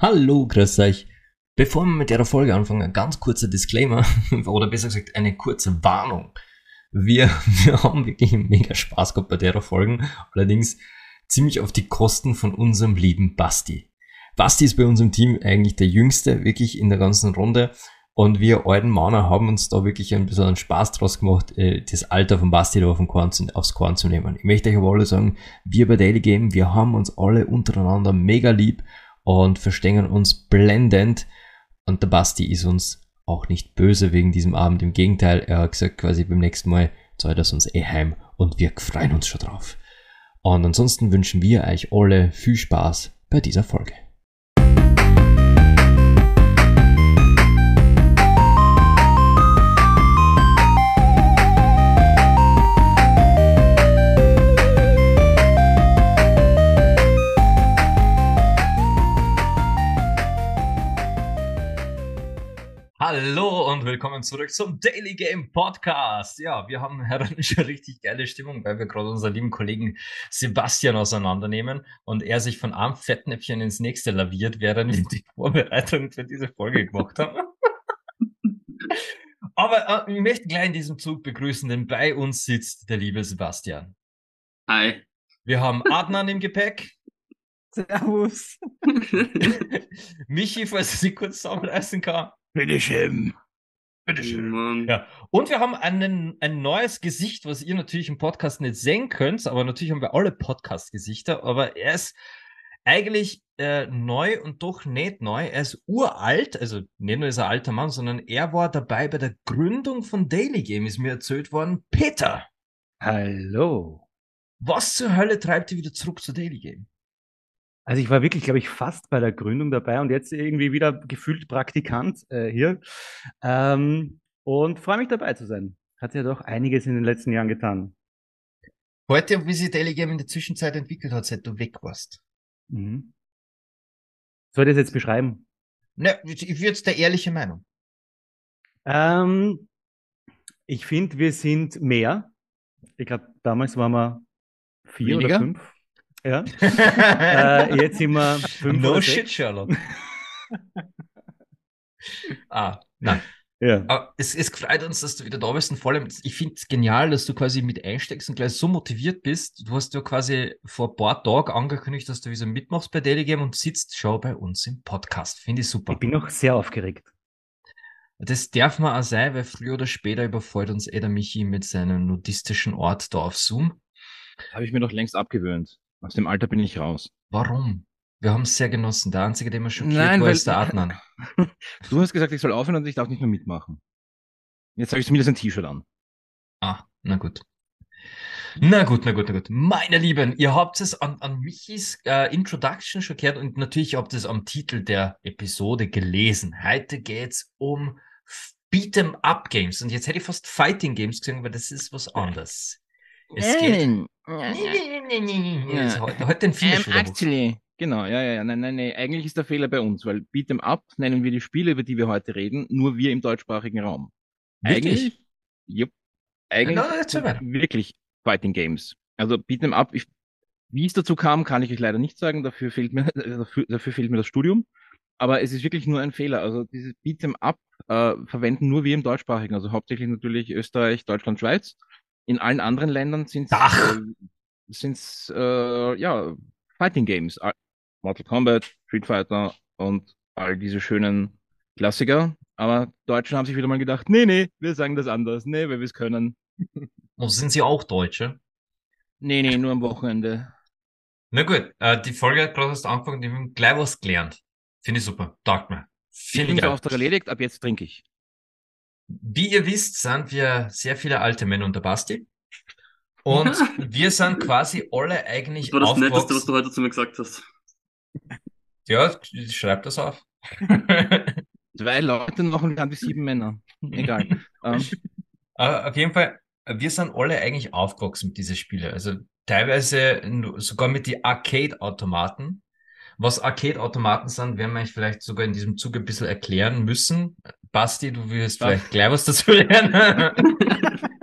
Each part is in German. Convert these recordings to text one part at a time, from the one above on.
Hallo, grüß euch. Bevor wir mit der Folge anfangen, ein ganz kurzer Disclaimer oder besser gesagt eine kurze Warnung. Wir, wir haben wirklich mega Spaß gehabt bei der Folge, allerdings ziemlich auf die Kosten von unserem lieben Basti. Basti ist bei uns im Team eigentlich der Jüngste, wirklich in der ganzen Runde. Und wir alten Männer haben uns da wirklich einen besonderen Spaß draus gemacht, äh, das Alter von Basti da aufs Korn zu nehmen. Ich möchte euch aber alle sagen, wir bei Daily Game, wir haben uns alle untereinander mega lieb und verstehen uns blendend. Und der Basti ist uns auch nicht böse wegen diesem Abend. Im Gegenteil, er hat gesagt, quasi beim nächsten Mal zahlt er uns eh heim und wir freuen uns schon drauf. Und ansonsten wünschen wir euch alle viel Spaß bei dieser Folge. Hallo und willkommen zurück zum Daily Game Podcast. Ja, wir haben heran schon richtig geile Stimmung, weil wir gerade unseren lieben Kollegen Sebastian auseinandernehmen und er sich von einem Fettnäpfchen ins nächste laviert, während wir die Vorbereitung für diese Folge gemacht haben. Aber äh, ich möchte gleich in diesem Zug begrüßen, denn bei uns sitzt der liebe Sebastian. Hi. Wir haben Adnan im Gepäck. Servus. Michi, falls er sich kurz zusammenreißen kann. Bitteschön. Mann. Ja. Und wir haben einen, ein neues Gesicht, was ihr natürlich im Podcast nicht sehen könnt, aber natürlich haben wir alle Podcast-Gesichter, aber er ist eigentlich äh, neu und doch nicht neu. Er ist uralt, also nicht nur ist er ein alter Mann, sondern er war dabei bei der Gründung von Daily Game, ist mir erzählt worden. Peter, Hallo. was zur Hölle treibt ihr wieder zurück zu Daily Game? Also ich war wirklich, glaube ich, fast bei der Gründung dabei und jetzt irgendwie wieder gefühlt Praktikant äh, hier. Ähm, und freue mich dabei zu sein. Hat ja doch einiges in den letzten Jahren getan. Heute, wie sich Daily Game in der Zwischenzeit entwickelt hat, seit du weg warst. Mhm. Soll ich das jetzt beschreiben? Ne, ich würde der ehrliche Meinung. Ähm, ich finde, wir sind mehr. Ich glaube, damals waren wir vier Weniger? oder fünf. Ja. äh, jetzt sind wir fünf no shit. Sherlock. ah, nein. Ja. Aber es, es freut uns, dass du wieder da bist und vor allem, ich finde es genial, dass du quasi mit einsteckst und gleich so motiviert bist. Du hast ja quasi vor ein paar Tagen angekündigt, dass du wieder mitmachst bei Daily Game und sitzt schon bei uns im Podcast. Finde ich super. Ich bin noch sehr aufgeregt. Das darf man auch sein, weil früher oder später überfällt uns eh der Michi mit seinem nudistischen Ort da auf Zoom. Habe ich mir doch längst abgewöhnt. Aus dem Alter bin ich raus. Warum? Wir haben es sehr genossen. Der Einzige, der mir schockiert Nein, war, weil- ist der Adnan. Du hast gesagt, ich soll aufhören und ich darf nicht mehr mitmachen. Jetzt habe ich zumindest ein T-Shirt an. Ah, na gut. Na gut, na gut, na gut. Meine Lieben, ihr habt es an, an Michis äh, Introduction schon gehört und natürlich habt ihr es am Titel der Episode gelesen. Heute geht's um Beat'em Up Games. Und jetzt hätte ich fast Fighting Games gesagt, aber das ist was anderes. Es geht. Jetzt Heute, heute den Finish Ähm, wieder. actually. Genau, ja, ja, ja. Nein, nein, nein. Eigentlich ist der Fehler bei uns, weil Beat'em Up nennen wir die Spiele, über die wir heute reden, nur wir im deutschsprachigen Raum. Wirklich? Eigentlich, jupp, eigentlich erzähl weiter. wirklich Fighting Games. Also Beat'em Up, ich, wie es dazu kam, kann ich euch leider nicht sagen. Dafür fehlt mir, dafür, dafür fehlt mir das Studium. Aber es ist wirklich nur ein Fehler. Also dieses Beat'em Up äh, verwenden nur wir im deutschsprachigen. Also hauptsächlich natürlich Österreich, Deutschland, Schweiz. In allen anderen Ländern sind es Dach. äh, sind's, äh, ja Fighting Games. Al- Mortal Kombat, Street Fighter und all diese schönen Klassiker. Aber Deutschen haben sich wieder mal gedacht, nee, nee, wir sagen das anders. Nee, weil wir es können. Oh, sind sie auch Deutsche? Nee, nee, nur am Wochenende. Na gut, äh, die Folge hat gerade erst angefangen, die haben gleich was gelernt. Finde ich super. Taugt mir. Ich geil. Auftrag erledigt, ab jetzt trinke ich. Wie ihr wisst, sind wir sehr viele alte Männer unter Basti. Und wir sind quasi alle eigentlich Das war das Netteste, was du heute zu mir gesagt hast. Ja, schreib das auf. Zwei Leute noch und dann die sieben Männer. Egal. ähm, Aber auf jeden Fall, wir sind alle eigentlich aufgewachsen mit diesen Spielen. Also teilweise sogar mit die Arcade-Automaten. Was Arcade-Automaten sind, werden wir euch vielleicht sogar in diesem Zuge ein bisschen erklären müssen. Basti, du wirst vielleicht gleich was dazu lernen.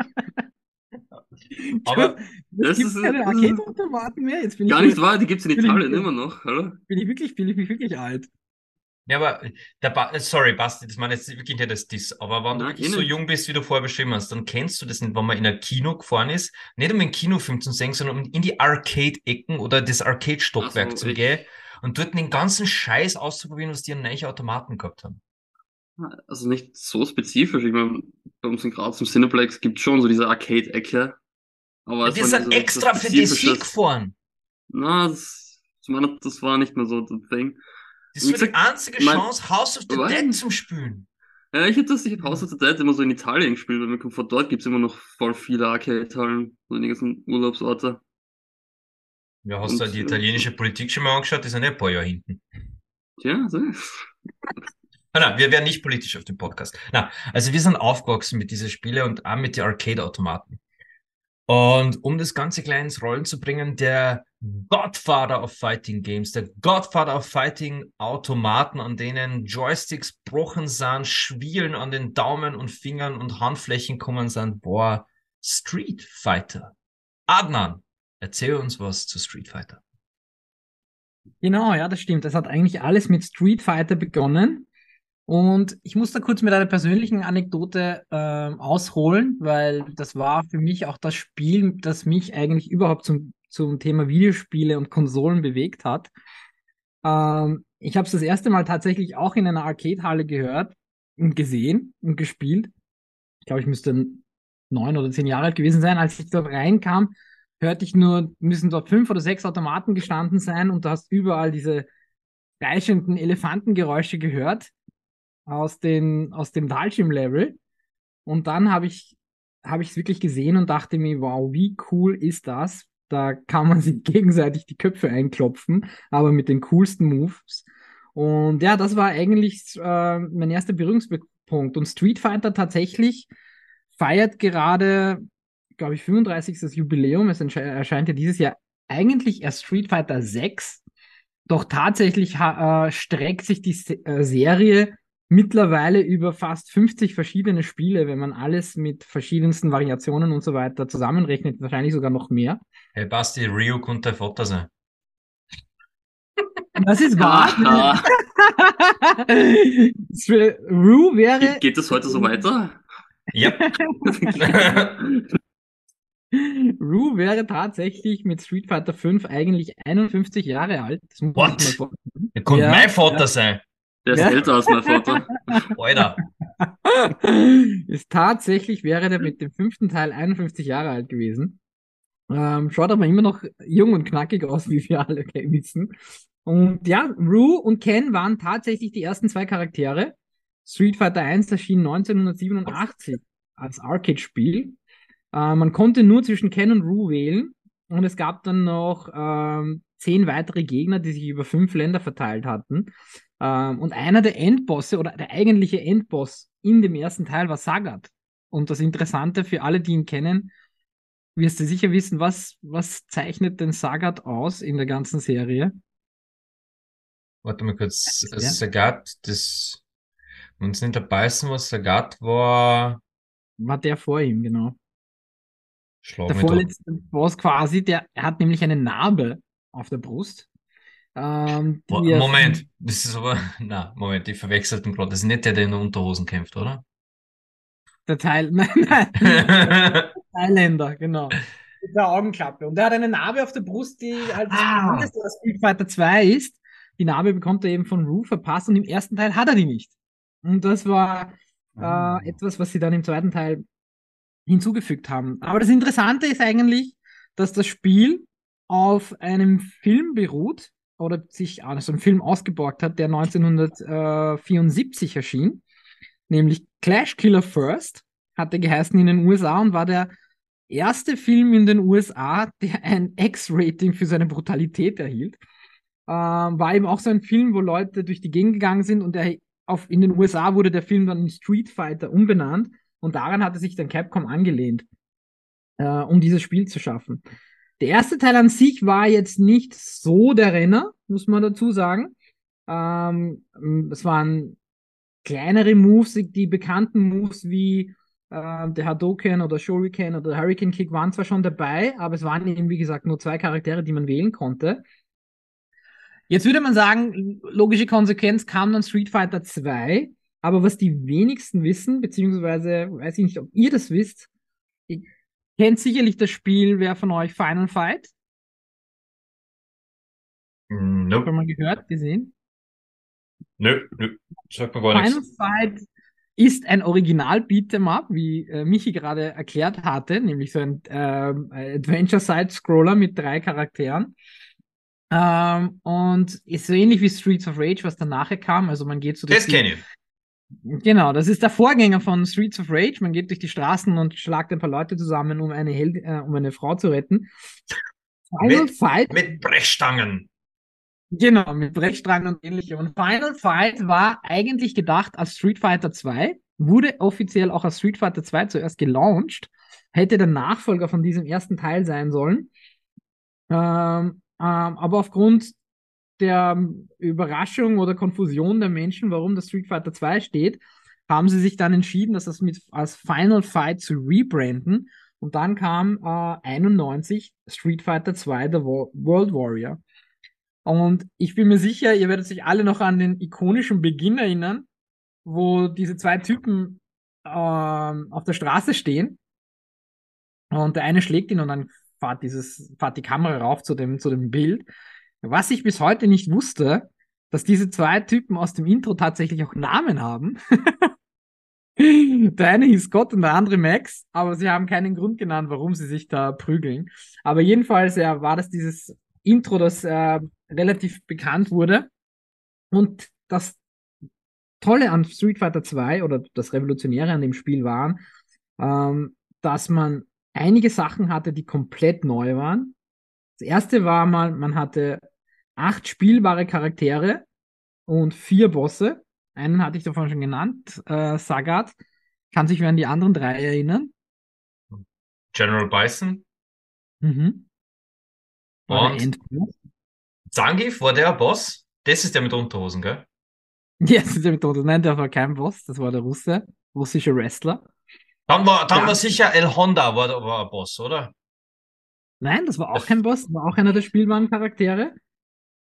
Aber Das Gibt ist, keine Raketenautomaten mehr? Jetzt bin ich, gar nicht wahr, die gibt's in Bin ich- Italien immer noch, oder? bin ich wirklich, bin ich wirklich alt. Ja, aber der ba äh, sorry, Basti, das meine jetzt wirklich nicht das Diss, aber wenn du Nein, wirklich eh so nicht. jung bist, wie du vorher beschrieben hast, dann kennst du das nicht, wenn man in ein Kino gefahren ist, nicht um einen Kinofilm zu sehen, sondern um in die Arcade-Ecken oder das Arcade-Stockwerk Also, zu ich- gehen und dort den ganzen Scheiß auszuprobieren, was die an neue Automaten gehabt haben. Also nicht so spezifisch. Ich meine, bei uns in Graz im Cineplex gibt es schon so diese Arcade-Ecke. Aber es wir war sind nie so extra für DC Spezifisches. gefahren. Na, das, ich meine, das war nicht mehr so das Ding. Das war die einzige mein- Chance, House of the Nein. Dead zum Spielen. Ja, ich hätte das, ich hab House of the Dead immer so in Italien gespielt, weil mir von dort gibt's immer noch voll viele Arcade-Hallen, so in die ganzen Urlaubsorte. Ja, hast du Und, die äh, italienische Politik schon mal angeschaut? Die sind ja ein paar Jahre hinten. Tja, so. Ah, nein, wir werden nicht politisch auf dem Podcast. Na, also wir sind aufgewachsen mit diesen Spiele und auch mit den Arcade-Automaten. Und um das Ganze gleich ins Rollen zu bringen, der Godfather of Fighting Games, der Godfather of Fighting Automaten, an denen Joysticks brochen sind, Schwielen an den Daumen und Fingern und Handflächen kommen sind, boah, Street Fighter. Adnan, erzähl uns was zu Street Fighter. Genau, ja, das stimmt. Das hat eigentlich alles mit Street Fighter begonnen. Und ich muss da kurz mit einer persönlichen Anekdote ähm, ausholen, weil das war für mich auch das Spiel, das mich eigentlich überhaupt zum, zum Thema Videospiele und Konsolen bewegt hat. Ähm, ich habe es das erste Mal tatsächlich auch in einer Arcade-Halle gehört und gesehen und gespielt. Ich glaube, ich müsste neun oder zehn Jahre alt gewesen sein. Als ich dort reinkam, hörte ich nur, müssen dort fünf oder sechs Automaten gestanden sein und du hast überall diese kreischenden Elefantengeräusche gehört aus, den, aus dem Dalshim-Level. Und dann habe ich es wirklich gesehen und dachte mir, wow, wie cool ist das? Da kann man sich gegenseitig die Köpfe einklopfen, aber mit den coolsten Moves. Und ja, das war eigentlich äh, mein erster Berührungspunkt. Und Street Fighter tatsächlich feiert gerade, glaube ich, 35. Jubiläum. Es erscheint ja dieses Jahr eigentlich erst Street Fighter 6. Doch tatsächlich äh, streckt sich die Se äh, Serie mittlerweile über fast 50 verschiedene Spiele, wenn man alles mit verschiedensten Variationen und so weiter zusammenrechnet, wahrscheinlich sogar noch mehr. Hey Basti, Rio konnte sein. Das ist wahr. Ah, Rue wäre. Ge geht das heute so weiter? Ja. Rue wäre tatsächlich mit Street Fighter 5 eigentlich 51 Jahre alt. Das muss What? Er konnte Ja, mein Vater ja. sein. Der ist Ja. älter als mein Vater. Alter. ist tatsächlich wäre der mit dem fünften Teil 51 Jahre alt gewesen. Ähm, schaut aber immer noch jung und knackig aus, wie wir alle wissen. Und ja, Rue und Ken waren tatsächlich die ersten zwei Charaktere. Street Fighter 1 erschien 1987 als Arcade-Spiel. Äh, man konnte nur zwischen Ken und Rue wählen. Und es gab dann noch ähm, zehn weitere Gegner, die sich über fünf Länder verteilt hatten. Ähm, und einer der Endbosse oder der eigentliche Endboss in dem ersten Teil war Sagat. Und das Interessante für alle, die ihn kennen, wirst du sicher wissen, was, was zeichnet denn Sagat aus in der ganzen Serie? Warte mal kurz. Ja. Sagat, das. Uns nicht dabei sind, was Sagat war. War der vor ihm, genau. Schlag Der vorletzte Boss quasi, der er hat nämlich eine Narbe auf der Brust. Ähm, Moment, das ist aber. Na, Moment, ich verwechsel den gerade. Das ist nicht der, der in den Unterhosen kämpft, oder? Der Teil, nein, nein, Thailänder, genau. Mit der Augenklappe. Und er hat eine Narbe auf der Brust, die halt das Ah. Street Fighter 2 ist. Die Narbe bekommt er eben von Rue verpasst und im ersten Teil hat er die nicht. Und das war Ah. äh, etwas, was sie dann im zweiten Teil hinzugefügt haben. Aber das Interessante ist eigentlich, dass das Spiel auf einem Film beruht oder sich also einen Film ausgeborgt hat, der 1974 erschien, nämlich Clash Killer First, hatte geheißen in den USA und war der erste Film in den USA, der ein X-Rating für seine Brutalität erhielt. Ähm, war eben auch so ein Film, wo Leute durch die Gegend gegangen sind und der auf, in den USA wurde der Film dann in Street Fighter umbenannt und daran hatte sich dann Capcom angelehnt, äh, um dieses Spiel zu schaffen. Der erste Teil an sich war jetzt nicht so der Renner, muss man dazu sagen. Ähm, es waren kleinere Moves, die bekannten Moves wie äh, der Hadoken oder Shuriken oder Hurricane Kick waren zwar schon dabei, aber es waren eben, wie gesagt, nur zwei Charaktere, die man wählen konnte. Jetzt würde man sagen, logische Konsequenz kam dann Street Fighter 2, aber was die wenigsten wissen, beziehungsweise weiß ich nicht, ob ihr das wisst, kennt sicherlich das Spiel, wer von euch Final Fight? Nope. Schon mal gehört, gesehen? Nö, nö. Sagt mir gar Final nichts. Fight ist ein Original Beat'em Up, wie äh, Michi gerade erklärt hatte, nämlich so ein ähm, Adventure Side Scroller mit drei Charakteren. Ähm, und ist so ähnlich wie Streets of Rage, was danach kam. Also man geht so durch Das kenne ich. Genau, das ist der Vorgänger von Streets of Rage. Man geht durch die Straßen und schlagt ein paar Leute zusammen, um eine Held äh, um eine Frau zu retten. Final Mit- Fight Mit Brechstangen. Genau, mit Brechstrang und ähnlichem. Und Final Fight war eigentlich gedacht als Street Fighter 2, wurde offiziell auch als Street Fighter 2 zuerst gelauncht, hätte der Nachfolger von diesem ersten Teil sein sollen. Ähm, ähm, aber aufgrund der Überraschung oder Konfusion der Menschen, warum das Street Fighter 2 steht, haben sie sich dann entschieden, das als, mit, als Final Fight zu rebranden. Und dann kam äh, 91 Street Fighter 2 The Wo- World Warrior. Und ich bin mir sicher, ihr werdet sich alle noch an den ikonischen Beginn erinnern, wo diese zwei Typen ähm, auf der Straße stehen und der eine schlägt ihn und dann fährt dieses, fährt die Kamera rauf zu dem, zu dem Bild. Was ich bis heute nicht wusste, dass diese zwei Typen aus dem Intro tatsächlich auch Namen haben. der eine hieß Scott und der andere Max, aber sie haben keinen Grund genannt, warum sie sich da prügeln. Aber jedenfalls ja, war das dieses Intro, das äh, relativ bekannt wurde. Und das Tolle an Street Fighter 2 oder das Revolutionäre an dem Spiel waren, ähm, dass man einige Sachen hatte, die komplett neu waren. Das erste war mal, man hatte acht spielbare Charaktere und vier Bosse. Einen hatte ich davon schon genannt, äh, Sagat. Kann sich wer an die anderen drei erinnern? General Bison. Mhm. War Und? Zangief war der Boss. Das ist der mit Unterhosen, gell? Ja, das ist der mit Todes. Nein, der war kein Boss, das war der Russe, russische Wrestler. Dann war, dann Ja. war sicher El Honda war, der- war ein Boss, oder? Nein, das war auch kein Boss, das war auch einer der spielbaren Charaktere.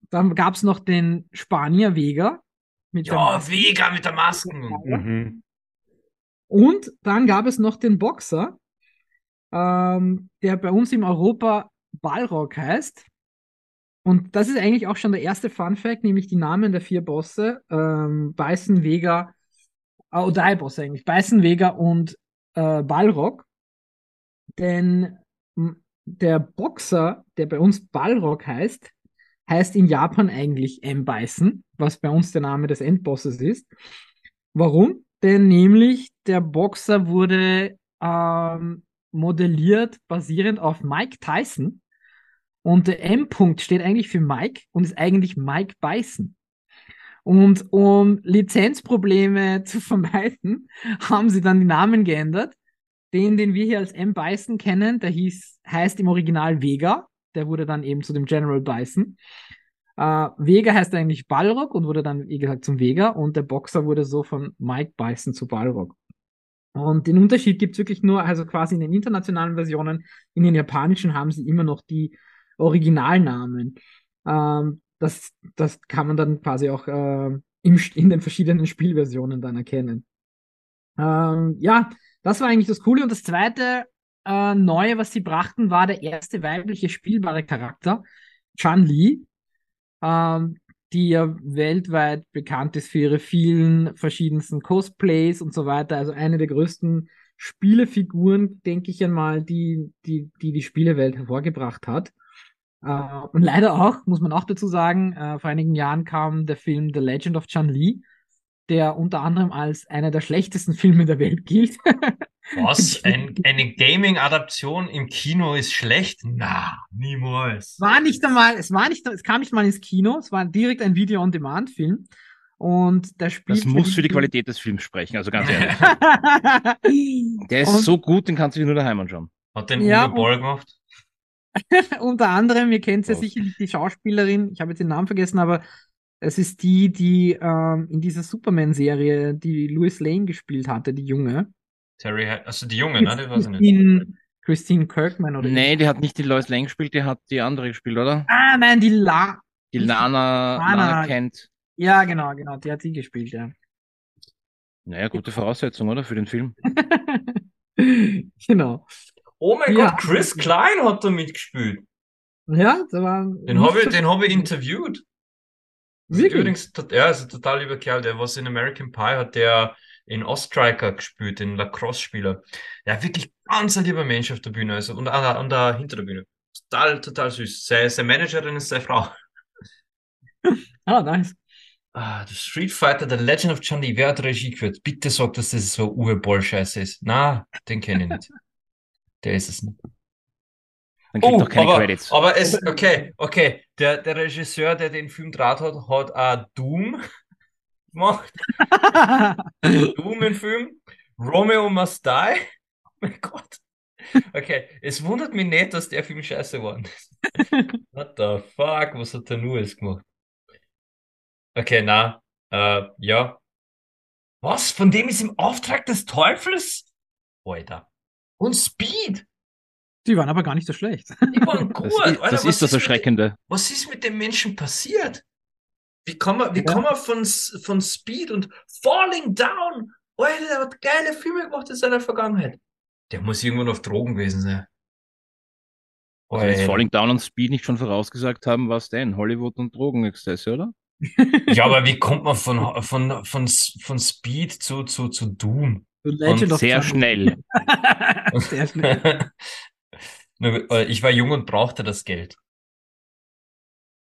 Dann gab es noch den Spanier Vega mit der Ja, Maske. Vega mit der Masken. Mhm. Und dann gab es noch den Boxer, ähm, der bei uns im Europa Balrog heißt. Und das ist eigentlich auch schon der erste Fun Fact, nämlich die Namen der vier Bosse, ähm, Bison, Vega, äh, oh, drei Bosse eigentlich, Bison, Vega und äh, Balrog. Denn der Boxer, der bei uns Balrog heißt, heißt in Japan eigentlich M. Bison, was bei uns der Name des Endbosses ist. Warum? Denn nämlich der Boxer wurde ähm, modelliert basierend auf Mike Tyson. Und der M-Punkt steht eigentlich für Mike und ist eigentlich Mike Bison. Und um Lizenzprobleme zu vermeiden, haben sie dann die Namen geändert. Den, den wir hier als M. Bison kennen, der hieß, heißt im Original Vega. Der wurde dann eben zu dem General Bison. Äh, Vega heißt eigentlich Balrog und wurde dann, wie gesagt, zum Vega. Und der Boxer wurde so von Mike Bison zu Balrog. Und den Unterschied gibt's wirklich nur, also quasi in den internationalen Versionen, in den japanischen haben sie immer noch die Originalnamen. Ähm, das, das kann man dann quasi auch ähm, im, in den verschiedenen Spielversionen dann erkennen. Ähm, ja, das war eigentlich das Coole. Und das zweite äh, Neue, was sie brachten, war der erste weibliche spielbare Charakter, Chun-Li, ähm, die ja weltweit bekannt ist für ihre vielen verschiedensten Cosplays und so weiter. Also eine der größten Spielefiguren, denke ich einmal, die die, die, die Spielewelt hervorgebracht hat. Äh, und leider auch, muss man auch dazu sagen, äh, vor einigen Jahren kam der Film The Legend of Chun-Li, der unter anderem als einer der schlechtesten Filme der Welt gilt. Was? Ein, eine Gaming-Adaption im Kino ist schlecht? Na, niemals. war nicht einmal, es war nicht, es kam nicht mal ins Kino, es war direkt ein Video-on-Demand-Film. Und der spielt Das muss für die Qualität des Films sprechen, also ganz ehrlich. Der ist Und- so gut, den kannst du dir nur daheim anschauen. Hat den Ja, Uwe Boll gemacht? Unter anderem, ihr kennt ja Prost. sicherlich die Schauspielerin, ich habe jetzt den Namen vergessen, aber es ist die, die ähm, in dieser Superman-Serie, die Louis Lane gespielt hatte, die Junge. Terry, Hat- also die Junge, ne? Die weiß ich nicht. Christine, Christine Kirkman oder Nee, die hat nicht die Lois Lane gespielt, die hat die andere gespielt, oder? Ah, nein, die La Die Lana, Lana. Lana kennt. Ja, genau, genau, die hat sie gespielt, ja. Naja, gute Voraussetzung, oder? Für den Film. genau. Oh mein Ja. Gott, Chris Klein hat da mitgespielt. Ja, da war. Den habe ich, den hab ich interviewt. Wirklich? Übrigens, ja, ist ein total lieber Kerl. Der was in American Pie hat, der in Ostriker gespielt, den Lacrosse-Spieler. Ja, wirklich ganz ein lieber Mensch auf der Bühne, also und an der, an der hinter der Bühne. Total, total süß. Seine, seine Managerin ist seine Frau. Ah, nice. Ah, der Street Fighter, The Legend of Chun Li, wer hat Regie geführt? Bitte sag, dass das so Urboll-Scheiße ist. Na, den kenne ich nicht. Der ist es nicht. Dann kriegt Oh, doch keine aber, Credits. aber es, okay, okay. Der, der Regisseur, der den Film draht hat, hat auch Doom gemacht. Doom im Film. Romeo Must Die. Oh mein Gott. Okay, es wundert mich nicht, dass der Film scheiße geworden ist. What the fuck, was hat der Nues gemacht? Okay, na, äh, ja. Was? Von dem ist im Auftrag des Teufels? Alter. Und Speed. Die waren aber gar nicht so schlecht. Die waren gut. Das, ist, Alter, das ist das mit- Erschreckende. Was ist mit dem Menschen passiert? Wie kann man, wie Ja. kann man von, von Speed und Falling Down? Alter, der hat geile Filme gemacht in seiner Vergangenheit. Der muss irgendwann auf Drogen gewesen sein. Also wenn Alter. Falling Down und Speed nicht schon vorausgesagt haben, was denn? Hollywood und Drogenexzesse, oder? Ja, aber wie kommt man von, von, von, von Speed zu, zu, zu Doom? Sehr schnell. Sehr schnell. Äh, Ich war jung und brauchte das Geld.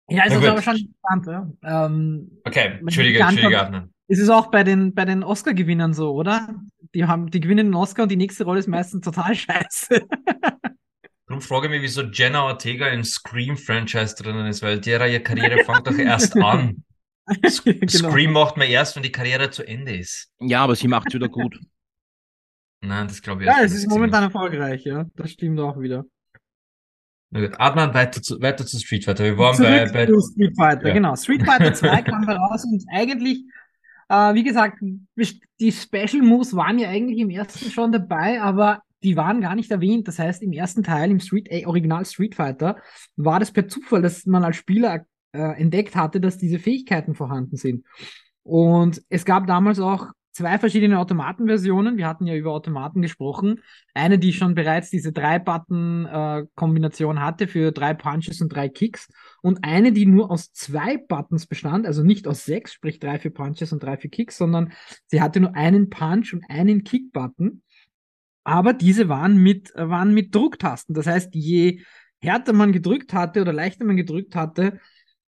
Ja, also ist gut. aber schon interessant, ja. Ähm, Okay, entschuldige, entschuldige, Adnan. ist es auch bei den, bei den Oscar-Gewinnern so, oder? Die haben, die gewinnen den Oscar und die nächste Rolle ist meistens total scheiße. Darum frage ich mich, wieso Jenna Ortega im Scream-Franchise drinnen ist, weil derer ihre Karriere fängt doch erst an. genau. Scream macht man erst, wenn die Karriere zu Ende ist. Ja, aber sie macht's wieder gut. Nein, das glaube ich Ja, erst, es ist momentan erfolgreich, ja. Das stimmt auch wieder. Adnan, weiter zu, weiter zu Street Fighter. Wir waren bei, Zurück bei Street Fighter, Ja. genau. Street Fighter 2 kam heraus und eigentlich, äh, wie gesagt, die Special Moves waren ja eigentlich im ersten schon dabei, aber die waren gar nicht erwähnt. Das heißt, im ersten Teil, im Street, äh, Original Street Fighter, war das per Zufall, dass man als Spieler äh, entdeckt hatte, dass diese Fähigkeiten vorhanden sind. Und es gab damals auch zwei verschiedene Automatenversionen. Wir hatten ja über Automaten gesprochen. Eine, die schon bereits diese Drei-Button-Kombination hatte für drei Punches und drei Kicks. Und eine, die nur aus zwei Buttons bestand, also nicht aus sechs, sprich drei für Punches und drei für Kicks, sondern sie hatte nur einen Punch und einen Kick-Button. Aber diese waren mit, äh, waren mit Drucktasten. Das heißt, je härter man gedrückt hatte oder leichter man gedrückt hatte,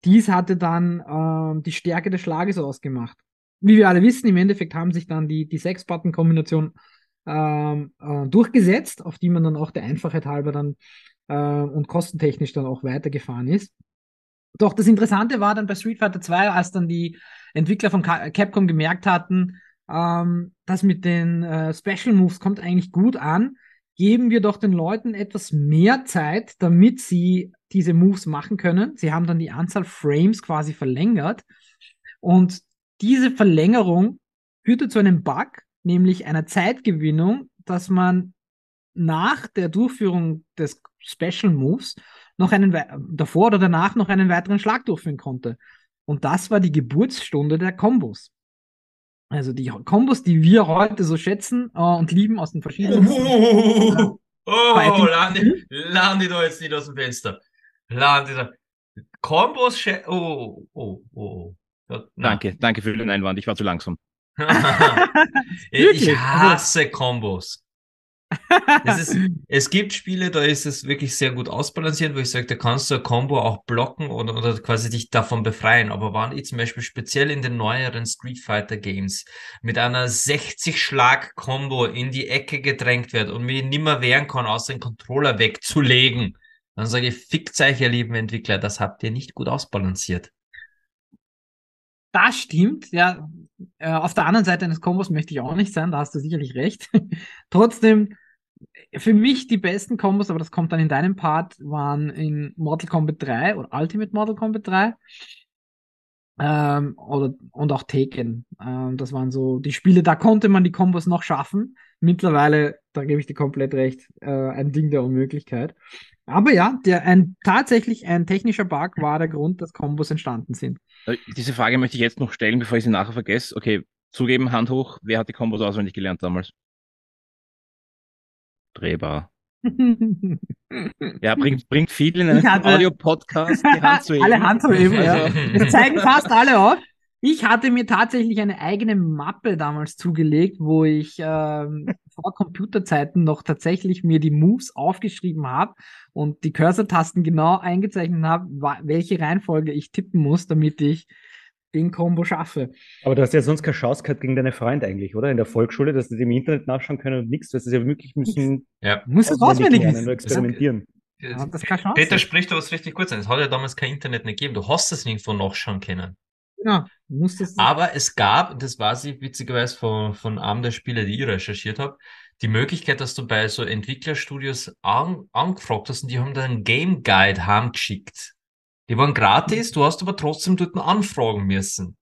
dies hatte dann ähm, die Stärke des Schlages ausgemacht. Wie wir alle wissen, im Endeffekt haben sich dann die, die Sechs-Button-Kombination ähm, äh, durchgesetzt, auf die man dann auch der Einfachheit halber dann äh, und kostentechnisch dann auch weitergefahren ist. Doch das Interessante war dann bei Street Fighter 2, als dann die Entwickler von Ca- Capcom gemerkt hatten, ähm, das mit den äh, Special Moves kommt eigentlich gut an, geben wir doch den Leuten etwas mehr Zeit, damit sie diese Moves machen können. Sie haben dann die Anzahl Frames quasi verlängert und diese Verlängerung führte zu einem Bug, nämlich einer Zeitgewinnung, dass man nach der Durchführung des Special Moves noch einen davor oder danach noch einen weiteren Schlag durchführen konnte. Und das war die Geburtsstunde der Kombos. Also die Kombos, die wir heute so schätzen äh, und lieben aus den verschiedenen. Oh, oh, Fighting- lande, lande da jetzt nicht aus dem Fenster. Lande da. Kombos, Sche- oh, oh, oh, oh. Danke, danke für den Einwand. Ich war zu langsam. ich hasse Kombos. Es, ist, es gibt Spiele, da ist es wirklich sehr gut ausbalanciert, wo ich sage, da kannst du ein Combo auch blocken oder, oder quasi dich davon befreien. Aber wann ich zum Beispiel speziell in den neueren Street Fighter Games mit einer 60-Schlag-Combo in die Ecke gedrängt wird und mich nimmer wehren kann, außer den Controller wegzulegen, dann sage ich, fickt euch, ihr lieben Entwickler, das habt ihr nicht gut ausbalanciert. Das stimmt, ja. Äh, auf der anderen Seite eines Kombos möchte ich auch nicht sein, da hast du sicherlich recht. Trotzdem, für mich die besten Kombos, aber das kommt dann in deinem Part, waren in Mortal Kombat 3 oder Ultimate Mortal Kombat 3. Ähm, oder, und auch Taken. Ähm, das waren so die Spiele, da konnte man die Kombos noch schaffen. Mittlerweile, da gebe ich dir komplett recht, äh, ein Ding der Unmöglichkeit. Aber ja, der, ein, tatsächlich ein technischer Bug war der Grund, dass Kombos entstanden sind. Äh, Diese Frage möchte ich jetzt noch stellen, bevor ich sie nachher vergesse. Okay, zugeben, Hand hoch. Wer hat die Kombos auswendig gelernt damals? Drehbar. Ja, bringt, bringt viel in hatte- Audio-Podcast die Hand zu heben. alle Hand zu heben, ja. Also, Es zeigen fast alle auf. Ich hatte mir tatsächlich eine eigene Mappe damals zugelegt, wo ich ähm, vor Computerzeiten noch tatsächlich mir die Moves aufgeschrieben habe und die Cursor-Tasten genau eingezeichnet habe, welche Reihenfolge ich tippen muss, damit ich den Combo schaffe. Aber du hast ja sonst keine Chance gehabt gegen deine Freunde eigentlich, oder? In der Volksschule, dass sie im Internet nachschauen können und nichts. Das ist ja wirklich müssen Ja. Du musst es auswendig lernen, experimentieren. Ja. Peter spricht da was richtig gut sein. Es hat ja damals kein Internet nicht gegeben. Du hast es nirgendwo nachschauen können. Ja, es. Aber es gab, das weiß ich witzigerweise von, von einem der Spiele, die ich recherchiert habe, die Möglichkeit, dass du bei so Entwicklerstudios an, angefragt hast und die haben dann einen Game Guide heimgeschickt. Die waren gratis, du hast aber trotzdem dort anfragen müssen.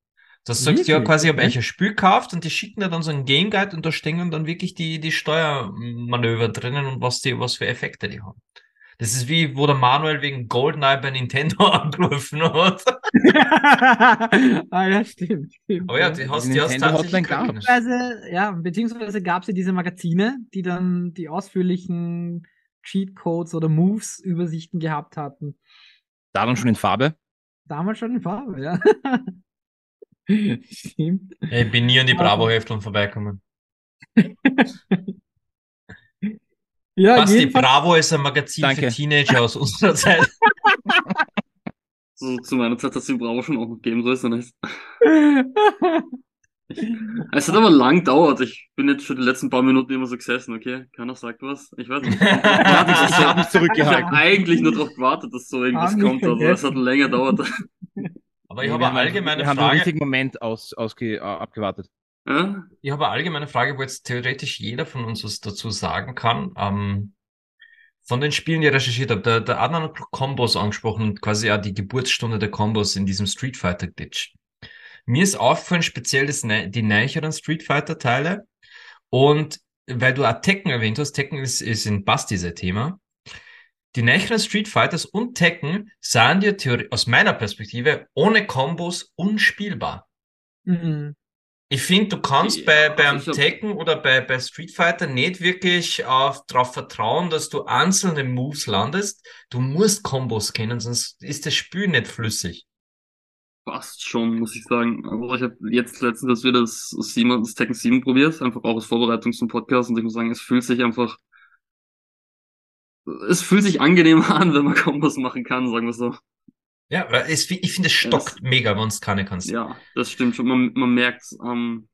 Das sagst du ja quasi, ich habe euch ein Spiel gekauft und die schicken dir dann so einen Game Guide und da stehen dann wirklich die, die Steuermanöver drinnen und was die, was für Effekte die haben. Das ist wie, wo der Manuel wegen GoldenEye bei Nintendo angerufen hat. ah, ja, stimmt. stimmt Aber ja, die hast, Die die hast Nintendo tatsächlich. Beziehungsweise, ja, beziehungsweise gab es ja diese Magazine, die dann die ausführlichen Cheatcodes oder Moves-Übersichten gehabt hatten. da dann schon in Farbe. Damals schon in Farbe, ja. Stimmt. Ich bin nie an die Bravo-Hefteln vorbeikommen. Ja, jedenfalls, Bravo ist ein Magazin Danke. für Teenager aus unserer Zeit. So, zu meiner Zeit hat es die Bravo schon auch noch gegeben, so ist er nicht. Es hat aber lang gedauert. Ich bin jetzt schon die letzten paar Minuten immer so gesessen, okay? Keiner sagt was. Ich weiß nicht. Ich habe mich Ich habe zurückgehalten. eigentlich nur darauf gewartet, dass so irgendwas Haben wir kommt, aber es hat länger gedauert. Aber ich Wir habe haben eine einfach- allgemeine Wir haben den Frage. richtigen Moment aus, ausge, äh, abgewartet. Ja? Ich habe eine allgemeine Frage, wo jetzt theoretisch jeder von uns was dazu sagen kann. Ähm, von den Spielen, die ich recherchiert habe, der, der Adnan hat Combos angesprochen und quasi ja die Geburtsstunde der Combos in diesem Street Fighter Glitch. Mir ist aufgefallen, speziell das, die neueren Street Fighter Teile. Und weil du auch Tekken erwähnt hast, Tekken ist, ist in Basti sein Thema. Die neueren Street Fighters und Tekken sind ja theori- aus meiner Perspektive ohne Combos unspielbar. Mhm. Ich finde, du kannst bei, beim also Tekken oder bei, bei Street Fighter nicht wirklich auf, darauf vertrauen, dass du einzelne Moves landest. Du musst Kombos kennen, sonst ist das Spiel nicht flüssig. Fast schon, muss ich sagen. Aber ich habe jetzt letztens das wieder das, 7, das Tekken 7 probiert, einfach auch als Vorbereitung zum Podcast und ich muss sagen, es fühlt sich einfach, es fühlt sich angenehmer an, wenn man Kombos machen kann, sagen wir so. Ja, es, ich finde, es stockt mega, wenn du keine kannst. Ja, das stimmt schon. Man, man merkt ähm,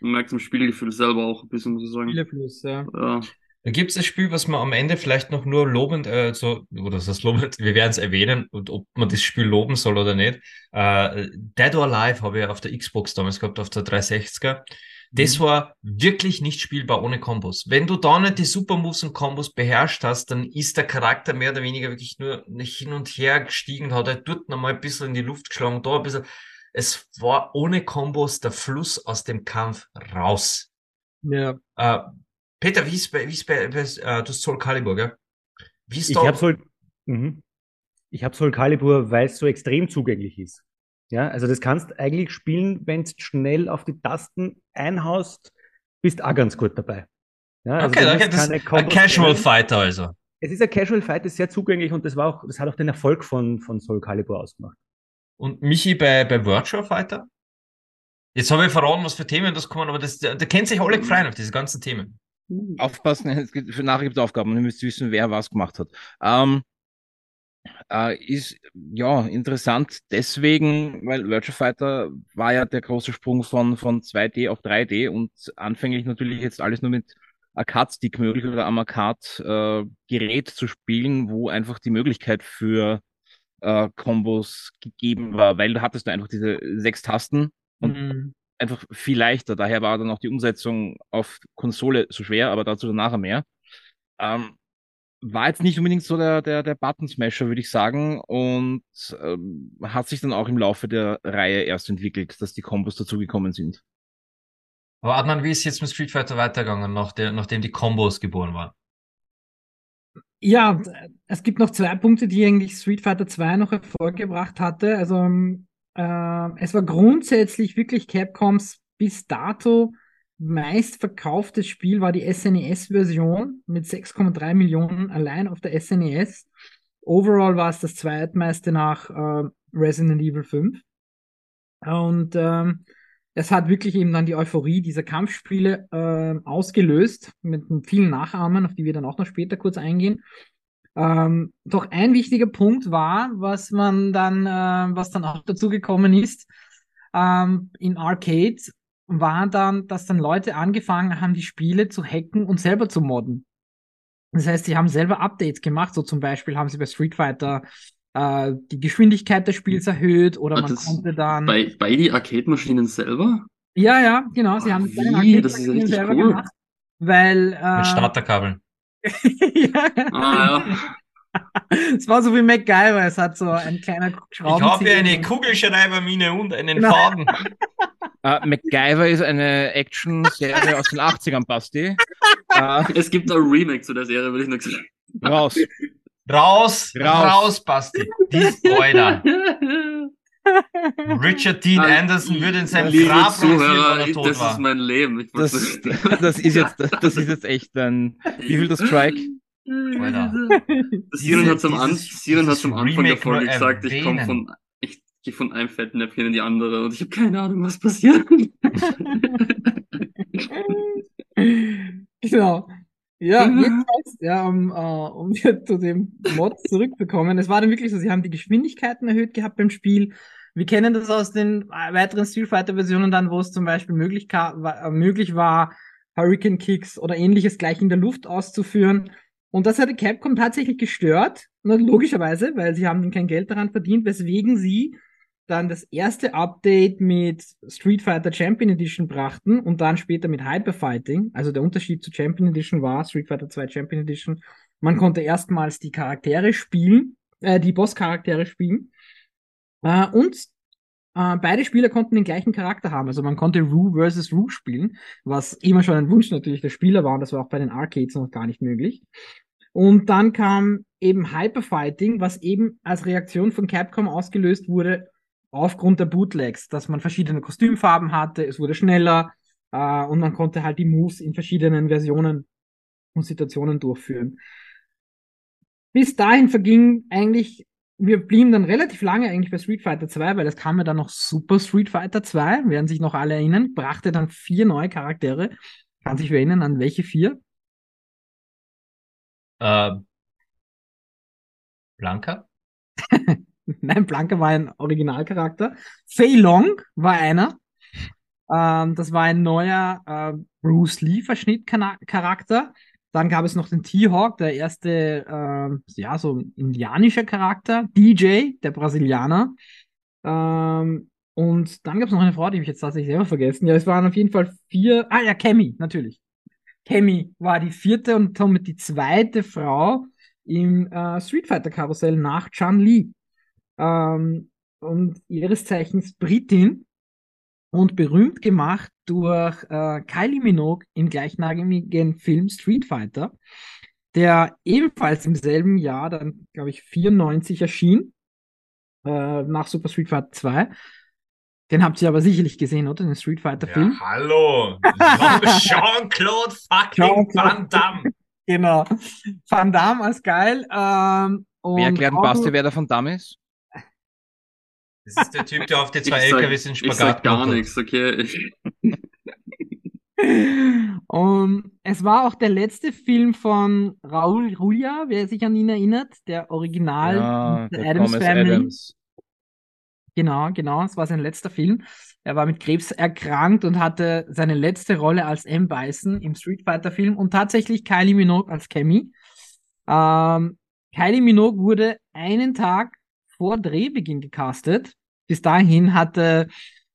man merkt im Spielgefühl selber auch ein bisschen, muss ich sagen. Spielefluss, ja. Ja, Da gibt es ein Spiel, was man am Ende vielleicht noch nur lobend, äh, so, oder das heißt lobend, wir werden es erwähnen, und ob man das Spiel loben soll oder nicht. Äh, Dead or Alive habe ich auf der Xbox damals gehabt, auf der 360er. Das war wirklich nicht spielbar ohne Kombos. Wenn du da nicht die Supermoves und Kombos beherrscht hast, dann ist der Charakter mehr oder weniger wirklich nur hin und her gestiegen, hat halt dort nochmal ein bisschen in die Luft geschlagen, da ein bisschen. Es war ohne Kombos der Fluss aus dem Kampf raus. Ja. Äh, Peter, wie ist bei, wie ist bei, bei äh, du hast Soul Calibur, gell? Wie ist Ich da? habe Soul, mhm. ich hab Soul Calibur, weil es so extrem zugänglich ist. Ja, also das kannst eigentlich spielen, wenn du schnell auf die Tasten einhaust, bist auch ganz gut dabei. Ja, also okay, okay, das keine ist ein Casual. Fighter also. Es ist ein Casual Fight, ist sehr zugänglich und das war auch, das hat auch den Erfolg von, von Soul Calibur ausgemacht. Und Michi bei, bei Virtual Fighter? Jetzt habe ich verraten, was für Themen das kommen, aber das, da, da kennt sich alle gefreut auf diese ganzen Themen. Aufpassen, es gibt, für nachher gibt es Aufgaben und ihr müsst wissen, wer was gemacht hat. Ähm, äh, ist ja interessant deswegen, weil Virtua Fighter war ja der große Sprung von, von 2D auf 3D und anfänglich natürlich jetzt alles nur mit Arcade-Stick möglich oder am Arcade-Gerät zu spielen, wo einfach die Möglichkeit für äh, Kombos gegeben war, weil du hattest du einfach diese sechs Tasten und Mhm. einfach viel leichter. Daher war dann auch die Umsetzung auf Konsole so schwer, aber dazu dann nachher mehr. Ähm, war jetzt nicht unbedingt so der, der, der Button-Smasher, würde ich sagen, und ähm, hat sich dann auch im Laufe der Reihe erst entwickelt, dass die Kombos dazugekommen sind. Aber Adnan, wie ist jetzt mit Street Fighter weitergegangen, nach der, nachdem die Kombos geboren waren? Ja, es gibt noch zwei Punkte, die eigentlich Street Fighter 2 noch hervorgebracht hatte. Also ähm, äh, es war grundsätzlich wirklich Capcoms bis dato meistverkauftes Spiel war die SNES-Version mit 6,3 Millionen allein auf der SNES. Overall war es das zweitmeiste nach äh, Resident Evil 5. Und ähm, es hat wirklich eben dann die Euphorie dieser Kampfspiele äh, ausgelöst mit vielen Nachahmen, auf die wir dann auch noch später kurz eingehen. Ähm, doch ein wichtiger Punkt war, was man dann, äh, was dann auch dazu gekommen ist, ähm, in Arcades, war dann, dass dann Leute angefangen haben, die Spiele zu hacken und selber zu modden. Das heißt, sie haben selber Updates gemacht, so zum Beispiel haben sie bei Street Fighter äh, die Geschwindigkeit des Spiels erhöht oder Ah, man konnte dann. Bei, bei die Arcade-Maschinen selber? Ja, ja, genau. Sie Ah, haben wie? Das ist ja richtig selber cool. gemacht, weil äh, Mit Starterkabeln. ja, Ah, ja. Es war so wie MacGyver. Es hat so ein kleiner Schraubenzieher. Kugelschreibermine und einen Genau. Faden. Äh, MacGyver ist eine Action-Serie aus den 80ern, Basti. Äh, Es gibt ein Remake zu der Serie, würde ich nur sagen. raus. Raus, Raus. raus, Basti. Die Spoiler. Richard Dean Al- Anderson würde in seinem Grab Zuhörer, wenn er ich- tot das war. ist mein Leben. Ich Das, das, ist jetzt, das ist jetzt echt ein. Wie viel das Strike? Alter. Siren hat zum, An Siren hat zum Anfang der Folge gesagt, ich komme von, ich gehe von einem Fettnäpfchen in die andere und ich habe keine Ahnung, was passiert. genau. Ja, jedenfalls, ja, um, äh, um wieder zu dem Mod zurückzukommen. Es war dann wirklich so, sie haben die Geschwindigkeiten erhöht gehabt beim Spiel. Wir kennen das aus den äh, weiteren Street Fighter Versionen dann, wo es zum Beispiel möglich, äh, möglich war, Hurricane Kicks oder ähnliches gleich in der Luft auszuführen. Und das hatte Capcom tatsächlich gestört, logischerweise, weil sie haben kein Geld daran verdient, weswegen sie dann das erste Update mit Street Fighter Champion Edition brachten und dann später mit Hyper Fighting. Also der Unterschied zu Champion Edition war Street Fighter 2 Champion Edition. Man konnte erstmals die Charaktere spielen, äh, die Boss-Charaktere spielen. Äh, und äh, beide Spieler konnten den gleichen Charakter haben. Also man konnte Rue versus Rue spielen, was immer schon ein Wunsch natürlich der Spieler war und das war auch bei den Arcades noch gar nicht möglich. Und dann kam eben Hyper Fighting, was eben als Reaktion von Capcom ausgelöst wurde aufgrund der Bootlegs, dass man verschiedene Kostümfarben hatte, es wurde schneller äh, und man konnte halt die Moves in verschiedenen Versionen und Situationen durchführen. Bis dahin verging eigentlich, wir blieben dann relativ lange eigentlich bei Street Fighter 2, weil es kam ja dann noch Super Street Fighter 2, werden sich noch alle erinnern, brachte dann vier neue Charaktere. Kann sich wer erinnern, an welche vier? Äh, Blanca? Nein, Blanca war ein Originalcharakter. Fei Long war einer. Ähm, das war ein neuer äh, Bruce Lee-Verschnitt-Charakter. Dann gab es noch den T-Hawk, der erste, ähm, ja, so indianischer Charakter. DJ, der Brasilianer. Ähm, und dann gab es noch eine Frau, die habe ich jetzt tatsächlich selber vergessen. Ja, es waren auf jeden Fall vier. Ah ja, Cammy, natürlich. Cammy war die vierte und somit die zweite Frau im äh, Street Fighter Karussell nach Chan Li ähm, und ihres Zeichens Britin und berühmt gemacht durch äh, Kylie Minogue im gleichnamigen Film Street Fighter, der ebenfalls im selben Jahr, dann glaube ich 94 erschien, äh, nach Super Street Fighter 2. Den habt ihr aber sicherlich gesehen, oder? Den Street Fighter Film. Ja, hallo. Jean-Claude fucking Jean-Claude. Van Damme. Genau. Van Damme als geil. Ähm, und Wer erklärt Basti, wer der von Damme ist? Das ist der Typ, der auf die Ich zwei sag, LKWs in ich Spagat sag gar nichts, okay? Ich, Und es war auch der letzte Film von Raul Julia, wer sich an ihn erinnert, der Original Ja, der Addams Thomas Family. Adams. Genau, genau, es war sein letzter Film. Er war mit Krebs erkrankt und hatte seine letzte Rolle als M. Bison im Street Fighter Film und tatsächlich Kylie Minogue als Cammy. Ähm, Kylie Minogue wurde einen Tag vor Drehbeginn gecastet. Bis dahin hatte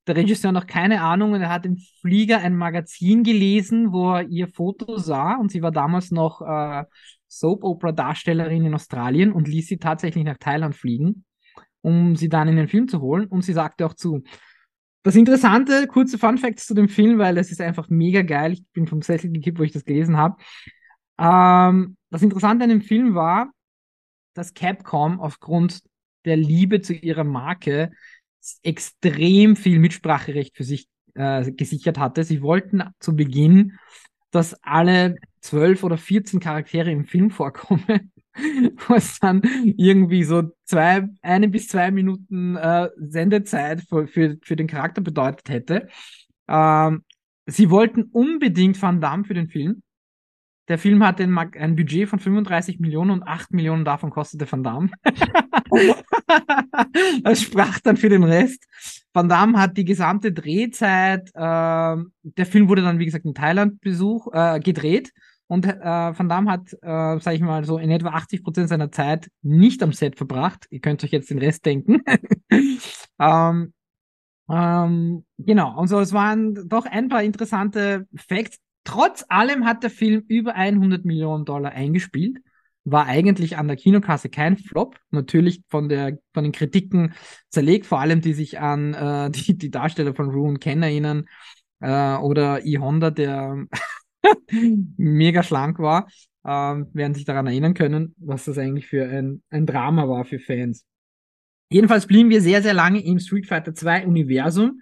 der Regisseur noch keine Ahnung und er hat im Flieger ein Magazin gelesen, wo er ihr Foto sah und sie war damals noch äh, Soap-Opera-Darstellerin in Australien und ließ sie tatsächlich nach Thailand fliegen, um sie dann in den Film zu holen und sie sagte auch zu. Das Interessante, kurze Fun Facts zu dem Film, weil es ist einfach mega geil. Ich bin vom Sessel gekippt, wo ich das gelesen habe. Ähm, das Interessante an dem Film war, dass Capcom aufgrund der Liebe zu ihrer Marke extrem viel Mitspracherecht für sich äh, gesichert hatte. Sie wollten zu Beginn, dass alle zwölf oder 14 Charaktere im Film vorkommen, was dann irgendwie so zwei, eine bis zwei Minuten äh, Sendezeit für, für, für den Charakter bedeutet hätte. Ähm, sie wollten unbedingt Van Damme für den Film. Der Film hatte ein, ein, Budget von 35 Millionen und 8 Millionen davon kostete Van Damme. das sprach dann für den Rest. Van Damme hat die gesamte Drehzeit, äh, der Film wurde dann, wie gesagt, in Thailand Besuch, äh, gedreht. Und äh, Van Damme hat, äh, sag ich mal, so in etwa 80 Prozent seiner Zeit nicht am Set verbracht. Ihr könnt euch jetzt den Rest denken. ähm, ähm, genau, und so, es waren doch ein paar interessante Facts. Trotz allem hat der Film über 100 Millionen Dollar eingespielt. War eigentlich an der Kinokasse kein Flop. Natürlich von, der, von den Kritiken zerlegt, vor allem die sich an äh, die, die Darsteller von Ruin Ken erinnern. Äh, oder E. Honda, der mega schlank war, ähm, werden sich daran erinnern können, was das eigentlich für ein, ein Drama war für Fans. Jedenfalls blieben wir sehr, sehr lange im Street Fighter 2 Universum,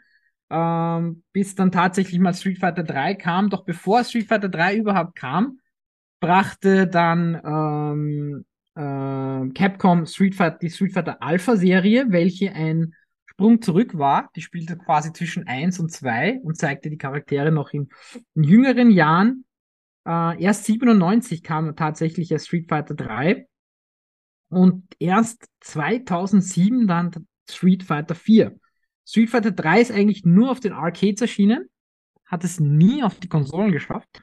ähm, bis dann tatsächlich mal Street Fighter 3 kam. Doch bevor Street Fighter 3 überhaupt kam, brachte dann ähm, äh, Capcom Street Fighter, die Street Fighter Alpha Serie, welche ein Sprung zurück war. Die spielte quasi zwischen 1 und 2 und zeigte die Charaktere noch in, in jüngeren Jahren. Äh, erst 97 kam tatsächlich der Street Fighter 3 und erst 2007 dann Street Fighter 4. Street Fighter 3 ist eigentlich nur auf den Arcades erschienen, hat es nie auf die Konsolen geschafft.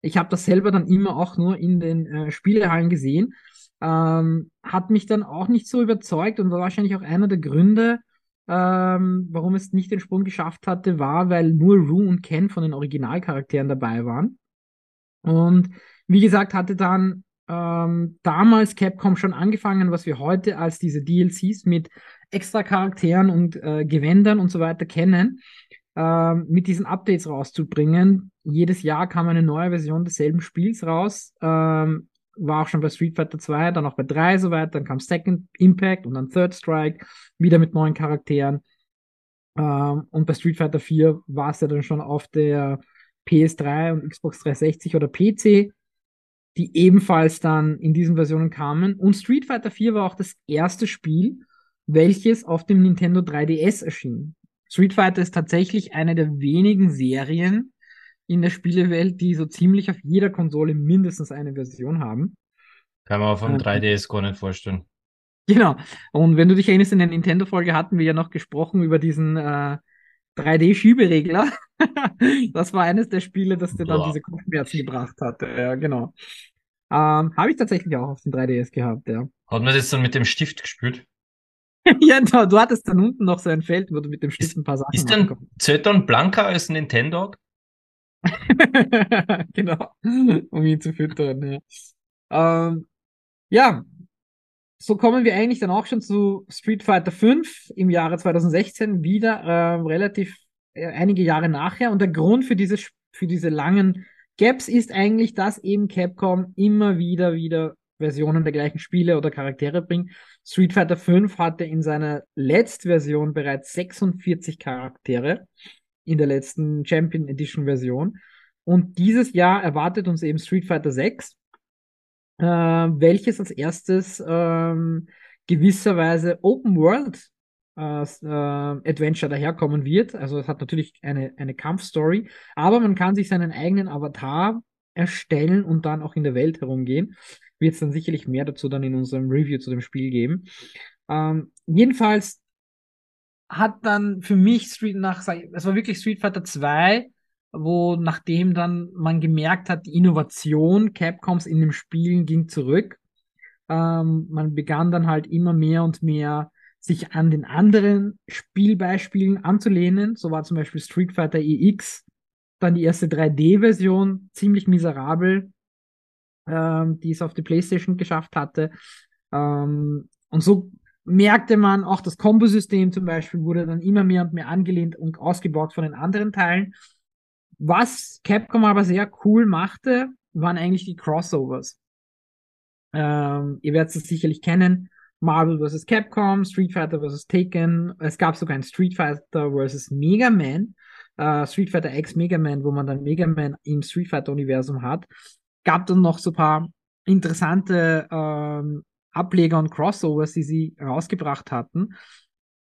Ich habe das selber dann immer auch nur in den äh, Spielehallen gesehen. Ähm, hat mich dann auch nicht so überzeugt und war wahrscheinlich auch einer der Gründe, ähm, warum es nicht den Sprung geschafft hatte, war, weil nur Rue und Ken von den Originalcharakteren dabei waren. Und wie gesagt, hatte dann ähm, damals Capcom schon angefangen, was wir heute als diese DLCs mit extra Charakteren und äh, Gewändern und so weiter kennen, äh, mit diesen Updates rauszubringen. Jedes Jahr kam eine neue Version desselben Spiels raus. Ähm, war auch schon bei Street Fighter 2, dann auch bei 3 soweit, dann kam Second Impact und dann Third Strike, wieder mit neuen Charakteren. Ähm, und bei Street Fighter 4 war es ja dann schon auf der PS3 und Xbox 360 oder PC die ebenfalls dann in diesen Versionen kamen. Und Street Fighter 4 war auch das erste Spiel, welches auf dem Nintendo 3DS erschien. Street Fighter ist tatsächlich eine der wenigen Serien in der Spielewelt, die so ziemlich auf jeder Konsole mindestens eine Version haben. Kann man auf dem 3DS gar nicht vorstellen. Genau. Und wenn du dich erinnerst, in der Nintendo-Folge hatten wir ja noch gesprochen über diesen äh, 3D-Schieberegler. das war eines der Spiele, das dir dann diese Kopfschmerzen gebracht hatte. Ja, genau. Ähm, Habe ich tatsächlich auch auf dem 3DS gehabt, ja. Hat man das dann mit dem Stift gespielt? ja, du, du, hattest dann unten noch so ein Feld, wo du mit dem Stift ein paar Sachen Ist dann Zetton blanker als Nintendo? genau, um ihn zu füttern, ja. Ähm, ja, so kommen wir eigentlich dann auch schon zu Street Fighter 5 im Jahre 2016, wieder äh, relativ äh, einige Jahre nachher. Und der Grund für diese, für diese langen Gaps ist eigentlich, dass eben Capcom immer wieder, wieder Versionen der gleichen Spiele oder Charaktere bringt. Street Fighter 5 hatte in seiner Letztversion bereits 46 Charaktere in der letzten Champion Edition Version. Und dieses Jahr erwartet uns eben Street Fighter 6 äh, welches als erstes ähm, gewisserweise Open World äh, äh, Adventure daherkommen wird. Also es hat natürlich eine, eine Kampfstory, aber man kann sich seinen eigenen Avatar erstellen und dann auch in der Welt herumgehen. Wird es dann sicherlich mehr dazu dann in unserem Review zu dem Spiel geben. Ähm, jedenfalls hat dann für mich Street nach, es war wirklich Street Fighter 2 wo nachdem dann man gemerkt hat, die Innovation Capcoms in dem Spielen ging zurück. Ähm, man begann dann halt immer mehr und mehr sich an den anderen Spielbeispielen anzulehnen. So war zum Beispiel Street Fighter EX, dann die erste 3D-Version, ziemlich miserabel, ähm, die es auf die PlayStation geschafft hatte. Ähm, und so merkte man auch das Kombosystem zum Beispiel wurde dann immer mehr und mehr angelehnt und ausgebaut von den anderen Teilen. Was Capcom aber sehr cool machte, waren eigentlich die Crossovers. Ähm, ihr werdet es sicherlich kennen. Marvel vs. Capcom, Street Fighter vs. Taken. Es gab sogar ein Street Fighter vs. Mega Man. Äh, Street Fighter X Mega Man, wo man dann Mega Man im Street Fighter Universum hat. Gab dann noch so ein paar interessante ähm, Ableger und Crossovers, die sie rausgebracht hatten.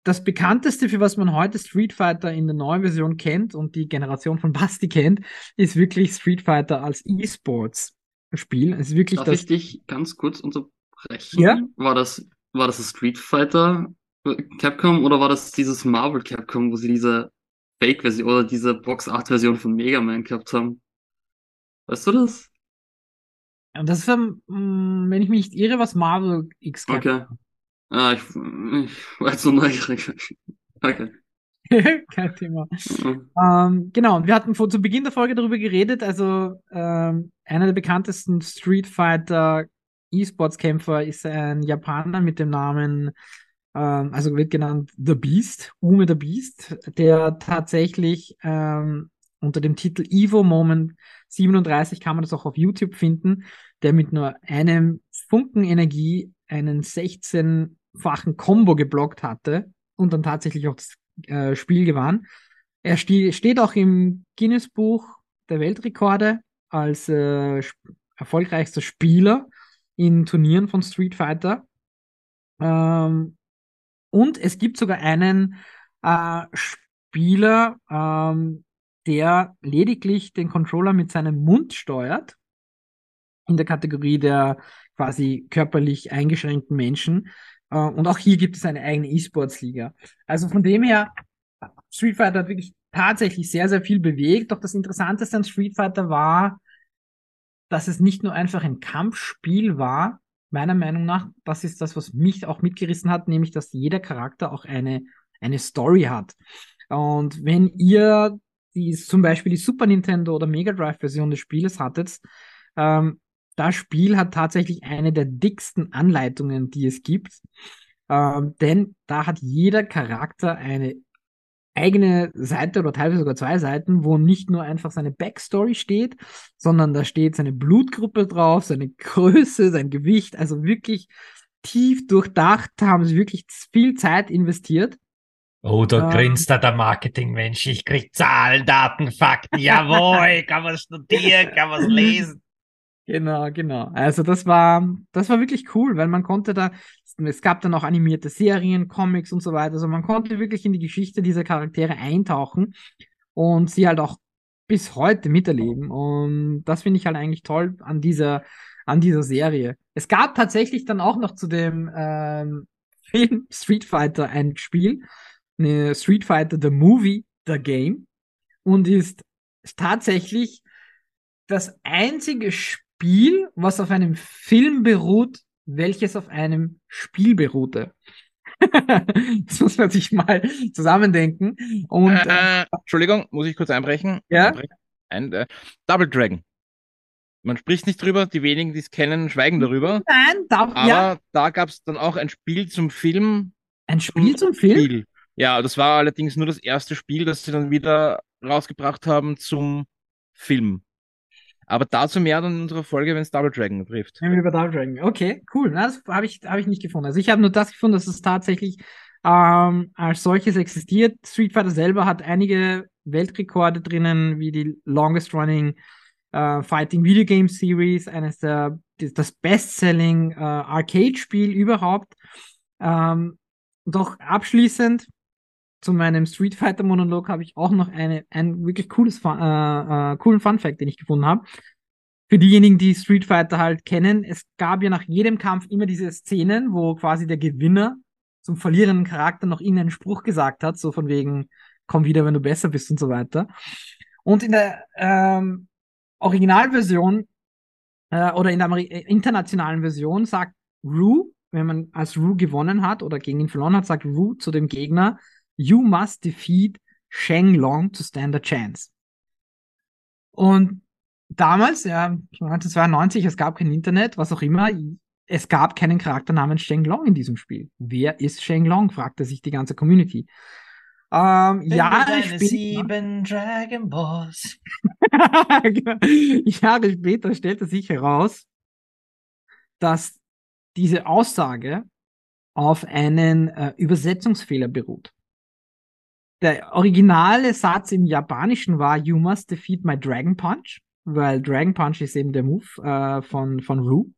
Das bekannteste, für was man heute Street Fighter in der neuen Version kennt und die Generation von Basti kennt, ist wirklich Street Fighter als E-Sports-Spiel. Es ist wirklich Darf das. ich dich ganz kurz unterbrechen? Ja? War das, war das Street Fighter äh, Capcom oder war das dieses Marvel Capcom, wo sie diese Fake-Version oder diese Box 8-Version von Mega Man gehabt haben? Weißt du das? Und das ist, wenn ich mich nicht irre, was Marvel X Okay. Ah, ich, ich war jetzt so neugierig. Okay. Kein Thema. Mhm. Ähm, genau, und wir hatten vor, zu Beginn der Folge darüber geredet, also ähm, einer der bekanntesten Street Fighter E-Sports-Kämpfer ist ein Japaner mit dem Namen, ähm, also wird genannt The Beast, Ume the Beast, der tatsächlich ähm, unter dem Titel Evo Moment 37 kann man das auch auf YouTube finden, der mit nur einem Funken Energie einen 16-fachen Combo geblockt hatte und dann tatsächlich auch das äh, Spiel gewann. Er ste steht auch im Guinness-Buch der Weltrekorde als äh, erfolgreichster Spieler in Turnieren von Street Fighter. Ähm, und es gibt sogar einen äh, Spieler, ähm, der lediglich den Controller mit seinem Mund steuert, in der Kategorie der quasi körperlich eingeschränkten Menschen. Äh, und auch hier gibt es eine eigene E-Sports-Liga. Also von dem her, Street Fighter hat wirklich tatsächlich sehr, sehr viel bewegt. Doch das Interessanteste an Street Fighter war, dass es nicht nur einfach ein Kampfspiel war, meiner Meinung nach, das ist das, was mich auch mitgerissen hat, nämlich, dass jeder Charakter auch eine, eine Story hat. Und wenn ihr die, zum Beispiel die Super Nintendo oder Mega Drive Version des Spieles hattet, ähm, das Spiel hat tatsächlich eine der dicksten Anleitungen, die es gibt. Ähm, denn da hat jeder Charakter eine eigene Seite oder teilweise sogar zwei Seiten, wo nicht nur einfach seine Backstory steht, sondern da steht seine Blutgruppe drauf, seine Größe, sein Gewicht, also wirklich tief durchdacht, da haben sie wirklich viel Zeit investiert. Oh, da Ähm. grinst da der Marketingmensch. Ich krieg Zahlen, Daten, Fakten. Jawohl, kann man studieren, kann man lesen. Genau, genau. Also das war, das war wirklich cool, weil man konnte da, es gab dann auch animierte Serien, Comics und so weiter. Also man konnte wirklich in die Geschichte dieser Charaktere eintauchen und sie halt auch bis heute miterleben. Und das finde ich halt eigentlich toll an dieser, an dieser Serie. Es gab tatsächlich dann auch noch zu dem ähm, Film Street Fighter ein Spiel, eine Street Fighter The Movie, The Game, und ist tatsächlich das einzige Spiel, was auf einem Film beruht, welches auf einem Spiel beruhte. das muss man sich mal zusammendenken. Und äh, äh, Entschuldigung, muss ich kurz einbrechen? Ja? Einbrechen. Ein, äh, Double Dragon. Man spricht nicht drüber, die wenigen, die es kennen, schweigen darüber. nein, da, Aber ja, da gab es dann auch ein Spiel zum Film. ein Spiel zum Film. Spiel. Ja, das war allerdings nur das erste Spiel, das sie dann wieder rausgebracht haben zum Film. Aber dazu mehr dann in unserer Folge, wenn es Double Dragon trifft. Wenn wir über Double Dragon. Okay, cool. Na, das habe ich, hab ich nicht gefunden. Also ich habe nur das gefunden, dass es tatsächlich ähm, als solches existiert. Street Fighter selber hat einige Weltrekorde drinnen, wie die longest running äh, Fighting Video Game Series, eines der das Bestselling äh, Arcade-Spiel überhaupt. Ähm, doch abschließend zu meinem Street Fighter Monolog habe ich auch noch eine, ein wirklich cooles, äh, äh, coolen Fun Fact, den ich gefunden habe für diejenigen, die Street Fighter halt kennen, es gab ja nach jedem Kampf immer diese Szenen, wo quasi der Gewinner zum verlierenden Charakter noch irgendeinen Spruch gesagt hat, so von wegen, komm wieder, wenn du besser bist und so weiter. Und in der ähm, Originalversion äh, oder in der äh, internationalen Version sagt Rue, wenn man als Rue gewonnen hat oder gegen ihn verloren hat, sagt Rue zu dem Gegner, you must defeat Sheng Long to stand a chance. Und damals, ja, 1992, es gab kein Internet, was auch immer, es gab keinen Charakter namens Sheng Long in diesem Spiel. Wer ist Sheng Long? fragte sich die ganze Community. Ähm, Jahre später, Dragon Balls. Jahre später stellte sich heraus, dass diese Aussage auf einen äh, Übersetzungsfehler beruht. Der originale Satz im Japanischen war You must defeat my Dragon Punch, weil Dragon Punch ist eben der Move äh, von, von Ru.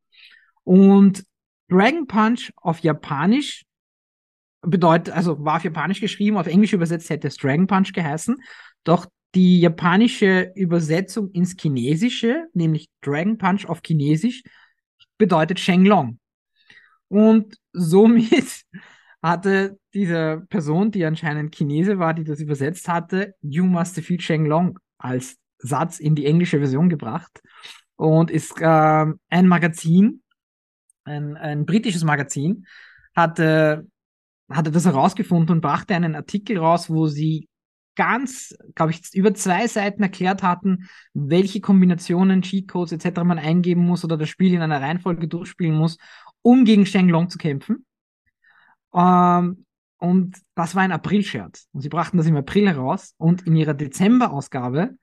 Und Dragon Punch auf Japanisch bedeutet, also war auf Japanisch geschrieben, auf Englisch übersetzt hätte es Dragon Punch geheißen. Doch die japanische Übersetzung ins Chinesische, nämlich Dragon Punch auf Chinesisch, bedeutet Shenglong. Und somit hatte diese Person, die anscheinend Chinese war, die das übersetzt hatte, You must defeat Shenglong als Satz in die englische Version gebracht und ist äh, ein Magazin, ein, ein britisches Magazin, hatte, hatte das herausgefunden und brachte einen Artikel raus, wo sie ganz, glaube ich, über zwei Seiten erklärt hatten, welche Kombinationen, Cheatcodes etc. man eingeben muss oder das Spiel in einer Reihenfolge durchspielen muss, um gegen Shenlong zu kämpfen. Ähm, und das war ein April-Scherz. Und sie brachten das im April heraus und in ihrer Dezember-Ausgabe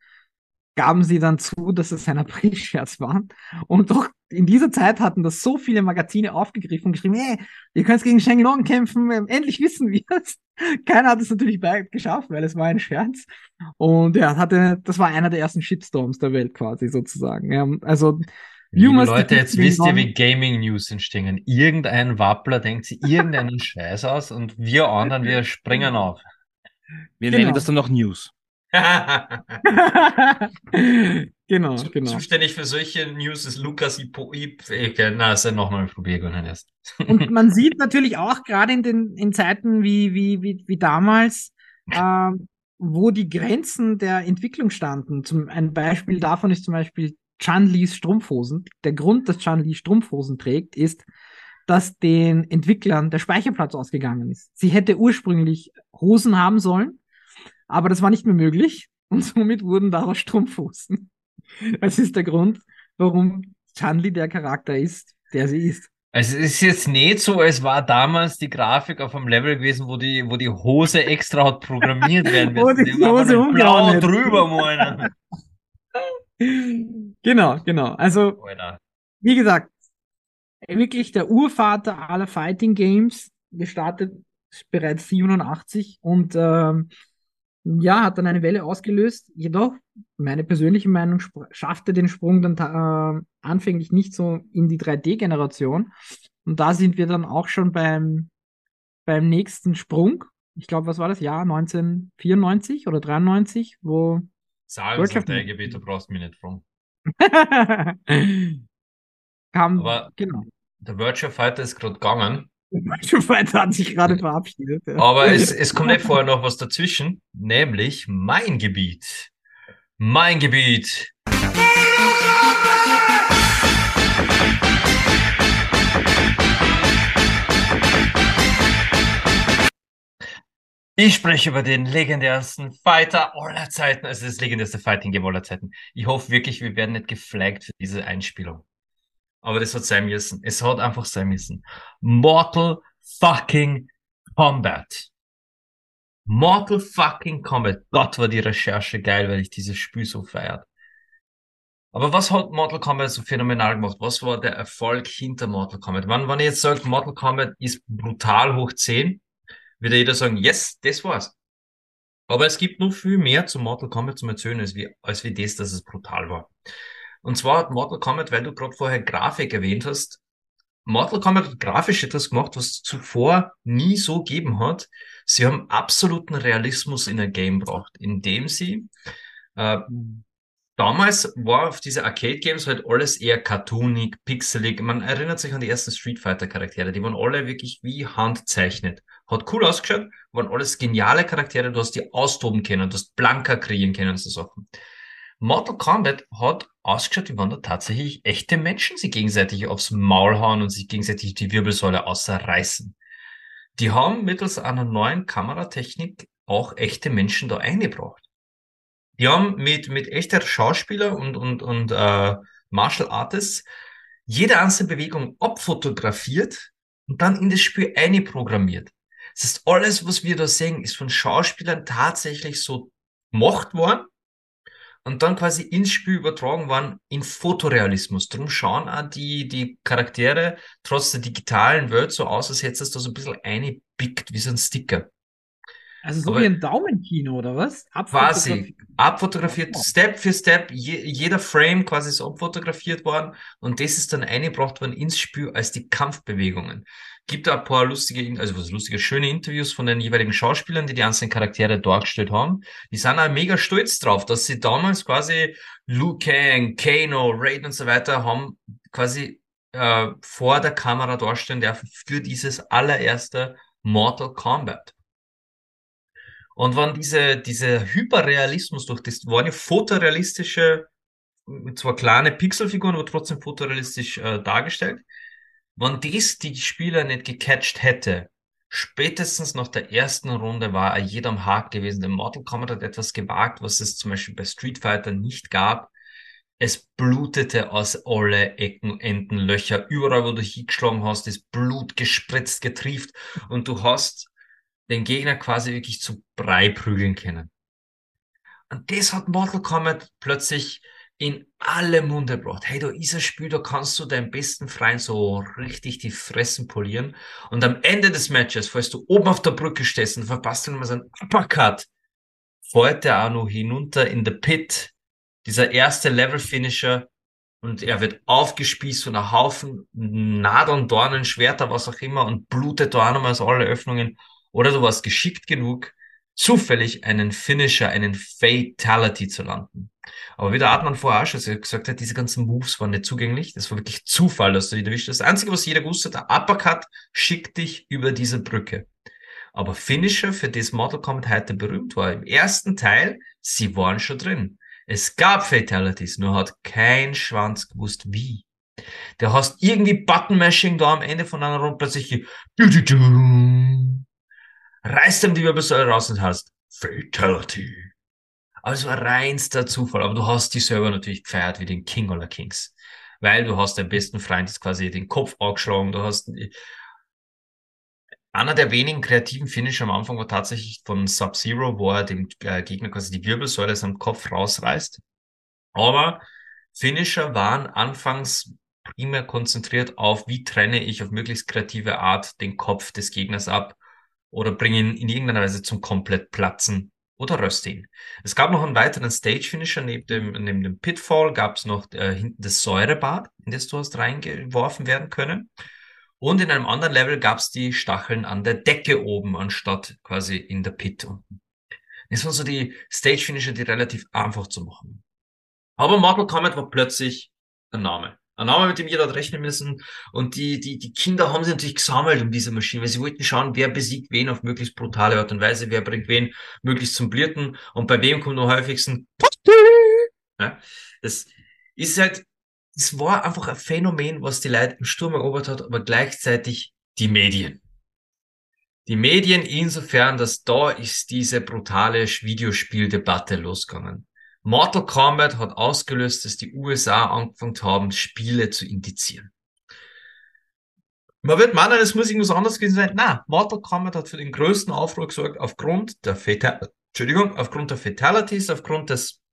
gaben sie dann zu, dass es ein April-Scherz war. Und doch in dieser Zeit hatten das so viele Magazine aufgegriffen und geschrieben, hey, ihr könnt gegen Shenlong kämpfen, ähm, endlich wissen wir es. Keiner hat es natürlich geschafft, weil es war ein Scherz. Und ja, hatte, das war einer der ersten Shitstorms der Welt quasi sozusagen. Also Leute, jetzt wisst ihr, wie Gaming News entstehen. Irgendein Wappler denkt sich irgendeinen Scheiß aus und wir anderen, wir springen auf. Wir genau. nennen das dann noch News. genau, genau. Zuständig für solche News ist Lukas Ipoip. Na, ist ja nochmal probieren erst. Und man sieht natürlich auch gerade in den in Zeiten wie, wie, wie, wie damals, äh, wo die Grenzen der Entwicklung standen. Zum, ein Beispiel davon ist zum Beispiel Chan Lees Strumpfhosen. Der Grund, dass Chan Lee Strumpfhosen trägt, ist, dass den Entwicklern der Speicherplatz ausgegangen ist. Sie hätte ursprünglich Hosen haben sollen, aber das war nicht mehr möglich und somit wurden daraus Strumpfhosen. Das ist der Grund, warum Chanli der Charakter ist, der sie ist. Also es ist jetzt nicht so, es war damals die Grafik auf einem Level gewesen, wo die, wo die Hose extra hat programmiert werden müssen. wo die, die Hose blau drüber, meine. Genau, genau. Also, wie gesagt, wirklich der Urvater aller Fighting Games, gestartet bereits 87 und ähm, ja, hat dann eine Welle ausgelöst. Jedoch, meine persönliche Meinung, schaffte den Sprung dann äh, anfänglich nicht so in die 3D-Generation. Und da sind wir dann auch schon beim, beim nächsten Sprung. Ich glaube, was war das Jahr? 1994 oder 93, wo. Der Gebiet, du brauchst mich nicht fragen. Kam, Aber genau. Der Virtual Fighter ist gerade gegangen. Virtual Fighter hat sich gerade verabschiedet. Ja. Aber es, es kommt nicht vorher noch was dazwischen, nämlich mein Gebiet. Mein Gebiet. Ich spreche über den legendärsten Fighter aller Zeiten. Es ist das legendärste Fighting Game aller Zeiten. Ich hoffe wirklich, wir werden nicht geflaggt für diese Einspielung. Aber das hat sein müssen. Es hat einfach sein müssen. Mortal fucking Kombat. Mortal fucking Kombat. Gott, war die Recherche geil, weil ich dieses Spiel so feiert. Aber was hat Mortal Kombat so phänomenal gemacht? Was war der Erfolg hinter Mortal Kombat? Wann, wenn ich jetzt sage, Mortal Kombat ist brutal hoch 10, würde jeder sagen, yes, das war's. Aber es gibt noch viel mehr zu Mortal Kombat zu erzählen, als wie, als wie das, dass es brutal war. Und zwar hat Mortal Kombat, weil du gerade vorher Grafik erwähnt hast, Mortal Kombat hat grafisch etwas gemacht, was es zuvor nie so gegeben hat. Sie haben absoluten Realismus in ein Game gebracht, indem sie äh, damals war auf diese Arcade Games halt alles eher cartoonig, pixelig. Man erinnert sich an die ersten Street Fighter Charaktere, die waren alle wirklich wie handzeichnet. Hat cool ausgeschaut, waren alles geniale Charaktere, du hast die austoben können, du hast blanker kreieren können, so Sachen. Mortal Kombat hat ausgeschaut, wie wenn da tatsächlich echte Menschen sich gegenseitig aufs Maul hauen und sich gegenseitig die Wirbelsäule außerreißen. Die haben mittels einer neuen Kameratechnik auch echte Menschen da eingebracht. Die haben mit, mit echter Schauspieler und, und, und äh, Martial Artists jede einzelne Bewegung abfotografiert und dann in das Spiel einprogrammiert. Das heißt, alles, was wir da sehen, ist von Schauspielern tatsächlich so gemacht worden und dann quasi ins Spiel übertragen worden in Fotorealismus. Drum schauen auch die, die Charaktere trotz der digitalen Welt so aus, als hättest du da so ein bisschen eingepickt wie so ein Sticker. Also so Aber- wie ein Daumenkino, oder was? Quasi. Abfotografiert. Step für Step, je, jeder Frame quasi so abfotografiert worden und das ist dann eingebracht worden ins Spiel als die Kampfbewegungen. Gibt ein paar lustige, also was lustige, schöne Interviews von den jeweiligen Schauspielern, die die einzelnen Charaktere dargestellt haben. Die sind auch mega stolz drauf, dass sie damals quasi Liu Kang, Kano, Raiden und so weiter haben quasi äh, vor der Kamera darstellen dürfen für dieses allererste Mortal Kombat. Und wenn diese, dieser Hyperrealismus durch das waren ja fotorealistische, zwar kleine Pixelfiguren, aber trotzdem fotorealistisch äh, dargestellt. Wenn das die Spieler nicht gecatcht hätte, spätestens nach der ersten Runde war er jeder am Haken gewesen. Der Mortal Kombat hat etwas gewagt, was es zum Beispiel bei Street Fighter nicht gab. Es blutete aus alle Ecken, Enden, Löcher. Überall, wo du hingeschlagen hast, ist Blut gespritzt, getrieft. Und du hast den Gegner quasi wirklich zu Brei prügeln können. Und das hat Mortal Kombat plötzlich in alle Munde gebracht. Hey, da ist ein Spiel, da kannst du deinen besten Freund so richtig die Fressen polieren. Und am Ende des Matches, falls du oben auf der Brücke stehst und verpasst dann mal so einen Uppercut, fällt er auch hinunter in the Pit. Dieser erste Level-Finisher. Und er wird aufgespießt von einem Haufen Nadeln, Dornen, Schwerter, was auch immer und blutet da auch aus alle Öffnungen. Oder du warst geschickt genug, zufällig einen Finisher, einen Fatality zu landen. Aber wie der Artmann vorher auch schon gesagt hat, diese ganzen Moves waren nicht zugänglich. Das war wirklich Zufall, dass du die erwischt hast. Das Einzige, was jeder gewusst hat, der Uppercut schickt dich über diese Brücke. Aber Finisher, für das Mortal Kombat heute berühmt war, im ersten Teil, sie waren schon drin. Es gab Fatalities, nur hat kein Schwanz gewusst, wie. Der hast irgendwie Button-Mashing da am Ende von einer Runde plötzlich reißt ihm die Wirbelsäule raus und hast Fatality. Also ein reinster Zufall, aber du hast die selber natürlich gefeiert wie den King aller Kings. Weil du hast deinen besten Freund jetzt quasi den Kopf angeschlagen, du hast einer der wenigen kreativen Finisher am Anfang war tatsächlich von Sub-Zero, wo er dem äh, Gegner quasi die Wirbelsäule seinem Kopf rausreißt. Aber Finisher waren anfangs primär konzentriert auf, wie trenne ich auf möglichst kreative Art den Kopf des Gegners ab oder bringe ihn in irgendeiner Weise zum komplett Platzen oder röste ihn. Es gab noch einen weiteren Stage-Finisher neben dem, neben dem Pitfall, gab es noch äh, hinten das Säurebad, in das du hast reingeworfen werden können. Und in einem anderen Level gab es die Stacheln an der Decke oben, anstatt quasi in der Pit unten. Das waren so die Stage-Finisher, die relativ einfach zu machen. Aber Mortal Kombat war plötzlich ein Name. Ein Name, mit dem jeder hat rechnen müssen. Und die, die, die Kinder haben sich natürlich gesammelt um diese Maschine, weil sie wollten schauen, wer besiegt wen auf möglichst brutale Art und Weise, wer bringt wen möglichst zum Blirten und bei wem kommt am häufigsten ja, Das ist halt, es war einfach ein Phänomen, was die Leute im Sturm erobert hat, aber gleichzeitig die Medien. Die Medien insofern, dass da ist diese brutale Videospieldebatte losgegangen. Mortal Kombat hat ausgelöst, dass die USA angefangen haben, Spiele zu indizieren. Man wird meinen, es muss irgendwas anderes gewesen sein. Na, Mortal Kombat hat für den größten Aufruhr gesorgt aufgrund der Fatal Entschuldigung, aufgrund der Fatalities, aufgrund des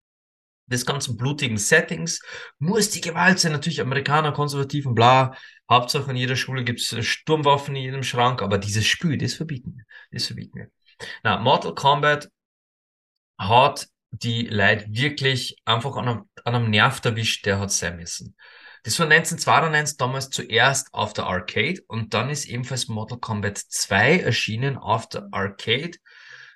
des ganzen blutigen Settings, muss die Gewalt sein. Natürlich Amerikaner, konservativ und bla. Hauptsache in jeder Schule gibt's Sturmwaffen in jedem Schrank, aber dieses Spiel, das verbieten wir. Das verbieten wir. Na, Mortal Kombat hat die Leute wirklich einfach an einem, an einem Nerv erwischt, der hat sein müssen. Das war 1992 damals zuerst auf der Arcade und dann ist ebenfalls Mortal Kombat 2 erschienen auf der Arcade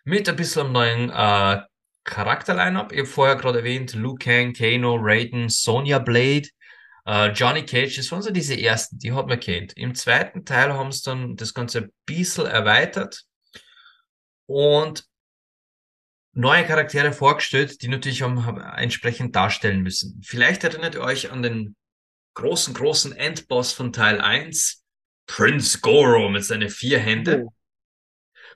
mit ein bisschen einem neuen äh, Charakter-Line-Up. Ich habe vorher gerade erwähnt, Liu Kang, Kano, Raiden, Sonya Blade, äh, Johnny Cage, das waren so diese ersten, die hat man kennt. Im zweiten Teil haben sie dann das Ganze ein bisschen erweitert und neue Charaktere vorgestellt, die natürlich entsprechend darstellen müssen. Vielleicht erinnert ihr euch an den großen, großen Endboss von Teil 1, Prince Goro mit seinen vier Händen. Oh.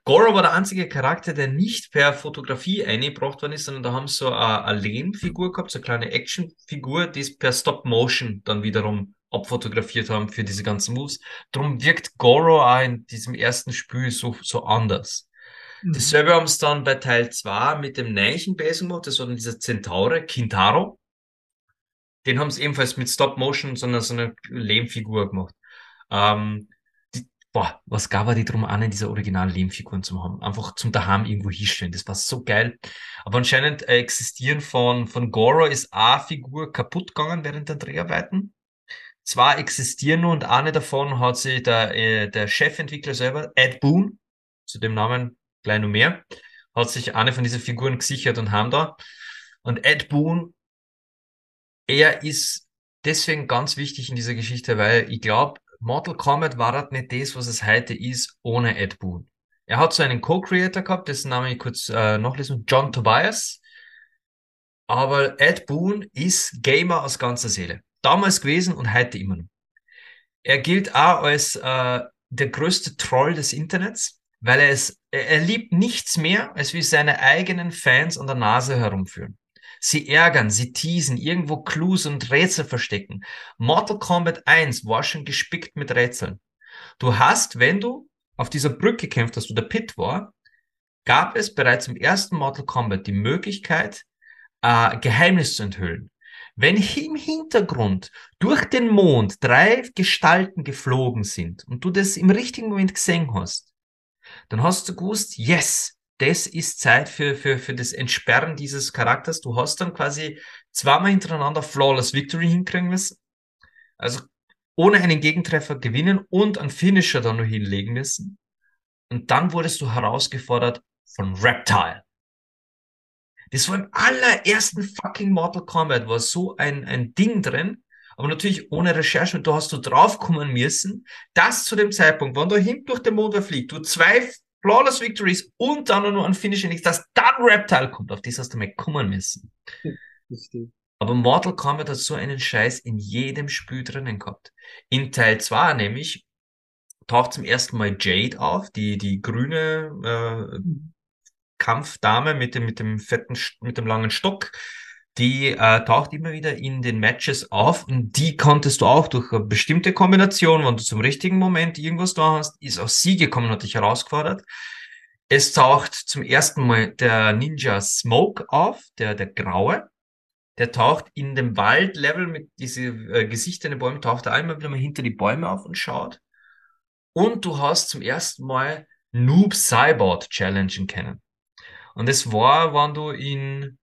Goro war der einzige Charakter, der nicht per Fotografie eingebracht worden ist, sondern da haben sie so eine, eine Lehnfigur gehabt, so eine kleine Actionfigur, die es per Stop-Motion dann wiederum abfotografiert haben für diese ganzen Moves. Drum wirkt Goro auch in diesem ersten Spiel so, so anders. Mhm. Dasselbe haben sie dann bei Teil 2 mit dem neuen Besen gemacht, das war dann dieser Zentaure, Kintaro. Den haben sie ebenfalls mit Stop Motion, so eine, so eine Lehmfigur gemacht. Ähm, die, boah, was gab er die drum an, in dieser originalen Lehmfiguren zu haben? Einfach zum Daheim irgendwo hinstellen. Das war so geil. Aber anscheinend äh, existieren von, von Goro ist eine Figur kaputt gegangen während der Dreharbeiten. Zwei existieren nur und eine davon hat sich der, äh, der Chefentwickler selber, Ed Boon, zu dem Namen gleich noch mehr, hat sich eine von diesen Figuren gesichert und haben da. Und Ed Boon, er ist deswegen ganz wichtig in dieser Geschichte, weil ich glaube, Mortal Kombat war halt nicht das, was es heute ist, ohne Ed Boon. Er hat so einen Co-Creator gehabt, dessen Namen ich kurz äh, nachlesen, John Tobias. Aber Ed Boon ist Gamer aus ganzer Seele. Damals gewesen und heute immer noch. Er gilt auch als äh, der größte Troll des Internets, weil er es, er, liebt nichts mehr, als wie seine eigenen Fans an der Nase herumführen. Sie ärgern, sie teasen, irgendwo Clues und Rätsel verstecken. Mortal Kombat 1 war schon gespickt mit Rätseln. Du hast, wenn du auf dieser Brücke kämpft hast, wo der Pit war, gab es bereits im ersten Mortal Kombat die Möglichkeit, äh, Geheimnis zu enthüllen. Wenn im Hintergrund durch den Mond drei Gestalten geflogen sind und du das im richtigen Moment gesehen hast, dann hast du gewusst, yes, das ist Zeit für, für, für das Entsperren dieses Charakters. Du hast dann quasi zweimal hintereinander Flawless Victory hinkriegen müssen. Also ohne einen Gegentreffer gewinnen und einen Finisher dann noch hinlegen müssen. Und dann wurdest du herausgefordert von Reptile. Das war im allerersten fucking Mortal Kombat, war so ein, ein Ding drin, aber natürlich ohne Recherche und da hast du draufkommen müssen, dass zu dem Zeitpunkt, wenn du hinten durch den Mond fliegt, du zwei Flawless Victories und dann nur ein Finish nichts, dass dann Reptile kommt, auf das hast du mal kommen müssen. Aber Mortal Kombat hat so einen Scheiß in jedem Spiel drinnen gehabt. In Teil 2 nämlich taucht zum ersten Mal Jade auf, die, die grüne äh, Kampfdame mit dem, mit dem fetten, mit dem langen Stock. Die äh, taucht immer wieder in den Matches auf und die konntest du auch durch eine bestimmte Kombination, wenn du zum richtigen Moment irgendwas da hast, ist auch sie gekommen und hat dich herausgefordert. Es taucht zum ersten Mal der Ninja Smoke auf, der, der Graue. Der taucht in dem Waldlevel mit diese äh, Gesichter in den Bäumen, taucht er einmal wieder mal hinter die Bäume auf und schaut. Und du hast zum ersten Mal Noob Cyborg challengen können. Und es war, wenn du in,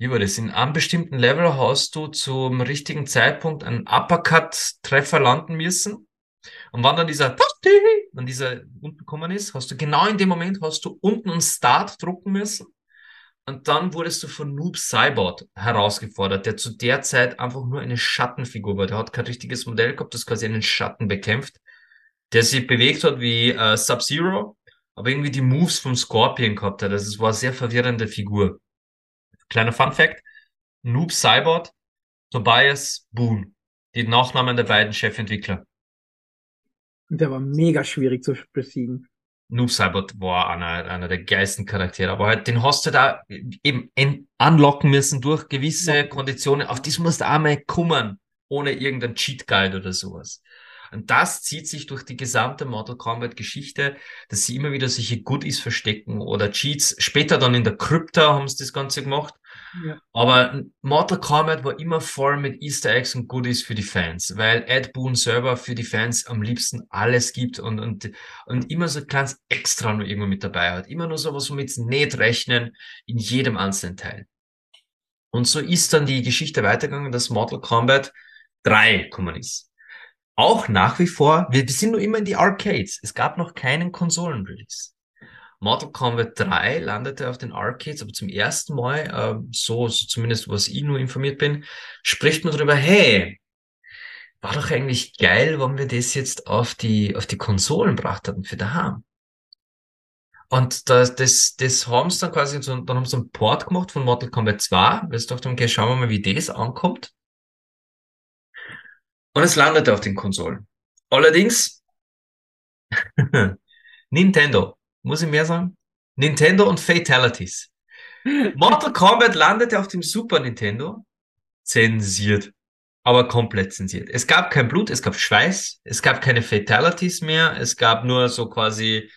wie war das, in einem bestimmten Level hast du zum richtigen Zeitpunkt einen Uppercut-Treffer landen müssen. Und wenn dann dieser, wenn dieser unten gekommen ist, hast du genau in dem Moment hast du unten einen Start drucken müssen. Und dann wurdest du von Noob Cyborg herausgefordert, der zu der Zeit einfach nur eine Schattenfigur war. Der hat kein richtiges Modell gehabt, das quasi einen Schatten bekämpft, der sich bewegt hat wie äh, Sub-Zero, aber irgendwie die Moves vom Scorpion gehabt hat. Also es war eine sehr verwirrende Figur. Kleiner Fun Fact. Noob Cyborg, Tobias Boone. Die Nachnamen der beiden Chefentwickler. Der war mega schwierig zu besiegen. Noob Cyborg war einer, einer der geilsten Charaktere, aber halt, den hast du da eben in, unlocken müssen durch gewisse Ja. Konditionen. Auf das musst du einmal kommen, ohne irgendein Cheat Guide oder sowas. Und das zieht sich durch die gesamte Mortal Kombat Geschichte, dass sie immer wieder solche Goodies verstecken oder Cheats. Später dann in der Krypta haben sie das Ganze gemacht. Aber Mortal Kombat war immer voll mit Easter Eggs und Goodies für die Fans, weil Ed Boon selber für die Fans am liebsten alles gibt und, und, und immer so ein kleines Extra nur irgendwo mit dabei hat. Immer nur sowas, womit sie nicht rechnen in jedem einzelnen Teil. Und so ist dann die Geschichte weitergegangen, dass Mortal Kombat 3 gekommen ist. Auch nach wie vor, wir sind nur immer in die Arcades. Es gab noch keinen Konsolenrelease. Mortal Kombat 3 landete auf den Arcades, aber zum ersten Mal, äh, so, so zumindest was ich nur informiert bin, spricht man darüber, hey, war doch eigentlich geil, wenn wir das jetzt auf die, auf die Konsolen gebracht hatten für daheim. Und das, das, das haben sie dann quasi, so, dann haben sie einen Port gemacht von Mortal Kombat 2, weil sie dachten, okay, schauen wir mal, wie das ankommt. Und es landete auf den Konsolen. Allerdings, Nintendo, muss ich mehr sagen? Nintendo und Fatalities. Mortal Kombat landete auf dem Super Nintendo zensiert. Aber komplett zensiert. Es gab kein Blut, es gab Schweiß, es gab keine Fatalities mehr, es gab nur so quasi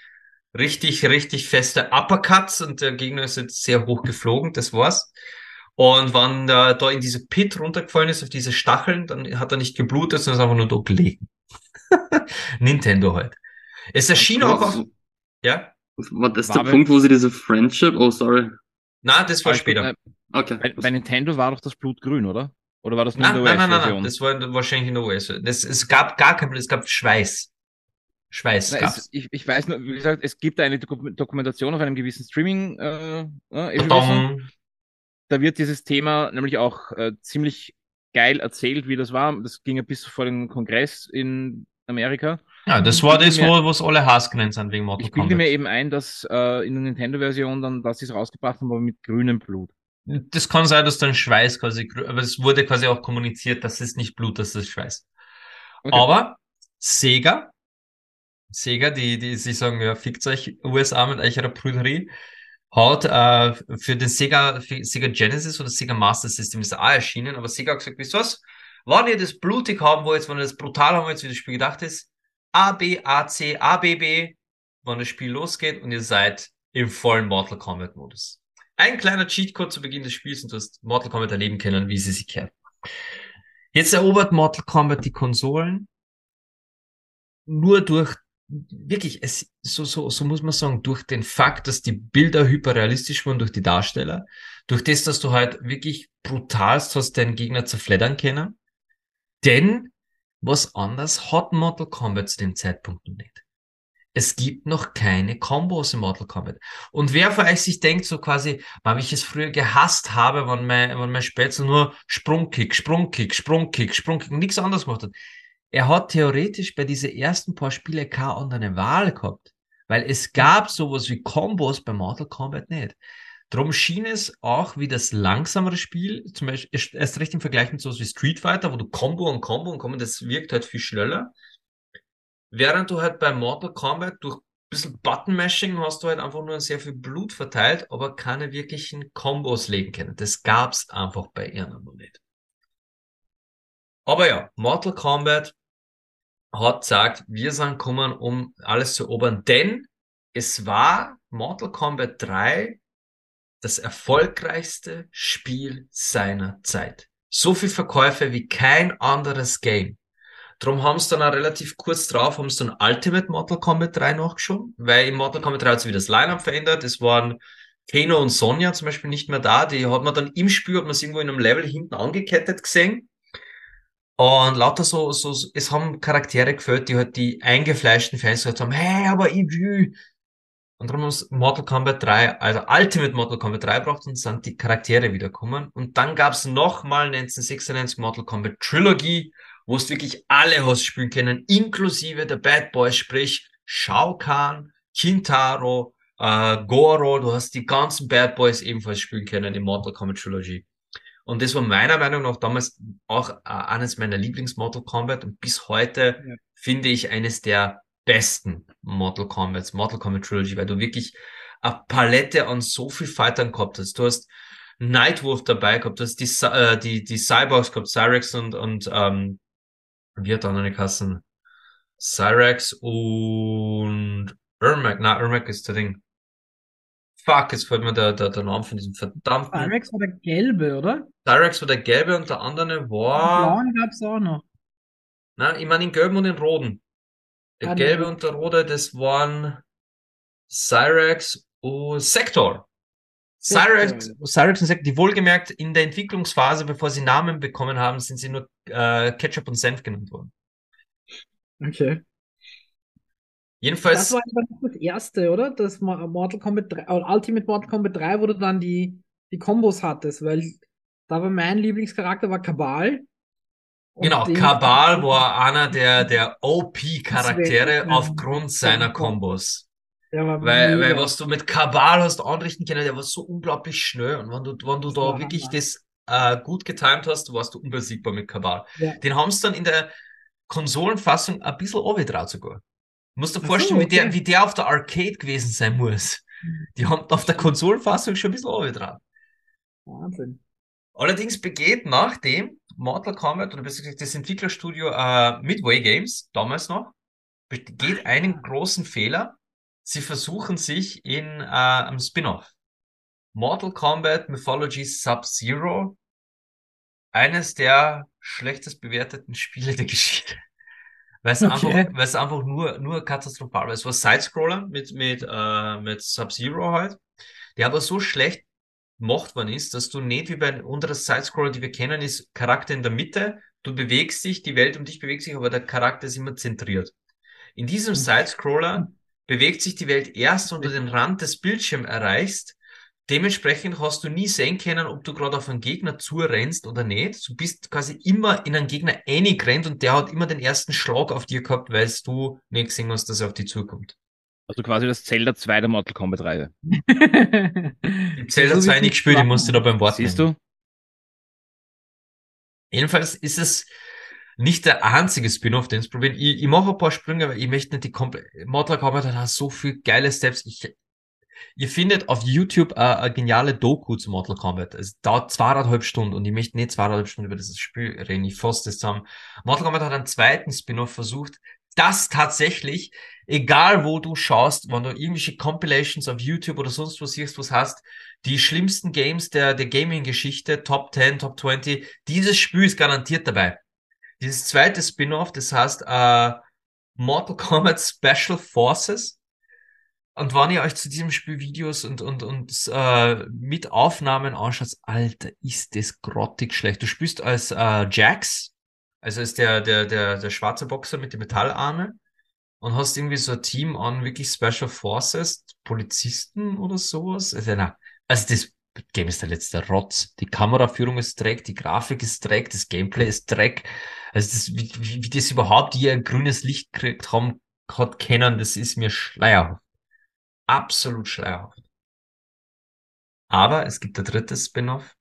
richtig, richtig feste Uppercuts und der Gegner ist jetzt sehr hoch geflogen, das war's. Und wenn er da in diese Pit runtergefallen ist, auf diese Stacheln, dann hat er nicht geblutet, sondern ist einfach nur da gelegen. Nintendo halt. Es erschien auch auf, ja? War das War der Punkt, wo sie diese Friendship, oh sorry. Na, das war ich- später. äh, Okay. Bei, bei Nintendo war doch das Blut grün, oder? Oder war das nur Nein, in nein, der nein, nein, nein, US-Version? das war wahrscheinlich in der US. Das, es gab gar kein Blut, es gab Schweiß. Schweiß Na, gab's. es, ich, ich weiß nur, wie gesagt, es gibt eine Doku- Dokumentation auf einem gewissen Streaming. Äh, äh, da wird dieses Thema nämlich auch äh, ziemlich geil erzählt, wie das war. Das ging ja bis vor den Kongress in Amerika. Ja, das war das, wo, es alle Hass genannt sind wegen Mortal Ich bilde mir eben ein, dass äh, in der Nintendo-Version dann, dass sie es rausgebracht haben, aber mit grünem Blut. Das kann sein, dass dann Schweiß quasi, aber es wurde quasi auch kommuniziert, das ist nicht Blut, das ist Schweiß. Okay. Aber Sega, Sega, die, die sich sagen, ja, fickt euch USA mit eurer Brüderie, hat äh, für den Sega, für Sega Genesis oder Sega Master System ist er auch erschienen, aber Sega hat gesagt, wisst ihr was? Wenn ihr das blutig haben wollt, wenn ihr das brutal haben wollt, wie das Spiel gedacht ist, A, B, A, C, A, B, B, wann das Spiel losgeht und ihr seid im vollen Mortal Kombat Modus. Ein kleiner Cheatcode zu Beginn des Spiels und du hast Mortal Kombat erleben können, wie sie sich kehrt. Jetzt erobert Mortal Kombat die Konsolen nur durch wirklich, es, so, so, so muss man sagen, durch den Fakt, dass die Bilder hyperrealistisch waren durch die Darsteller, durch das, dass du halt wirklich brutalst hast, deinen Gegner zerfleddern können. Denn was anderes hat Mortal Kombat zu dem Zeitpunkt noch nicht. Es gibt noch keine Kombos in Mortal Kombat. Und wer von euch sich denkt, so quasi, weil ich es früher gehasst habe, wenn mein, wenn mein Spätzle nur Sprungkick, Sprungkick, Sprungkick, Sprungkick und nichts anderes gemacht hat. Er hat theoretisch bei diese ersten paar Spiele keine andere Wahl gehabt. Weil es gab sowas wie Kombos bei Mortal Kombat nicht. Drum schien es auch wie das langsamere Spiel, zum Beispiel erst- recht im Vergleich mit sowas wie Street Fighter, wo du Combo und Combo und Combo, das wirkt halt viel schneller. Während du halt bei Mortal Kombat durch ein bisschen Button-Mashing hast du halt einfach nur sehr viel Blut verteilt, aber keine wirklichen Kombos legen können. Das gab's einfach bei noch nicht. Aber ja, Mortal Kombat hat gesagt, wir sind gekommen, um alles zu erobern, denn es war Mortal Kombat 3 das erfolgreichste Spiel seiner Zeit. So viel Verkäufe wie kein anderes Game. Drum haben sie dann auch relativ kurz drauf, haben sie dann Ultimate Mortal Kombat 3 nachgeschoben, weil im Mortal Kombat 3 hat sich wieder das Line-Up verändert. Es waren Kano und Sonja zum Beispiel nicht mehr da. Die hat man dann im Spiel, hat man sie irgendwo in einem Level hinten angekettet gesehen. Und lauter so, so, es haben Charaktere gefällt, die halt die eingefleischten Fans gesagt haben, hey, aber ich will. Und darum haben sie Mortal Kombat 3, also Ultimate Mortal Kombat 3 braucht und sind die Charaktere wiederkommen. Und dann gab's nochmal 1996 Mortal Kombat Trilogy, wo du wirklich alle hast spielen können, inklusive der Bad Boys, sprich Shao Kahn, Kintaro, äh, Goro, du hast die ganzen Bad Boys ebenfalls spielen können im Mortal Kombat Trilogy. Und das war meiner Meinung nach damals auch äh, eines meiner Lieblings-Mortal Kombat und bis heute Ja. finde ich eines der besten Mortal Kombats, Mortal Kombat Trilogy, weil du wirklich eine Palette an so viel Fightern gehabt hast. Du hast Nightwolf dabei gehabt, du hast die, äh, die, die Cyborgs gehabt, Cyrex und, und ähm, wie hat der andere Kassen? Cyrex und Ermac, na, Ermac ist der Ding. Fuck, jetzt fällt mir der, der, der Name von diesem verdammten. Cyrex war der gelbe, oder? Cyrex war der gelbe und der andere Den war. blauen gab's auch noch. Nein, ich meine den gelben und den roten. Der gelbe und der rote, das waren Cyrex und Sector. Cyrex. Cyrex und Sector, die wohlgemerkt in der Entwicklungsphase, bevor sie Namen bekommen haben, sind sie nur äh, Ketchup und Senf genannt worden. Okay. Jedenfalls, Das war das erste, oder? Das Mo- Mortal Kombat 3, oder Ultimate Mortal Kombat 3, wo du dann die, die Kombos hattest, weil da war mein Lieblingscharakter war Kabal. Und genau, Kabal war einer der, der OP-Charaktere aufgrund seiner Kombo. Kombos. War Weil, weil mega. was du mit Kabal hast anrichten können, der war so unglaublich schnell. Und wenn du, wenn du Das da wirklich Hammer. das äh, gut getimt hast, warst du unbesiegbar mit Kabal. Ja. Den haben sie dann in der Konsolenfassung ein bisschen runtergetraut sogar. Du musst dir Ach so, vorstellen, wie, der, okay. wie der auf der Arcade gewesen sein muss. Die haben auf der Konsolenfassung schon ein bisschen runtergetraut. Wahnsinn. Allerdings begeht nach dem Mortal Kombat, oder besser gesagt das Entwicklerstudio äh, Midway Games, damals noch, begeht einen großen Fehler. sie versuchen sich in äh, einem Spin-off. Mortal Kombat Mythology Sub-Zero. Eines der schlechtest bewerteten Spiele der Geschichte. Weil es Okay. einfach, weil es einfach nur, nur katastrophal war. Es war Sidescroller mit, mit, äh, mit Sub-Zero halt, der aber so schlecht gemacht worden ist, dass du nicht wie bei unseren Sidescroller, die wir kennen, ist Charakter in der Mitte, du bewegst dich, die Welt um dich bewegt sich, aber der Charakter ist immer zentriert. In diesem Sidescroller bewegt sich die Welt erst, wenn du den Rand des Bildschirms erreichst. Dementsprechend hast du nie sehen können, ob du gerade auf einen Gegner zurennst oder nicht. Du bist quasi immer in einen Gegner eingerannt und der hat immer den ersten Schlag auf dir gehabt, weil du nicht gesehen hast, dass er auf dich zukommt. Also quasi das Zelda 2 der Mortal Kombat Reihe. Zelda 2 nicht gespielt, ich musste da beim Wort Siehst nehmen. du? Jedenfalls ist es nicht der einzige Spin-off, den es probieren. Ich, ich mache ein paar Sprünge, aber ich möchte nicht die komplette. Mortal Kombat hat so viel geile Steps. Ich, ihr findet auf YouTube eine, eine geniale Doku zu Mortal Kombat. Es dauert zweieinhalb Stunden und ich möchte nicht zweieinhalb Stunden über dieses Spiel reden. Ich fasse das zusammen. Mortal Kombat hat einen zweiten Spin-off versucht, das tatsächlich, egal wo du schaust, wenn du irgendwelche Compilations auf YouTube oder sonst was siehst, was hast, die schlimmsten Games der, der Gaming-Geschichte, Top 10, Top 20, dieses Spiel ist garantiert dabei. Dieses zweite Spin-off, das heißt äh, Mortal Kombat Special Forces. Und wenn ihr euch zu diesem Spiel Videos und, und, und äh, mit Aufnahmen anschaut, Alter, ist das grottig schlecht. Du spielst als äh, Jax, also ist der, der, der, der schwarze Boxer mit den Metallarmen und hast irgendwie so ein Team an wirklich Special Forces, Polizisten oder sowas. Also, na, also das Game ist der letzte Rotz. Die Kameraführung ist Dreck, die Grafik ist Dreck, das Gameplay ist Dreck. Also das, wie, wie, wie das überhaupt hier ein grünes Licht gekriegt haben, hat kennen, das ist mir schleierhaft. Absolut schleierhaft. Aber es gibt ein drittes Spin-off,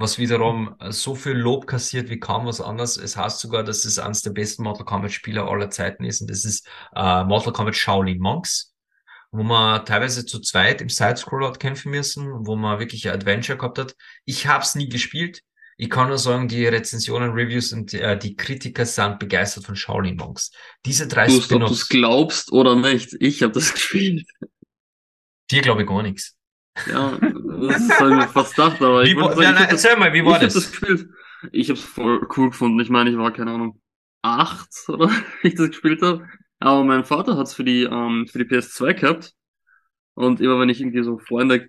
was wiederum äh, so viel Lob kassiert wie kaum was anderes. Es heißt sogar, dass es eines der besten Mortal Kombat Spieler aller Zeiten ist und das ist äh, Mortal Kombat Shaolin Monks, wo man teilweise zu zweit im Sidescroller hat kämpfen müssen, wo man wirklich ein Adventure gehabt hat. Ich hab's nie gespielt. Ich kann nur sagen, die Rezensionen, Reviews und äh, die Kritiker sind begeistert von Shaolin Monks. Diese drei Du, ob du es Spin-offs, glaubst oder nicht, ich habe das gespielt. dir glaube ich gar nichts. Ja, das ich mir fast gedacht, aber Wie, ich wollte sagen, ja, ich nein, hab das, erzähl mal, wie ich war hab das? das gespielt. Ich habe es voll cool gefunden. Ich meine, ich war, keine Ahnung, acht oder wie ich das gespielt habe. Aber mein Vater hat es für die, ähm, für die PS2 gehabt. Und immer wenn ich irgendwie so Freunde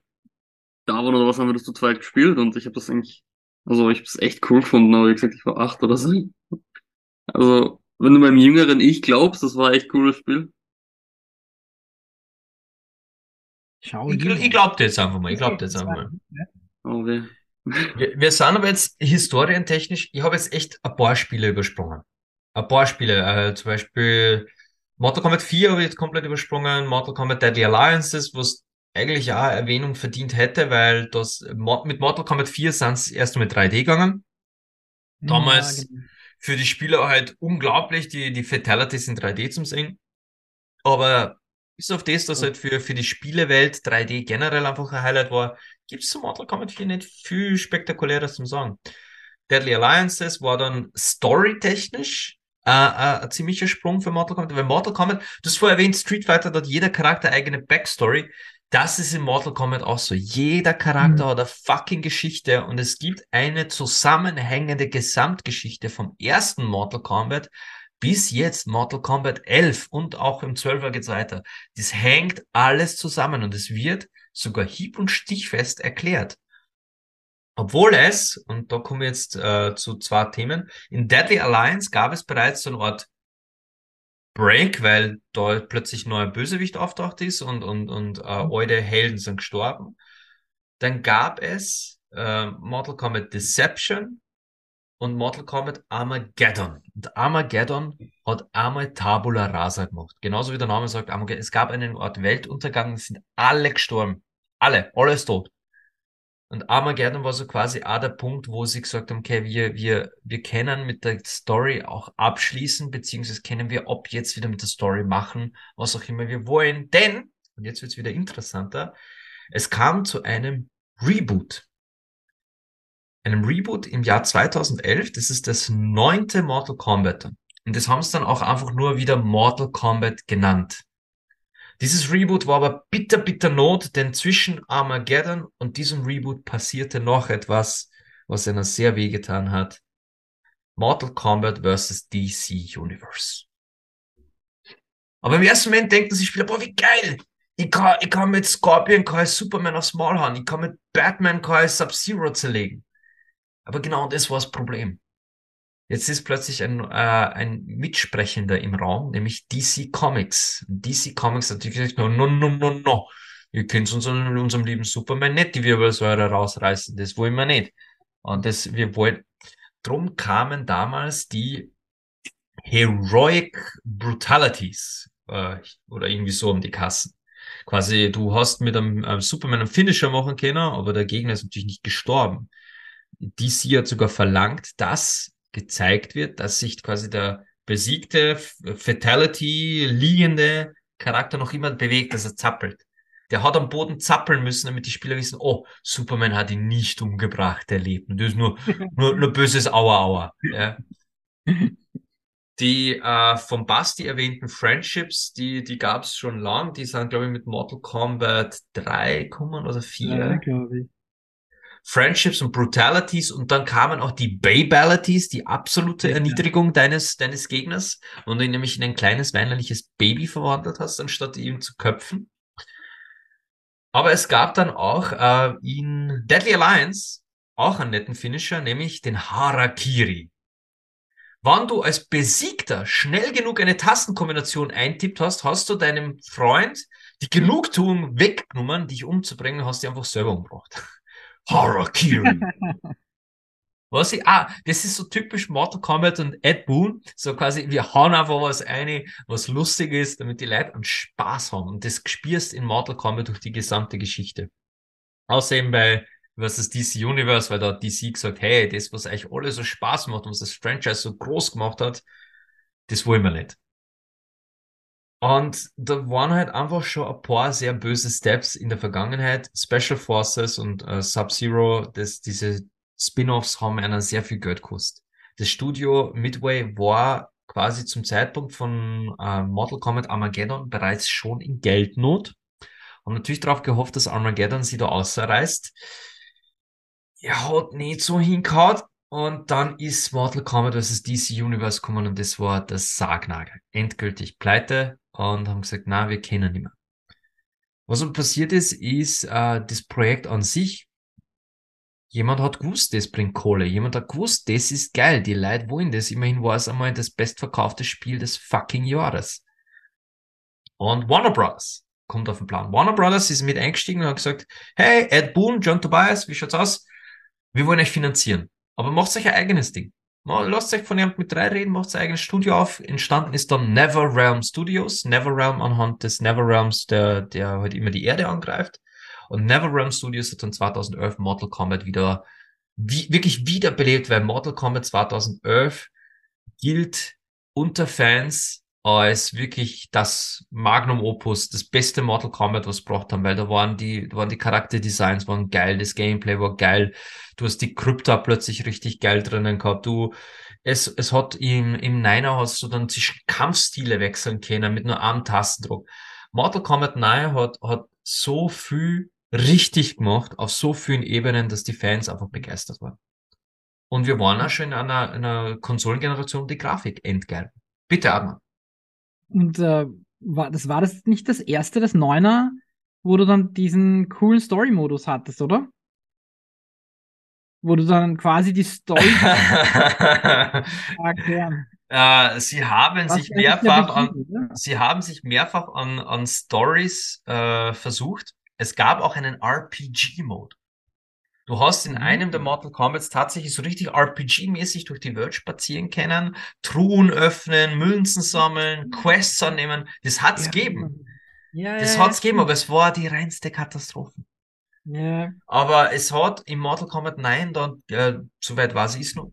da waren oder was, haben wir das zu zweit gespielt. Und ich habe das eigentlich, also ich habe es echt cool gefunden, aber wie gesagt, ich war acht oder so. Also, wenn du meinem jüngeren Ich glaubst, das war echt cooles Spiel. Schau, Ich, ich glaub dir jetzt einfach mal, ich glaub dir jetzt einfach mal. Weh. Wir, wir sind aber jetzt historientechnisch, ich habe jetzt echt ein paar Spiele übersprungen. Ein paar Spiele, äh, zum Beispiel Mortal Kombat 4 habe ich jetzt komplett übersprungen, Mortal Kombat Deadly Alliances, was eigentlich auch Erwähnung verdient hätte, weil das mit Mortal Kombat 4 sind es erst mit 3D gegangen. Damals- Ja, genau. Für die Spieler halt unglaublich, die, die Fatalities in 3D zum sehen. Aber bis auf das, dass halt für, für die Spielewelt 3D generell einfach ein Highlight war, gibt's zu Mortal Kombat 4 nicht viel spektakuläres zum sagen. Deadly Alliances war dann storytechnisch äh, äh, ein ziemlicher Sprung für Mortal Kombat, weil Mortal Kombat, du hast vorher erwähnt, Street Fighter, hat jeder Charakter eigene Backstory. Das ist in Mortal Kombat auch so. Jeder Charakter Mhm. hat eine fucking Geschichte und es gibt eine zusammenhängende Gesamtgeschichte vom ersten Mortal Kombat bis jetzt Mortal Kombat 11 und auch im 12er geht's weiter. Das hängt alles zusammen und es wird sogar hieb- und stichfest erklärt. Obwohl es, und da kommen wir jetzt äh, zu zwei Themen, in Deadly Alliance gab es bereits so eine Art Break, weil da plötzlich neuer Bösewicht auftaucht ist und, und, und äh, alte Helden sind gestorben. Dann gab es äh, Mortal Kombat Deception und Mortal Kombat Armageddon. Und Armageddon hat einmal Tabula Rasa gemacht. Genauso wie der Name sagt, Armageddon. Es gab einen Ort Weltuntergang, es sind alle gestorben. Alle, alles tot. Und Armageddon war so quasi auch der Punkt, wo sie gesagt haben, okay, wir, wir, wir können mit der Story auch abschließen, beziehungsweise können wir ab jetzt wieder mit der Story machen, was auch immer wir wollen. Denn, und jetzt wird's wieder interessanter, es kam zu einem Reboot. Einem Reboot im Jahr 2011. Das ist das neunte Mortal Kombat. Und das haben sie dann auch einfach nur wieder Mortal Kombat genannt. Dieses Reboot war aber bitter, bitter Not, denn zwischen Armageddon und diesem Reboot passierte noch etwas, was einer sehr wehgetan hat. Mortal Kombat vs. DC Universe. Aber im ersten Moment denken sich Spieler, boah, wie geil! Ich kann, ich kann mit Scorpion kann ich Superman aufs Maul hauen, ich kann mit Batman kann ich Sub-Zero zerlegen. Aber genau das war das Problem. Jetzt ist plötzlich ein, äh, ein Mitsprechender im Raum, nämlich DC Comics. DC Comics hat natürlich gesagt, no, no, no, no, no. Ihr könnt uns in unserem lieben Superman nicht die Wirbelsäure rausreißen. Das wollen wir nicht. Und das, wir wollen, drum kamen damals die Heroic Brutalities, äh, oder irgendwie so um die Kassen. Quasi, du hast mit einem, einem Superman einen Finisher machen können, aber der Gegner ist natürlich nicht gestorben. DC hat sogar verlangt, dass gezeigt wird, dass sich quasi der besiegte, Fatality liegende Charakter noch immer bewegt, dass er zappelt. Der hat am Boden zappeln müssen, damit die Spieler wissen, oh, Superman hat ihn nicht umgebracht, der lebt. Und das ist nur, nur, nur böses Aua Aua. Ja. Die äh, vom Basti erwähnten Friendships, die, die gab es schon lang. Die sind, glaube ich, mit Mortal Kombat 3 kommen oder 4. Ja, glaube ich. Friendships und Brutalities und dann kamen auch die Babalities, die absolute Ja. Erniedrigung deines, deines Gegners und du ihn nämlich in ein kleines weinerliches Baby verwandelt hast, anstatt ihn zu köpfen. Aber es gab dann auch äh, in Deadly Alliance auch einen netten Finisher, nämlich den Harakiri. Wann du als Besiegter schnell genug eine Tastenkombination eintippt hast, hast du deinem Freund die Genugtuung weggenommen, dich umzubringen, hast dich einfach selber umgebracht. Harakiri. Was ich, ah, das ist so typisch Mortal Kombat und Ed Boon. So quasi, wir hauen einfach was eine, was lustig ist, damit die Leute einen Spaß haben. Und das spürst in Mortal Kombat durch die gesamte Geschichte. Außerdem bei versus DC Universe, weil da DC gesagt, hey, das, was euch alle so Spaß macht und was das Franchise so groß gemacht hat, das wollen wir nicht. Und da waren halt einfach schon ein paar sehr böse Steps in der Vergangenheit. Special Forces und äh, Sub-Zero, das, diese Spin-offs haben einer sehr viel Geld gekostet. Das Studio Midway war quasi zum Zeitpunkt von äh, Mortal Kombat Armageddon bereits schon in Geldnot. Haben natürlich darauf gehofft, dass Armageddon sie da ausreißt. Er hat nicht so hingehauen. Und dann ist Mortal Kombat vs. DC Universe gekommen und das war das Sargnagel. Endgültig pleite und haben gesagt, na, wir kennen nicht mehr. Was aber passiert ist, ist äh, das Projekt an sich. Jemand hat gewusst, das bringt Kohle. Jemand hat gewusst, das ist geil. Die Leute wollen das. Immerhin war es einmal das bestverkaufte Spiel des fucking Jahres. Und Warner Bros. kommt auf den Plan. Warner Bros. ist mit eingestiegen und hat gesagt, hey, Ed Boon, John Tobias, wie schaut's aus? Wir wollen euch finanzieren. Aber macht euch ein eigenes Ding. Mal, Lasst euch von jemand mit drei reden, macht ein eigenes Studio auf. Entstanden ist dann NetherRealm Studios. NetherRealm anhand des NetherRealms, der, der halt immer die Erde angreift. Und NetherRealm Studios hat dann 2011 Mortal Kombat wieder, wie, wirklich wiederbelebt, weil Mortal Kombat 2011 gilt unter Fans als wirklich das Magnum Opus, das beste Mortal Kombat, was gebracht haben, weil da waren die, da waren die Charakterdesigns waren geil, das Gameplay war geil, du hast die Krypta plötzlich richtig geil drinnen gehabt, du, es, es hat im, im Niner hast du dann zwischen Kampfstile wechseln können mit nur einem Tastendruck. Mortal Kombat 9 hat, hat so viel richtig gemacht, auf so vielen Ebenen, dass die Fans einfach begeistert waren. Und wir waren auch schon in einer, einer Konsolengeneration, die Grafik endgeil. Bitte, Adnan. Und äh, war, das war das nicht das erste, das Neuner, wo du dann diesen coolen Story-Modus hattest, oder? Wo du dann quasi die Story erklären. äh, sie haben Was sich mehrfach an, sie haben sich mehrfach an, an Stories äh, versucht. Es gab auch einen RPG-Mode. Du hast in Mhm. einem der Mortal Kombats tatsächlich so richtig RPG-mäßig durch die Welt spazieren können, Truhen öffnen, Münzen sammeln, Quests annehmen. Das hat's Ja, gegeben. Ja, Das ja, hat's gegeben, aber es war die reinste Katastrophe. ja. Aber es hat im Mortal Kombat 9 dann, äh, soweit weiß ich es noch,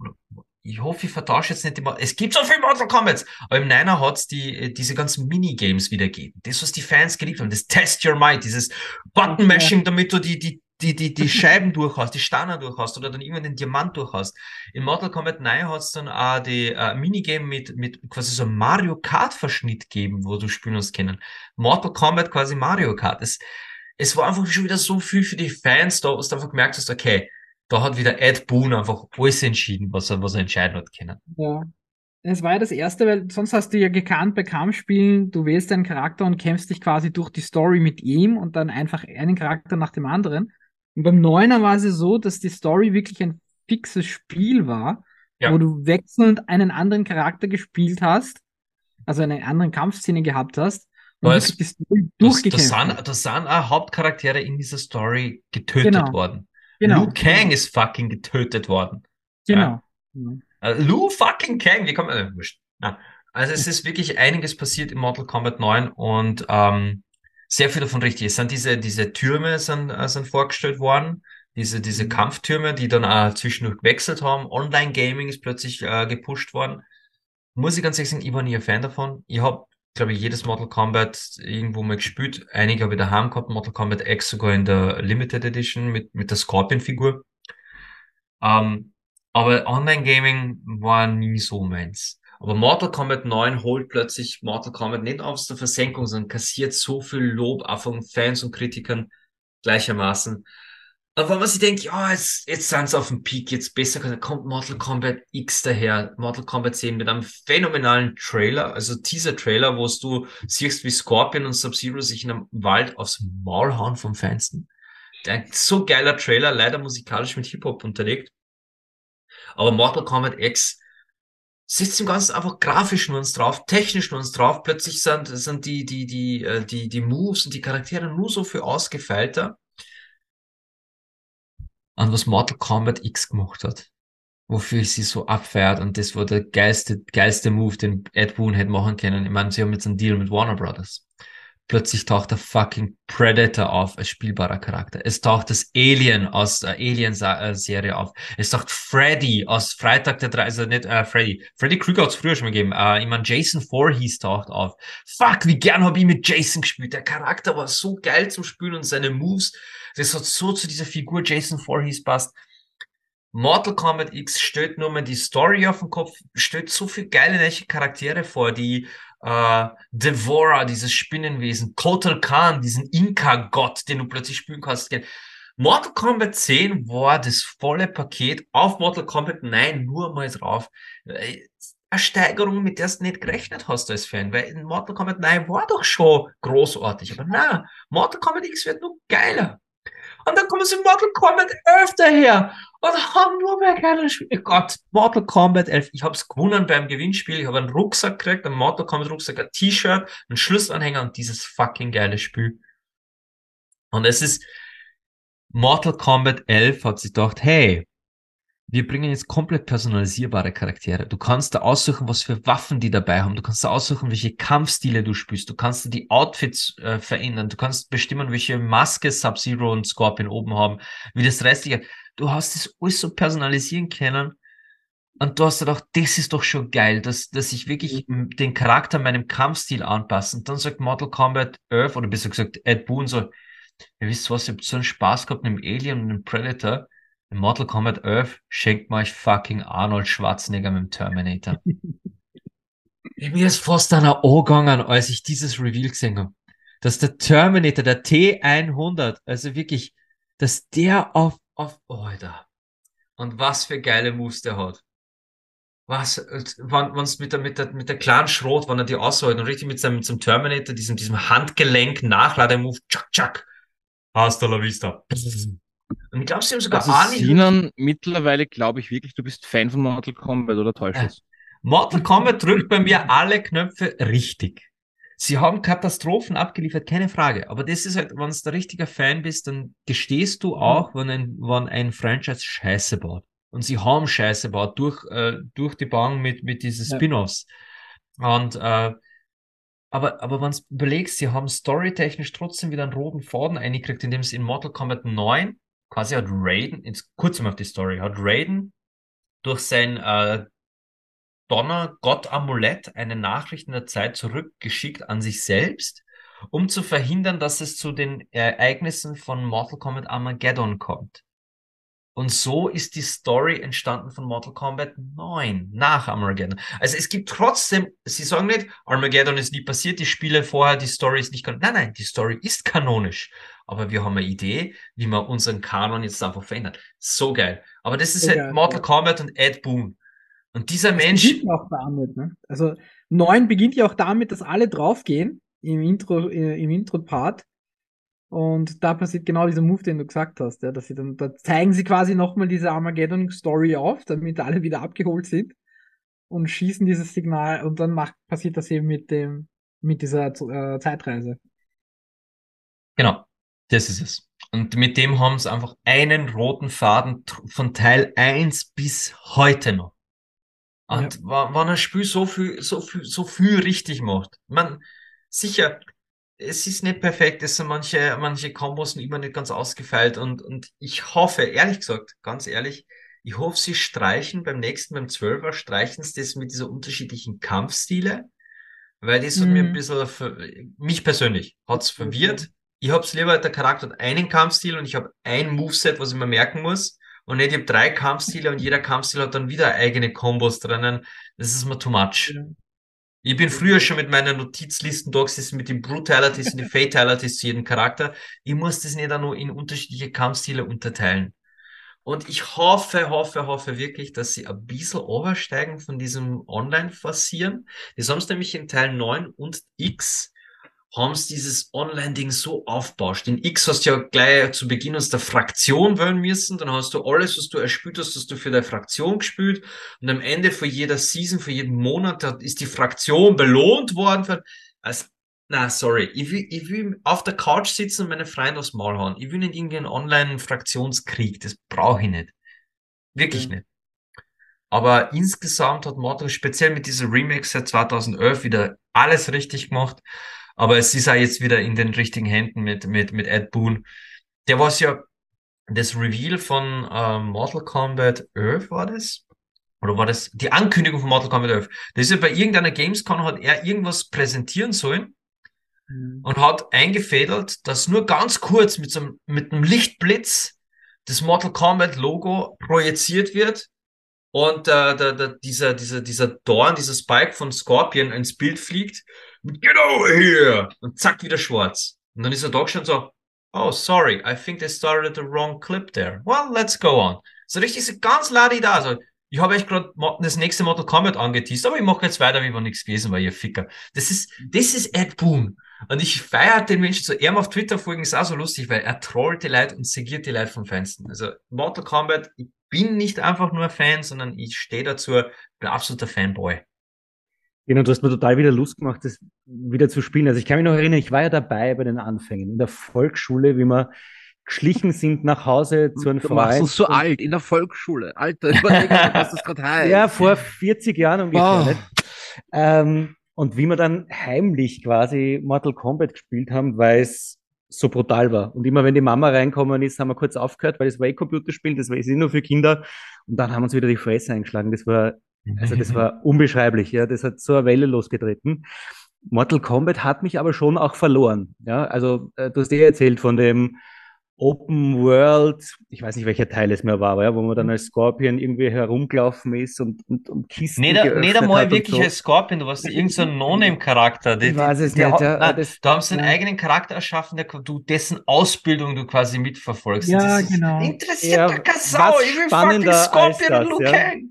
ich hoffe, ich vertausche jetzt nicht die, es gibt so viel Mortal Kombats, aber im Niner hat's die, diese ganzen Minigames wieder gegeben. Das, was die Fans geliebt haben, das Test Your Might, dieses Button-Mashing, damit du die, die die, die, die Scheiben durch hast, die Stangen durch hast oder dann irgendwann den Diamant durch hast. In Mortal Kombat 9 hat es dann auch die äh, Minigame mit, mit quasi so Mario Kart Verschnitt gegeben, wo du spielen hast können. Mortal Kombat quasi Mario Kart. Es, es war einfach schon wieder so viel für die Fans da, was du einfach gemerkt hast, okay, da hat wieder Ed Boon einfach alles entschieden, was er, was er entscheiden hat können. Ja. Es war ja das erste, weil sonst hast du ja gekannt bei Kampfspielen, du wählst deinen Charakter und kämpfst dich quasi durch die Story mit ihm und dann einfach einen Charakter nach dem anderen. Und beim Neuner war es so, dass die Story wirklich ein fixes Spiel war, Ja. wo du wechselnd einen anderen Charakter gespielt hast, also eine andere Kampfszene gehabt hast und es- die Story da, durchgekämpft sind, da sind auch Hauptcharaktere in dieser Story getötet Genau. worden. Genau. Liu Kang ist fucking getötet worden. Genau. Mhm. Äh, Lu fucking Kang, wie kommt man, äh, also es ist wirklich einiges passiert in Mortal Kombat 9 und ähm, sehr viel davon richtig. Es sind diese, diese Türme sind, äh, sind vorgestellt worden, diese, diese Mhm. Kampftürme, die dann auch zwischendurch gewechselt haben. Online-Gaming ist plötzlich äh, gepusht worden. Muss ich ganz ehrlich sagen, ich war nie ein Fan davon. Ich habe, glaube ich, jedes Mortal Kombat irgendwo mal gespielt. Einige habe ich daheim gehabt, Mortal Kombat X sogar in der Limited Edition mit, mit der Scorpion-Figur. Ähm, aber Online-Gaming war nie so meins. Aber Mortal Kombat 9 holt plötzlich Mortal Kombat nicht aus der Versenkung, sondern kassiert so viel Lob auch von Fans und Kritikern gleichermaßen. Aber wenn man sich denkt, ja, jetzt, jetzt sind sie auf dem Peak, jetzt besser, dann kommt Mortal Kombat X daher, Mortal Kombat 10 mit einem phänomenalen Trailer, also Teaser-Trailer, wo du siehst, wie Scorpion und Sub-Zero sich in einem Wald aufs Maul hauen vom Feinsten. Ein so geiler Trailer, leider musikalisch mit Hip-Hop unterlegt. Aber Mortal Kombat X sitzt im Ganzen einfach grafisch nur uns drauf, technisch nur uns drauf. Plötzlich sind, sind die, die, die, äh, die, die Moves und die Charaktere nur so viel ausgefeilter. An was Mortal Kombat X gemacht hat. Wofür ich sie so abfeiert und das war der geilste, geilste Move, den Ed Boon hätte machen können. Ich meine, sie haben jetzt einen Deal mit Warner Brothers. Plötzlich taucht der fucking Predator auf als spielbarer Charakter. Es taucht das Alien aus der Alien-Serie auf. Es taucht Freddy aus Freitag der 3, also nicht äh, Freddy. Freddy Krüger hat es früher schon mal gegeben. Äh, ich mein, Jason Voorhees taucht auf. Fuck, wie gern habe ich mit Jason gespielt. Der Charakter war so geil zum Spielen und seine Moves, das hat so zu dieser Figur Jason Voorhees passt. Mortal Kombat X stellt nur mal die Story auf den Kopf, stellt so viel geile neue Charaktere vor, die äh, Devora, dieses Spinnenwesen, Kotal Khan, diesen Inka-Gott, den du plötzlich spielen kannst. Mortal Kombat 10 war das volle Paket auf Mortal Kombat 9 nur mal drauf. Äh, Eine Steigerung, mit der du nicht gerechnet hast als Fan, weil in Mortal Kombat 9 war doch schon großartig. Aber na, Mortal Kombat X wird nur geiler. Und dann kommen sie Mortal Kombat 11 daher und haben nur mehr geile Spiele. Gott, Mortal Kombat 11. Ich hab's gewonnen beim Gewinnspiel. Ich habe einen Rucksack gekriegt, einen Mortal Kombat Rucksack, ein T-Shirt, einen Schlüsselanhänger und dieses fucking geile Spiel. Und es ist, Mortal Kombat 11 hat sich gedacht, hey, wir bringen jetzt komplett personalisierbare Charaktere. Du kannst da aussuchen, was für Waffen die dabei haben. Du kannst da aussuchen, welche Kampfstile du spielst. Du kannst da die Outfits äh, verändern. Du kannst bestimmen, welche Maske Sub-Zero und Scorpion oben haben, wie das restliche. Du hast das alles so personalisieren können. Und du hast gedacht, das ist doch schon geil, dass, dass ich wirklich den Charakter meinem Kampfstil anpasse. Und dann sagt Mortal Kombat 11, oder besser gesagt Ed Boon so, ihr wisst was, ich hab so einen Spaß gehabt mit dem Alien und dem Predator. In Mortal Kombat 11 schenkt mir euch fucking Arnold Schwarzenegger mit dem Terminator. Mir ist fast einer angegangen, als ich dieses Reveal gesehen habe. Dass der Terminator, der T100, also wirklich, dass der auf, auf, oh, Alter. Und was für geile Moves der hat. Was, wenn wenn's mit der, mit der, mit der kleinen Schrot, wenn er die aushält und richtig mit seinem, mit seinem Terminator, diesem, diesem Handgelenk Nachlademove, tschak, tschak. Hasta la vista. Und ich glaube, sie haben sogar Also Arnie Sinan, mittlerweile glaube ich wirklich, du bist Fan von Mortal Kombat oder täuscht Äh. das? Mortal Kombat drückt bei mir alle Knöpfe richtig. Sie haben Katastrophen abgeliefert, keine Frage. Aber das ist halt, wenn du der richtiger Fan bist, dann gestehst du auch, wenn ein, wenn ein Franchise Scheiße baut. Und sie haben Scheiße baut durch, äh, durch die Bank mit, mit diesen Ja. Spin-offs. Und, äh, aber, aber wenn du überlegst, sie haben storytechnisch trotzdem wieder einen roten Faden eingekriegt, indem sie in Mortal Kombat 9 quasi hat Raiden, jetzt kurz mal auf die Story, hat Raiden durch sein äh, Donner Gott Amulett eine Nachricht in der Zeit zurückgeschickt an sich selbst um zu verhindern, dass es zu den Ereignissen von Mortal Kombat Armageddon kommt. Und so ist die Story entstanden von Mortal Kombat 9 nach Armageddon. Also es gibt trotzdem, sie sagen nicht, Armageddon ist nie passiert, die Spiele vorher, die Story ist nicht kanonisch. Nein, nein, die Story ist kanonisch. Aber wir haben eine Idee, wie man unseren Kanon jetzt einfach verändern. So geil. Aber das ist So halt Mortal ja. Kombat und Ed Boon. Und dieser Das Mensch, beginnt ja auch damit, ne? Also 9 beginnt ja auch damit, dass alle draufgehen im Intro, äh, im Intro-Part. Und da passiert genau dieser Move, den du gesagt hast, ja, dass sie dann, da zeigen sie quasi nochmal diese Armageddon-Story auf, damit alle wieder abgeholt sind und schießen dieses Signal und dann macht, passiert das eben mit dem, mit dieser äh, Zeitreise. genau, das ist es. Und mit dem haben sie einfach einen roten Faden von Teil 1 bis heute noch. Und wa- wenn ein Spiel so viel, so viel, so viel richtig macht, man, sicher, es ist nicht perfekt, es sind manche, manche Kombos sind immer nicht ganz ausgefeilt und, und ich hoffe, ehrlich gesagt, ganz ehrlich, ich hoffe, sie streichen beim nächsten, beim 12er, streichen sie das mit dieser unterschiedlichen Kampfstile, weil das hat mir ein Mhm. bisschen, mich persönlich, hat's verwirrt. Ich hab's lieber, der Charakter hat einen Kampfstil und ich habe ein Moveset, was ich mir merken muss. Und nicht, ich habe drei Kampfstile und jeder Kampfstil hat dann wieder eigene Kombos drinnen. Das ist mir too much. Ja. Ich bin früher schon mit meinen Notizlisten gesessen, mit den Brutalities und den Fatalities zu jedem Charakter. Ich muss das nicht nur in unterschiedliche Kampfstile unterteilen. Und ich hoffe, hoffe, hoffe wirklich, dass sie ein bisschen oversteigen von diesem Online-Forcieren. Das haben sie nämlich in Teil 9 und X haben sie dieses Online-Ding so aufbauscht. In X hast du ja gleich zu Beginn aus der Fraktion wählen müssen, dann hast du alles, was du erspielt hast, hast du für deine Fraktion gespielt und am Ende für jeder Season, für jeden Monat ist die Fraktion belohnt worden. Für, also, na, sorry, ich will, ich will auf der Couch sitzen und meine Freunde aufs Maul hauen. Ich will nicht irgendwie einen Online-Fraktionskrieg, das brauche ich nicht. Wirklich Ja. nicht. Aber insgesamt hat Mortal speziell mit dieser Remake seit 2011 wieder alles richtig gemacht. Aber es ist auch jetzt wieder in den richtigen Händen mit, mit, mit Ed Boon. Der war ja das Reveal von ähm, Mortal Kombat 11 war das? Oder war das die Ankündigung von Mortal Kombat 11? Das ist ja bei irgendeiner Gamescom hat er irgendwas präsentieren sollen Mhm. und hat eingefädelt, dass nur ganz kurz mit so einem, mit einem Lichtblitz das Mortal Kombat Logo projiziert wird und äh, der, der, dieser, dieser, dieser Dorn, dieser Spike von Scorpion ins Bild fliegt. Get over here! Und zack, wieder schwarz. Und dann ist er doch schon so, oh, sorry, I think they started the wrong clip there. Well, let's go on. So richtig so ganz ladi da. Also, ich habe euch gerade das nächste Mortal Kombat angeteased, aber ich mache jetzt weiter, wie wenn nichts gewesen war, ihr Ficker. Das ist, das ist Ed Boon. Und ich feiere den Menschen so. Er auf Twitter folgen ist auch so lustig, weil er trollt die Leute und segiert die Leute vom Feinsten. Also Mortal Kombat, ich bin nicht einfach nur Fan, sondern ich stehe dazu, bin absoluter Fanboy. Genau, du hast mir total wieder Lust gemacht, das wieder zu spielen. Also ich kann mich noch erinnern, ich war ja dabei bei den Anfängen in der Volksschule, wie wir geschlichen sind nach Hause zu einem Du machst Freund. uns so alt in der Volksschule. Alter, überleg dir, was das gerade heißt. Ja, vor 40 Jahren ungefähr. Oh. Ähm, und wie wir dann heimlich quasi Mortal Kombat gespielt haben, weil es so brutal war. Und immer wenn die Mama reinkommen ist, haben wir kurz aufgehört, weil das war eh Computerspiel, das war eh nur für Kinder. Und dann haben wir uns wieder die Fresse eingeschlagen. Das war, also das war unbeschreiblich. Ja, das hat so eine Welle losgetreten. Mortal Kombat hat mich aber schon auch verloren. Ja, also äh, du hast eh erzählt von dem Open World, ich weiß nicht, welcher Teil es mehr war, aber ja, wo man dann als Scorpion irgendwie herumgelaufen ist und, und, und Kisten Nicht, nicht einmal wirklich so. als Scorpion, du warst irgendein so No-Name-Charakter. Die- Ich weiß es die- nicht, die- ja, nein, das- da haben sie einen ja. eigenen Charakter erschaffen, der, du, dessen Ausbildung du quasi mitverfolgst. Ja, genau. Interessiert Ja, ja, keine Sau. was Ich will fucking Scorpion das, und Liu. Kang.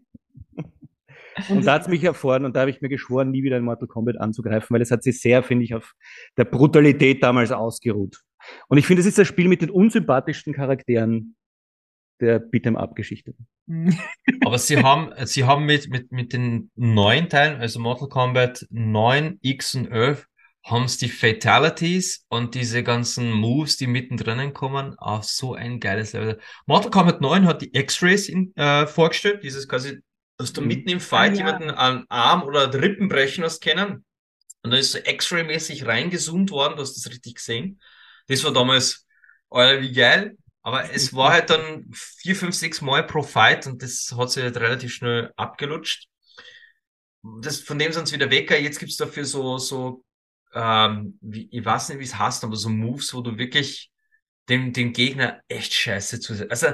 Und da hat es mich erfahren und da habe ich mir geschworen, nie wieder in Mortal Kombat anzugreifen, weil es hat sich sehr, finde ich, auf der Brutalität damals ausgeruht. Und ich finde, es ist das Spiel mit den unsympathischsten Charakteren der Beat'em-up-Geschichte. Aber sie haben, sie haben mit, mit, mit den neuen Teilen, also Mortal Kombat 9, X und 11, haben sie die Fatalities und diese ganzen Moves, die mittendrin kommen, auf so ein geiles Level. Mortal Kombat 9 hat die X-Rays in- äh, vorgestellt, dieses quasi, dass du Mhm. mitten im Fight Ah, ja. jemanden am Arm oder Rippen brechen hast kennen. Und dann ist so X-Ray-mäßig reingezoomt worden, du hast das richtig gesehen. Das war damals, Alter, wie geil. Aber es war halt dann vier, fünf, sechs Mal pro Fight und das hat sich halt relativ schnell abgelutscht. Das, von dem sind sie wieder weg. Jetzt gibt's dafür so, so ähm, wie, ich weiß nicht, wie es heißt, aber so Moves, wo du wirklich dem, dem Gegner echt scheiße zu. Also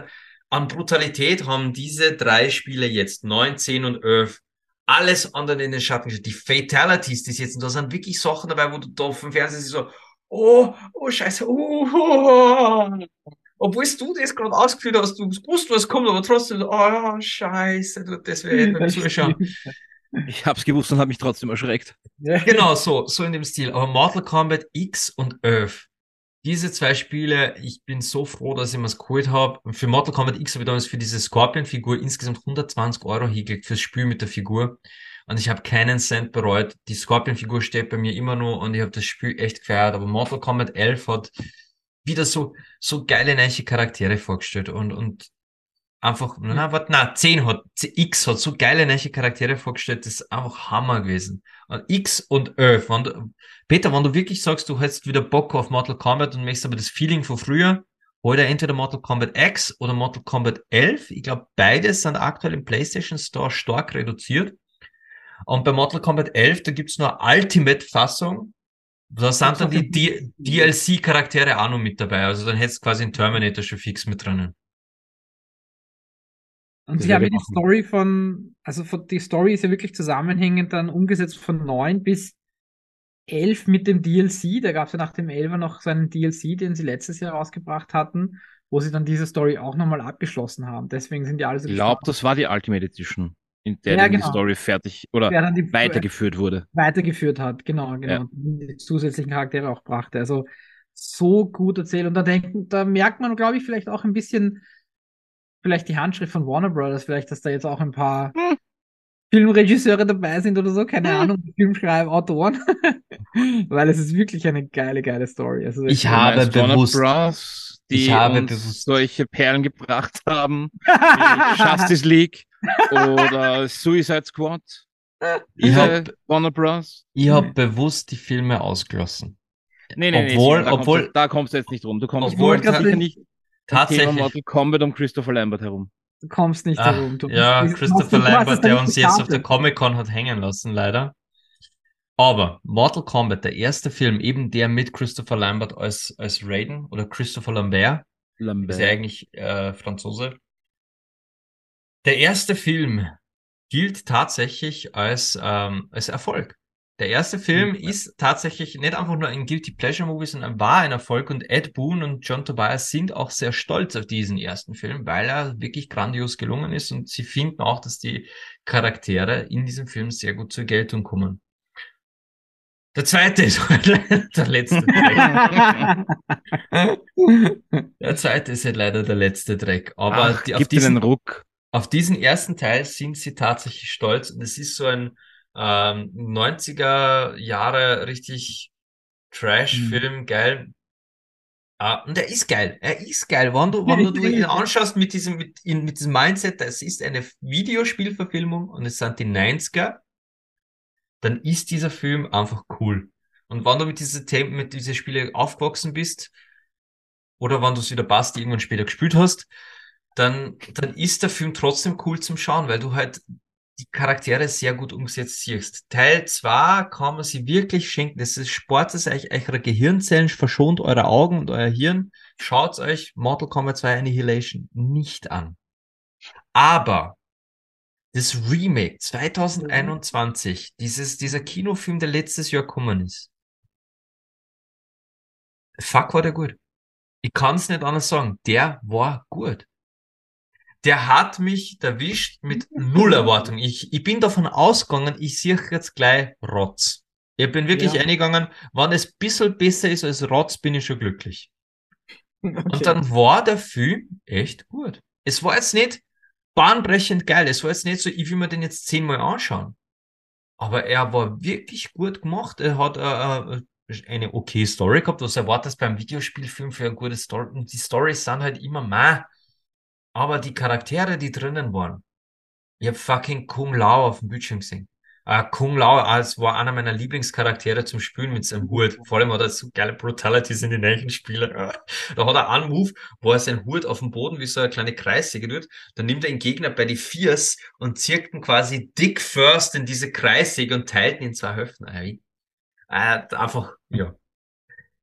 an Brutalität haben diese drei Spiele jetzt, 9, 10 und 11, alles andere in den Schatten gestellt. Die Fatalities, die jetzt, da sind wirklich Sachen dabei, wo du da auf dem Fernseher siehst, so, oh, oh, scheiße, oh, oh, oh. Obwohl du das gerade ausgeführt hast, du wusst, was kommt, aber trotzdem, so, oh, scheiße, du, das wäre beim Zuschauen. Ich hab's gewusst und hab mich trotzdem erschreckt. Genau, so, so in dem Stil. Aber Mortal Kombat X und 11, diese zwei Spiele, ich bin so froh, dass ich mir's geholt habe. Für Mortal Kombat X habe ich damals für diese Scorpion-Figur insgesamt 120 Euro hingekriegt fürs Spiel mit der Figur. Und ich habe keinen Cent bereut. Die Scorpion-Figur steht bei mir immer noch und ich habe das Spiel echt gefeiert. Aber Mortal Kombat 11 hat wieder so, so geile neue Charaktere vorgestellt und, und einfach, na, warte, na, 10 hat, X hat so geile neue Charaktere vorgestellt, das ist einfach Hammer gewesen. Und X und 11, wenn du, Peter, wenn du wirklich sagst, du hättest wieder Bock auf Mortal Kombat und möchtest aber das Feeling von früher, hol dir entweder Mortal Kombat X oder Mortal Kombat 11. Ich glaube, beides sind aktuell im PlayStation Store stark reduziert. Und bei Mortal Kombat 11, da gibt's nur Ultimate-Fassung. Da sind dann die, die DLC-Charaktere auch noch mit dabei. Also dann hättest du quasi einen Terminator schon fix mit drinnen. Und Das sie haben ja die machen. Story von, also von, die Story ist ja wirklich zusammenhängend dann umgesetzt von 9 bis 11 mit dem DLC. Da gab es ja nach dem 11er noch so einen DLC, den sie letztes Jahr rausgebracht hatten, wo sie dann diese Story auch nochmal abgeschlossen haben. Deswegen sind die alle so Ich glaube, das war die Ultimate Edition, in der Ja, genau. die Story fertig oder die weitergeführt wurde. weitergeführt hat. Genau, genau. Ja. Die zusätzlichen Charaktere auch brachte. Also so gut erzählt. Und da denken, da merkt man, glaube ich, vielleicht auch ein bisschen, vielleicht die Handschrift von Warner Brothers, vielleicht, dass da jetzt auch ein paar Hm. Filmregisseure dabei sind oder so, keine Hm. Ahnung, Filmschreiber, Autoren. Weil es ist wirklich eine geile, geile Story. Also Ich habe bewusst- Bros, die ich habe uns bewusst- solche Perlen gebracht haben, wie Justice League oder Suicide Squad. Ich habe Warner Bros. ich hab bewusst die Filme ausgelassen. Nee, nee, nee, Obwohl- Simon, da, obwohl- kommst du, da kommst du jetzt nicht rum. Du kommst Obwohl nicht um Thema Tatsächlich. Mortal Kombat um Christopher Lambert herum. Du kommst nicht Ach, herum. Du ja, du- du Christopher du Lambert, der uns jetzt auf der. Comic-Con hat hängen lassen, leider. Aber Mortal Kombat, der erste Film, eben der mit Christopher Lambert als, als Raiden oder Christopher Lambert, ist ja eigentlich äh, Franzose. Der erste Film gilt tatsächlich als, ähm, als Erfolg. Der erste Film ist tatsächlich nicht einfach nur ein Guilty Pleasure Movie, sondern war ein Erfolg und Ed Boon und John Tobias sind auch sehr stolz auf diesen ersten Film, weil er wirklich grandios gelungen ist und sie finden auch, dass die Charaktere in diesem Film sehr gut zur Geltung kommen. Der zweite ist der letzte Dreck. Der zweite ist halt leider der letzte Dreck. Aber Ach, die, auf, diesen, auf diesen ersten Teil sind sie tatsächlich stolz. Und es ist so ein ähm, 90er Jahre richtig Trash-Film, geil. Ah, und er ist geil. Er ist geil. Wenn du, wenn du ihn anschaust mit diesem, mit, in, mit diesem Mindset, es ist eine Videospielverfilmung und es sind die 90er, dann ist dieser Film einfach cool. Und wenn du mit diesen Themen, mit diesen Spielen aufgewachsen bist, oder wenn du es wieder passt, irgendwann später gespielt hast, dann, dann ist der Film trotzdem cool zum Schauen, weil du halt die Charaktere sehr gut umgesetzt siehst. Teil 2 kann man sie wirklich schenken. Das ist Sport, das euch eure Gehirnzellen verschont eure Augen und euer Hirn. Schaut euch Mortal Kombat 2 Annihilation nicht an. Aber das Remake 2021, dieses, dieser Kinofilm, der letztes Jahr gekommen ist. Fuck, war der gut. Ich kann es nicht anders sagen. Der war gut. Der hat mich erwischt mit null Erwartung. Ich, ich bin davon ausgegangen, ich sehe jetzt gleich Rotz. Ich bin wirklich Ja. eingegangen, wenn es ein bisschen besser ist als Rotz, bin ich schon glücklich. Okay. Und dann war der Film echt gut. Es war jetzt nicht bahnbrechend geil. Es war jetzt nicht so, ich will mir den jetzt zehnmal anschauen. Aber er war wirklich gut gemacht. Er hat äh, äh, eine okay Story gehabt. Was erwartest beim Videospielfilm für eine gute Story? Und die Storys sind halt immer mal. Aber die Charaktere, die drinnen waren. Ich hab fucking Kung Lao auf dem Bildschirm gesehen. Äh, Kung Lao als war einer meiner Lieblingscharaktere zum Spielen mit seinem Hut. Vor allem hat er so geile Brutalities in den neuen Spielen. Da hat er einen Move, wo er seinen Hut auf dem Boden wie so eine kleine Kreissäge tut. Dann nimmt er den Gegner bei die Viers und zirkt ihn quasi dick first in diese Kreissäge und teilt ihn in zwei Hälften. Äh, einfach, ja.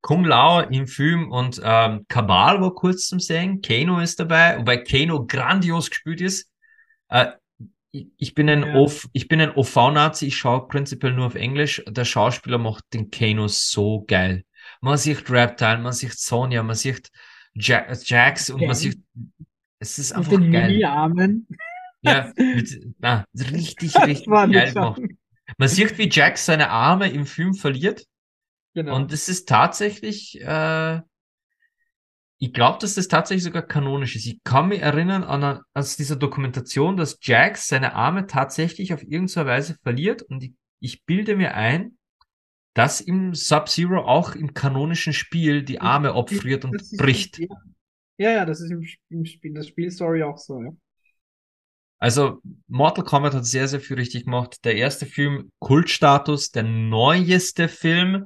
Kung Lao im Film und ähm, Kabal war kurz zum Sehen. Kano ist dabei, wobei Kano grandios gespielt ist. Äh, ich, ich bin ein Ja. Ich bin ein OV-Nazi, ich schaue prinzipiell nur auf Englisch. Der Schauspieler macht den Kano so geil. Man sieht Reptile, man sieht Sonja, man sieht ja Jax und man Gang. sieht, es ist Mit einfach den geil. Mini-Armen. Ja, mit, na, richtig, richtig geil gemacht. Man sieht, wie Jax seine Arme im Film verliert. Genau. Und es ist tatsächlich, äh, ich glaube, dass das tatsächlich sogar kanonisch ist. Ich kann mich erinnern an, eine- aus dieser Dokumentation, dass Jax seine Arme tatsächlich auf irgendeine Weise verliert. Und ich, ich bilde mir ein, dass im Sub-Zero auch im kanonischen Spiel die Arme abfriert und ist- bricht. Ja. ja, ja, das ist im, im Spiel, das Spielstory auch so, ja. Also Mortal Kombat hat sehr, sehr viel richtig gemacht. Der erste Film, Kultstatus, der neueste Film.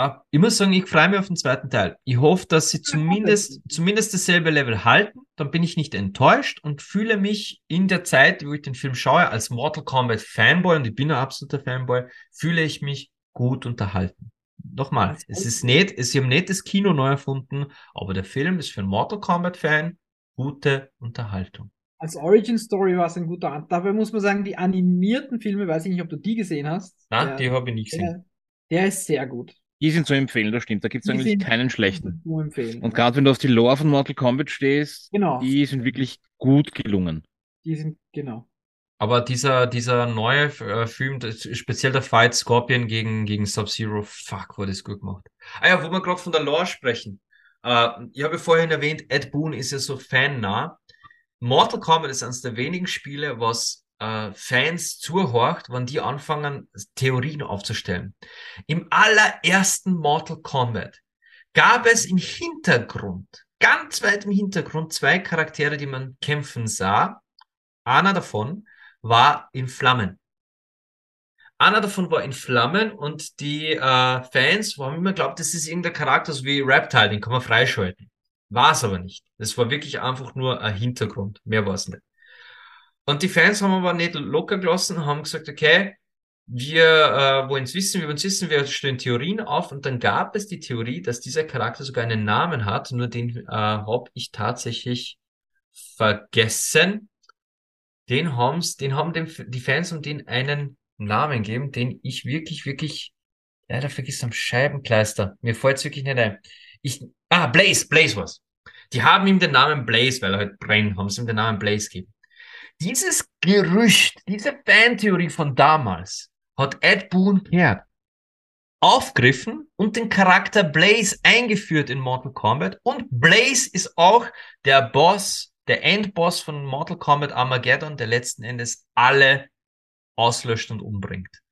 Ah, Ich muss sagen, ich freue mich auf den zweiten Teil. Ich hoffe, dass sie zumindest, zumindest dasselbe Level halten. Dann bin ich nicht enttäuscht und fühle mich in der Zeit, wo ich den Film schaue, als Mortal Kombat Fanboy, und ich bin ein absoluter Fanboy, fühle ich mich gut unterhalten. Nochmal, es ist nicht, es, sie haben nicht das Kino neu erfunden, aber der Film ist für einen Mortal Kombat Fan gute Unterhaltung. Als Origin Story war es ein guter An Dabei muss man sagen, die animierten Filme, weiß ich nicht, ob du die gesehen hast. Na, der, die habe ich nicht gesehen. der, der ist sehr gut. Die sind zu empfehlen, das stimmt. Da gibt es eigentlich sind- keinen schlechten. Nur empfehlen. Und gerade wenn du auf die Lore von Mortal Kombat stehst, genau, die sind wirklich gut gelungen. die sind, genau. Aber dieser, dieser neue äh, Film, speziell der Fight Scorpion gegen, gegen Sub-Zero, fuck, war das gut gemacht. Ah ja, wo wir gerade von der Lore sprechen. Äh, ich habe vorhin erwähnt, Ed Boon ist ja so fannah. Mortal Kombat ist eines der wenigen Spiele, was äh, Fans zuhorcht, wenn die anfangen, Theorien aufzustellen. Im allerersten Mortal Kombat gab es im Hintergrund, ganz weit im Hintergrund, zwei Charaktere, die man kämpfen sah. Einer davon war in Flammen. Einer davon war in Flammen und die äh, Fans haben immer geglaubt, das ist irgendein Charakter, so wie Reptile, den kann man freischalten. War es aber nicht. Das war wirklich einfach nur ein Hintergrund. Mehr war es nicht. Und die Fans haben aber nicht locker gelassen, haben gesagt, okay, wir äh, wollen es wissen, wir wollen wissen, wir stellen Theorien auf und dann gab es die Theorie, dass dieser Charakter sogar einen Namen hat, nur den äh, habe ich tatsächlich vergessen. Den haben's, den haben dem, die Fans um den einen Namen gegeben, den ich wirklich, wirklich leider vergiss am Scheibenkleister. Mir fällt's wirklich nicht ein. Ich, ah, Blaze, Blaze war's. Die haben ihm den Namen Blaze, weil er halt brennt, haben sie ihm den Namen Blaze gegeben. Dieses Gerücht, diese Fantheorie von damals hat Ed Boon gehört, aufgriffen und den Charakter Blaze eingeführt in Mortal Kombat. Und Blaze ist auch der Boss, der Endboss von Mortal Kombat Armageddon, der letzten Endes alle auslöscht und umbringt.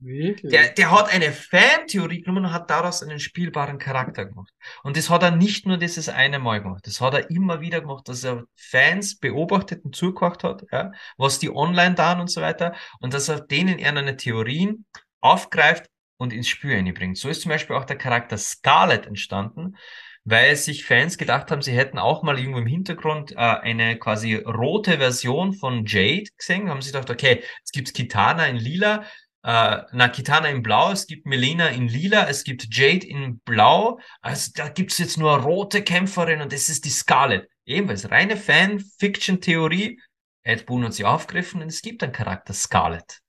Wirklich? Der, der hat eine Fantheorie genommen und hat daraus einen spielbaren Charakter gemacht. Und das hat er nicht nur dieses eine Mal gemacht. Das hat er immer wieder gemacht, dass er Fans beobachtet und zugehört hat, ja, was die online da und so weiter. Und dass er denen eher eine Theorien aufgreift und ins Spiel einbringt. So ist zum Beispiel auch der Charakter Scarlet entstanden, weil sich Fans gedacht haben, sie hätten auch mal irgendwo im Hintergrund äh, eine quasi rote Version von Jade gesehen, haben sie gedacht, okay, es gibt Kitana in lila, äh, na, Kitana in blau, es gibt Melina in lila, es gibt Jade in blau, also da gibt's jetzt nur rote Kämpferin und das ist die Scarlet. Ebenfalls reine Fan-Fiction-Theorie. Ed Boon hat sie aufgegriffen und es gibt einen Charakter Scarlet.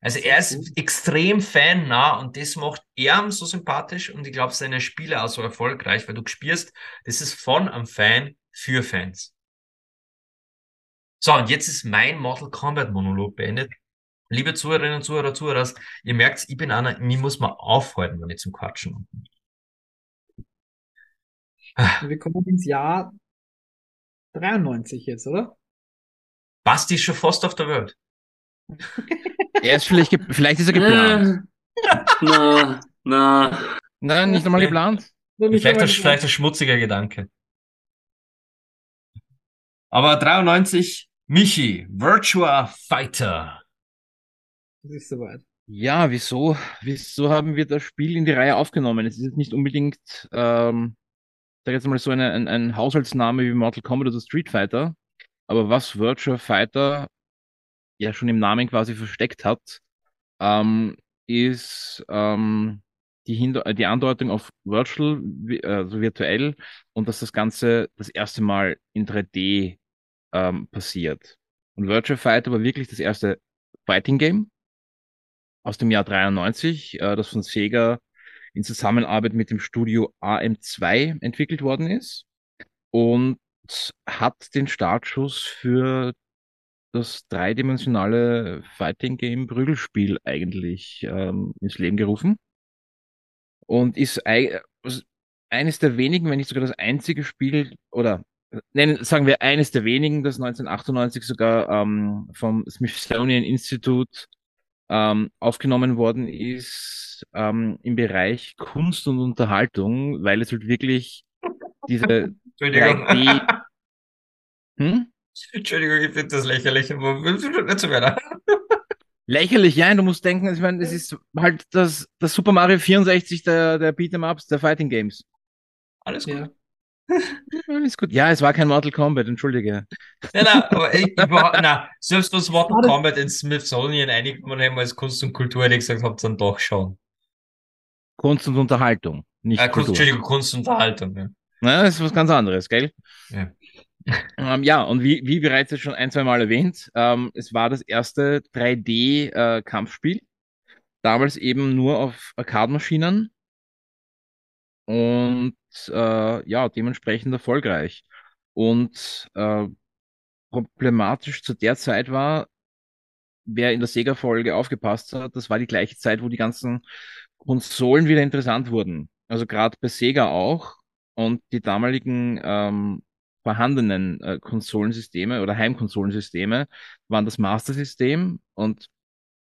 Also er ist extrem fannah und das macht er so sympathisch und ich glaube seine Spiele auch so erfolgreich, weil du spürst, das ist von einem Fan für Fans. So, und jetzt ist mein Mortal Kombat Monolog beendet. Liebe Zuhörerinnen und Zuhörer, Zuhörer, ihr merkt, ich bin einer, mir muss man aufhalten, wenn ich zum Quatschen. Wir kommen ins Jahr 93 jetzt, oder? Basti ist schon fast auf der Welt. Er ist vielleicht, vielleicht ist er geplant. Na, na. Nein, nicht Nee. geplant. Vielleicht, ein, vielleicht ein schmutziger Gedanke. Aber 93, Michi, Virtua Fighter. Das ist soweit. Ja, wieso? Wieso haben wir das Spiel in die Reihe aufgenommen? Es ist jetzt nicht unbedingt, ähm, sag jetzt mal so eine, ein, ein Haushaltsname wie Mortal Kombat oder Street Fighter. Aber was Virtua Fighter ja schon im Namen quasi versteckt hat, ähm, ist ähm, die, äh, die Andeutung auf Virtual, also virtuell, und dass das Ganze das erste Mal in 3D ähm, passiert. Und Virtual Fighter war wirklich das erste Fighting Game aus dem Jahr 93, äh, das von Sega in Zusammenarbeit mit dem Studio AM2 entwickelt worden ist und hat den Startschuss für das dreidimensionale Fighting Game Prügelspiel eigentlich ähm, ins Leben gerufen und ist eines der wenigen, wenn nicht sogar das einzige Spiel oder nennen, sagen wir eines der wenigen, das 1998 sogar ähm, vom Smithsonian Institute ähm, aufgenommen worden ist ähm, im Bereich Kunst und Unterhaltung, weil es halt wirklich diese Entschuldigung. 3D hm? Entschuldigung, ich finde das lächerlich, aber nicht so weiter. Lächerlich, ja, du musst denken, ich meine, es ist halt das, das Super Mario 64 der, der Beat'em Ups, der Fighting Games. Alles gut. Ja. Alles gut. Ja, es war kein Mortal Kombat, entschuldige. Nein, nein, aber ich, überhaupt, nein, selbst was Mortal. Kombat in Smithsonian eingekommen haben als Kunst und Kultur, hätte ich gesagt, habt ihr dann doch schon. Kunst und Unterhaltung, nicht Äh, Kunst, Kultur. Entschuldigung, Kunst und Unterhaltung. Ja. Ja, das ist was ganz anderes, gell? Ja. Ähm, ja, und wie, wie bereits jetzt schon ein, zwei Mal erwähnt, ähm, es war das erste 3D-Kampfspiel. Damals eben nur auf Arcade-Maschinen. Und äh, ja, dementsprechend erfolgreich. Und äh, problematisch zu der Zeit war, wer in der Sega-Folge aufgepasst hat, das war die gleiche Zeit, wo die ganzen Konsolen wieder interessant wurden. Also gerade bei Sega auch. Und die damaligen ähm, vorhandenen äh, Konsolensysteme oder Heimkonsolensysteme waren das Master System und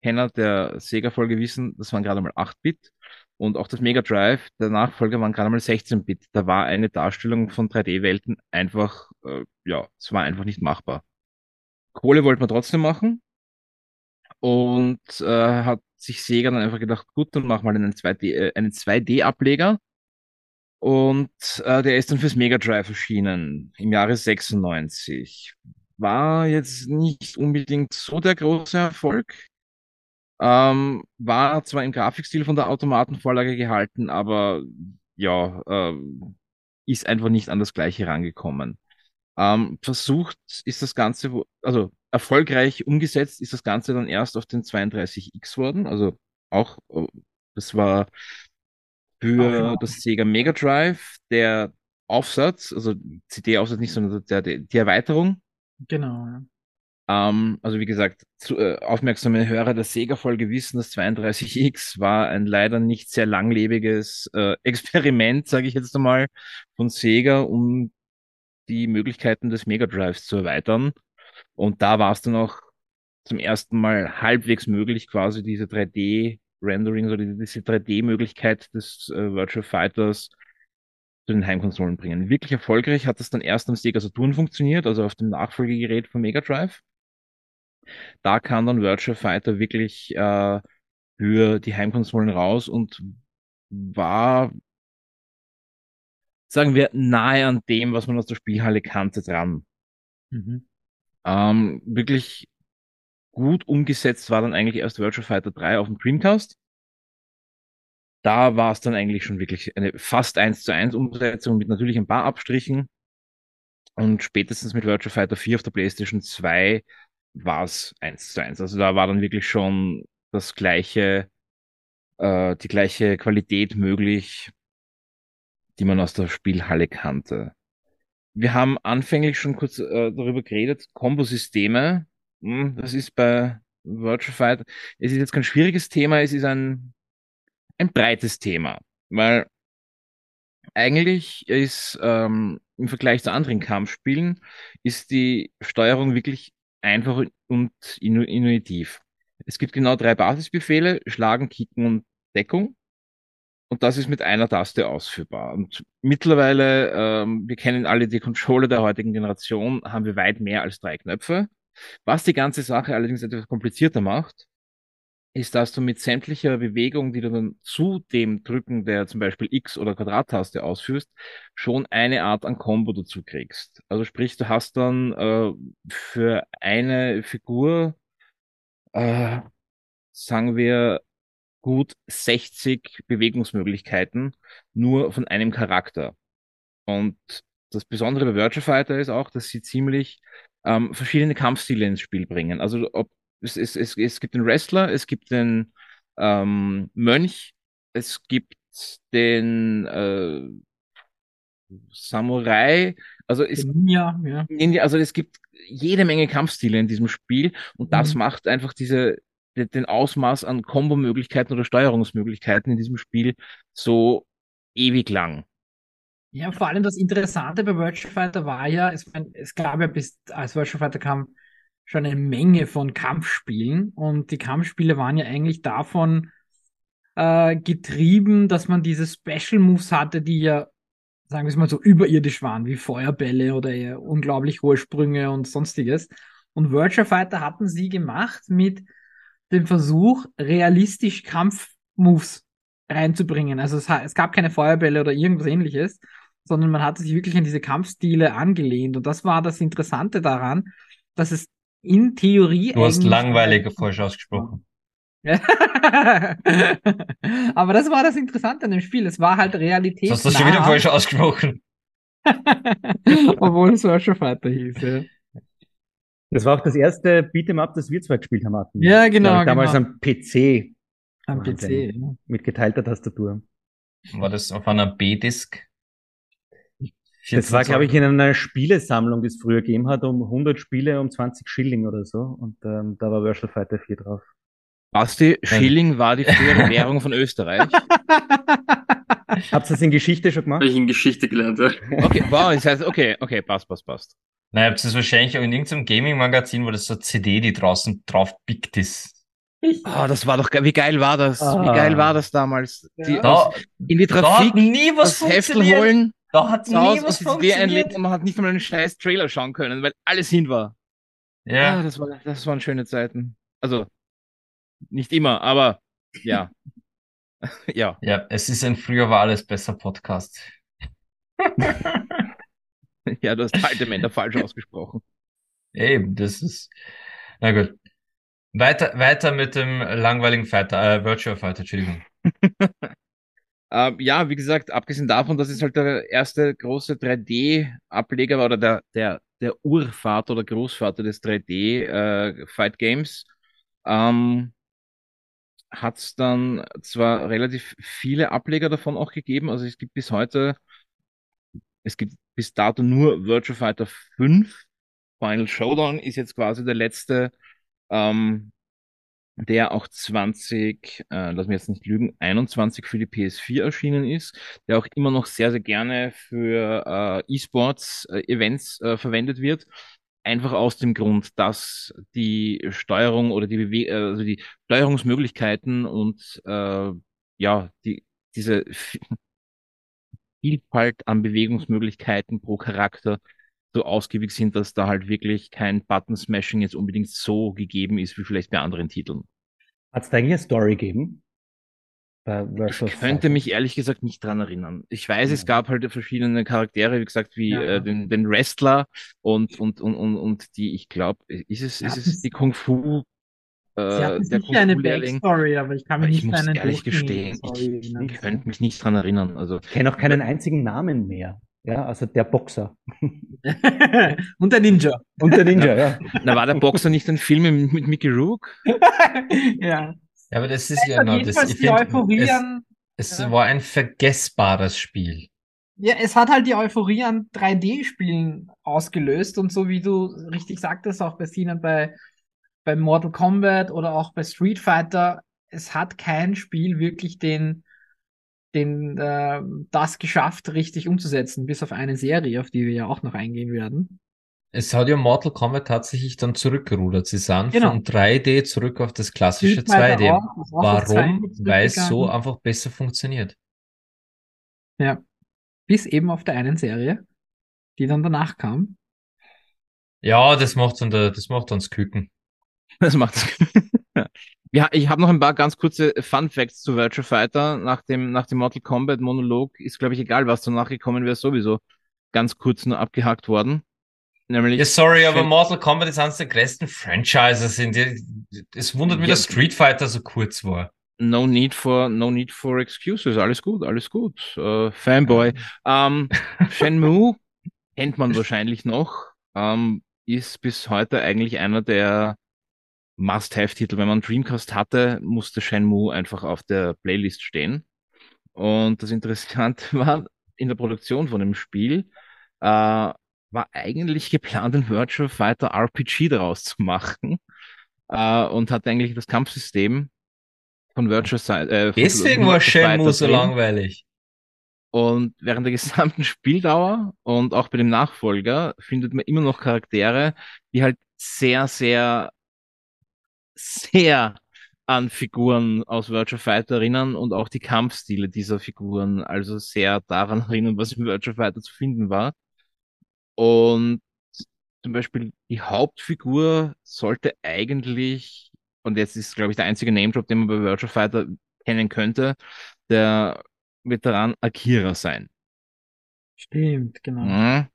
Kenner der Sega-Folge wissen, das waren gerade mal 8-Bit und auch das Mega Drive, der Nachfolger, waren gerade mal 16-Bit. Da war eine Darstellung von 3D-Welten einfach, äh, ja, es war einfach nicht machbar. Kohle wollte man trotzdem machen und äh, hat sich Sega dann einfach gedacht, gut, dann machen wir einen 2D, äh, einen 2D-Ableger und äh, der ist dann fürs Mega Drive erschienen im Jahre 96. War jetzt nicht unbedingt so der große Erfolg. Ähm, war zwar im Grafikstil von der Automatenvorlage gehalten, aber ja, ähm, ist einfach nicht an das Gleiche rangekommen. Ähm, versucht ist das Ganze, also erfolgreich umgesetzt ist das Ganze dann erst auf den 32X worden. Also auch, äh, das war für das Sega Mega Drive der Aufsatz, also CD-Aufsatz nicht, sondern der, die Erweiterung. Genau, ja. Ähm, also wie gesagt, zu, äh, aufmerksame Hörer der Sega-Folge wissen, das 32X war ein leider nicht sehr langlebiges äh, Experiment, sage ich jetzt einmal, von Sega, um die Möglichkeiten des Mega Drives zu erweitern. Und da war es dann auch zum ersten Mal halbwegs möglich, quasi diese 3D-Renderings oder diese 3D-Möglichkeit des äh, Virtual Fighters zu den Heimkonsolen bringen. Wirklich erfolgreich hat das dann erst am Sega Saturn funktioniert, also auf dem Nachfolgegerät von Mega Drive. Da kam dann Virtual Fighter wirklich äh, für die Heimkonsolen raus und war, sagen wir, nahe an dem, was man aus der Spielhalle kannte, dran. Mhm. Ähm, wirklich gut umgesetzt war dann eigentlich erst Virtual Fighter 3 auf dem Dreamcast. Da war es dann eigentlich schon wirklich eine fast 1 zu 1 Umsetzung mit natürlich ein paar Abstrichen. Und spätestens mit Virtual Fighter 4 auf der PlayStation 2 war es 1 zu 1. Also da war dann wirklich schon das gleiche, äh, die gleiche Qualität möglich, die man aus der Spielhalle kannte. Wir haben anfänglich schon kurz äh, darüber geredet, Kombosysteme. Hm, das ist bei Virtual Fighter, es ist jetzt kein schwieriges Thema, es ist ein, ein breites Thema, weil eigentlich ist ähm, im Vergleich zu anderen Kampfspielen ist die Steuerung wirklich einfach und intuitiv. Es gibt genau drei Basisbefehle, Schlagen, Kicken und Deckung. Und das ist mit einer Taste ausführbar. Und mittlerweile, ähm, wir kennen alle die Controller der heutigen Generation, haben wir weit mehr als drei Knöpfe. Was die ganze Sache allerdings etwas komplizierter macht, ist, dass du mit sämtlicher Bewegung, die du dann zu dem Drücken der zum Beispiel X- oder Quadrat-Taste ausführst, schon eine Art an Combo dazu kriegst. Also sprich, du hast dann äh, für eine Figur, äh, sagen wir, gut 60 Bewegungsmöglichkeiten nur von einem Charakter. Und das Besondere bei Virtua Fighter ist auch, dass sie ziemlich ähm, verschiedene Kampfstile ins Spiel bringen. Also ob es, es, es, es gibt den Wrestler, es gibt den ähm, Mönch, es gibt den äh, Samurai, also es, Ninja, ja. Ninja, also es gibt jede Menge Kampfstile in diesem Spiel und das Mhm. macht einfach diese de- den Ausmaß an Kombo-Möglichkeiten oder Steuerungsmöglichkeiten in diesem Spiel so ewig lang. Ja, vor allem das Interessante bei Virtua Fighter war ja, es, es gab ja bis als Virtua Fighter kam schon eine Menge von Kampfspielen und die Kampfspiele waren ja eigentlich davon äh, getrieben, dass man diese Special Moves hatte, die ja, sagen wir es mal so, überirdisch waren, wie Feuerbälle oder eher unglaublich hohe Sprünge und sonstiges. Und Virtua Fighter hatten sie gemacht mit dem Versuch, realistisch Kampfmoves reinzubringen. Also es, es gab keine Feuerbälle oder irgendwas ähnliches, sondern man hatte sich wirklich an diese Kampfstile angelehnt. Und das war das Interessante daran, dass es in Theorie Du hast eigentlich- langweilig falsch ausgesprochen. Aber das war das Interessante an dem Spiel. Es war halt Realität. Du hast das schon wieder falsch ausgesprochen. Obwohl es Virtua Fighter hieß. Ja, Das war auch das erste Beat'em Up, das wir zwei gespielt haben. Martin. ja genau. Damals genau. am PC Am. PC. Ja. mit geteilter Tastatur. War das auf einer B-Disk? Das war, glaube ich, in einer Spielesammlung, die es früher gegeben hat, um 100 Spiele um 20 Schilling oder so. Und ähm, da war Virtual Fighter 4 drauf. Basti, Schilling war die frühere Währung von Österreich. Habt ihr das in Geschichte schon gemacht? Habe ich in Geschichte gelernt, ja. Okay, wow, das heißt, okay, okay, passt, passt, passt. Na, ihr habt es wahrscheinlich auch in irgendeinem Gaming-Magazin, wo das so CD, die draußen drauf pickt ist. Oh, das war doch, ge- wie geil war das? Wie Ah. geil war das damals? Die. Da, aus, in die da Trafik, hat nie was das Heftel holen, Da hat nie raus, was funktioniert. und man hat nicht mal einen scheiß Trailer schauen können, weil alles hin war. Ah, Ja, das war, das waren schöne Zeiten. Also, nicht immer, aber ja. ja. ja, es ist ein früher war alles besser Podcast. Ja, du hast alte Männer falsch ausgesprochen. Eben, das ist. Na gut. Weiter, weiter mit dem langweiligen Fighter, äh, Virtual Fighter, Entschuldigung. Ähm, ja, wie gesagt, abgesehen davon, dass es halt der erste große 3D-Ableger war oder der, der, der Urvater oder Großvater des 3D-Fight Games, ähm, hat es dann zwar relativ viele Ableger davon auch gegeben, also es gibt bis heute, es gibt bis dato nur Virtua Fighter 5. Final Showdown ist jetzt quasi der letzte, ähm, der auch 20, äh, lass mich jetzt nicht lügen, 21 für die PS4 erschienen ist, der auch immer noch sehr, sehr gerne für äh, E-Sports-Events äh, verwendet wird. Einfach aus dem Grund, dass die Steuerung oder die Bewe äh, also die Steuerungsmöglichkeiten und äh, ja, die, diese Vi- Vielfalt an Bewegungsmöglichkeiten pro Charakter so ausgiebig sind, dass da halt wirklich kein Button-Smashing jetzt unbedingt so gegeben ist, wie vielleicht bei anderen Titeln. Hat es da eine Story gegeben? Ich könnte mich ehrlich gesagt nicht dran erinnern. Ich weiß, es Ja. gab halt verschiedene Charaktere, wie gesagt, wie Ja. äh, den, den Wrestler und, und, und, und, und die, ich glaube, ist es, ist es die Kung Fu, Sie äh, hatten der sicher eine? Backstory, aber ich kann mich ich nicht muss an eine ehrlich gestehen, ich, erinnern. ich könnte mich nicht dran erinnern. Also, Ich kenne auch keinen einzigen Namen mehr. Ja, also der Boxer. Und der Ninja. Und der Ninja, ja. na, war der Boxer nicht ein Film mit, mit Mickey Rourke? ja. Ja, aber das ist ja genau das. Ich die Euphorie es, an, es Ja. war ein vergessbares Spiel. ja, es hat halt die Euphorie an 3D-Spielen ausgelöst und so wie du richtig sagtest, auch bei Sinan bei, bei Mortal Kombat oder auch bei Street Fighter, es hat kein Spiel wirklich den, den, äh, das geschafft, richtig umzusetzen, bis auf eine Serie, auf die wir ja auch noch eingehen werden. Es hat ja Mortal Kombat tatsächlich dann zurückgerudert. Sie sind Genau. von 3D zurück auf das klassische Street Fighter 2D. auch, auf Warum? 2D Weil es so einfach besser funktioniert. Ja. Bis eben auf der einen Serie, die dann danach kam. Ja, das macht dann der, das macht uns Küken. Das macht's. Ja, ich habe noch ein paar ganz kurze Fun Facts zu Virtua Fighter. Nach dem, nach dem Mortal Kombat Monolog ist, glaube ich, egal, was danach gekommen wäre, sowieso ganz kurz nur abgehakt worden. Nämlich, Ja, sorry, aber Mortal Kombat ist eines der größten Franchises. In die, es wundert mich, Ja. dass Street Fighter so kurz war. no need for, no need for excuses. Alles gut, alles gut. Äh, Fanboy. Ähm, Shenmue kennt man wahrscheinlich noch. Ähm, ist bis heute eigentlich einer der Must-Have-Titel. Wenn man Dreamcast hatte, musste Shenmue einfach auf der Playlist stehen. Und das Interessante war, in der Produktion von dem Spiel äh, war eigentlich geplant, ein Virtual Fighter RPG daraus zu machen äh, und hat eigentlich das Kampfsystem von Virtual Fighter. Äh, Deswegen war Shenmue so langweilig. Und während der gesamten Spieldauer und auch bei dem Nachfolger findet man immer noch Charaktere, die halt sehr, sehr, sehr an Figuren aus Virtual Fighter erinnern und auch die Kampfstile dieser Figuren, also sehr daran erinnern, was in Virtual Fighter zu finden war. Und zum Beispiel die Hauptfigur sollte eigentlich, und jetzt ist, glaube ich, der einzige Name-Drop, den man bei Virtual Fighter kennen könnte, der Veteran Akira sein. Stimmt, genau. Mhm.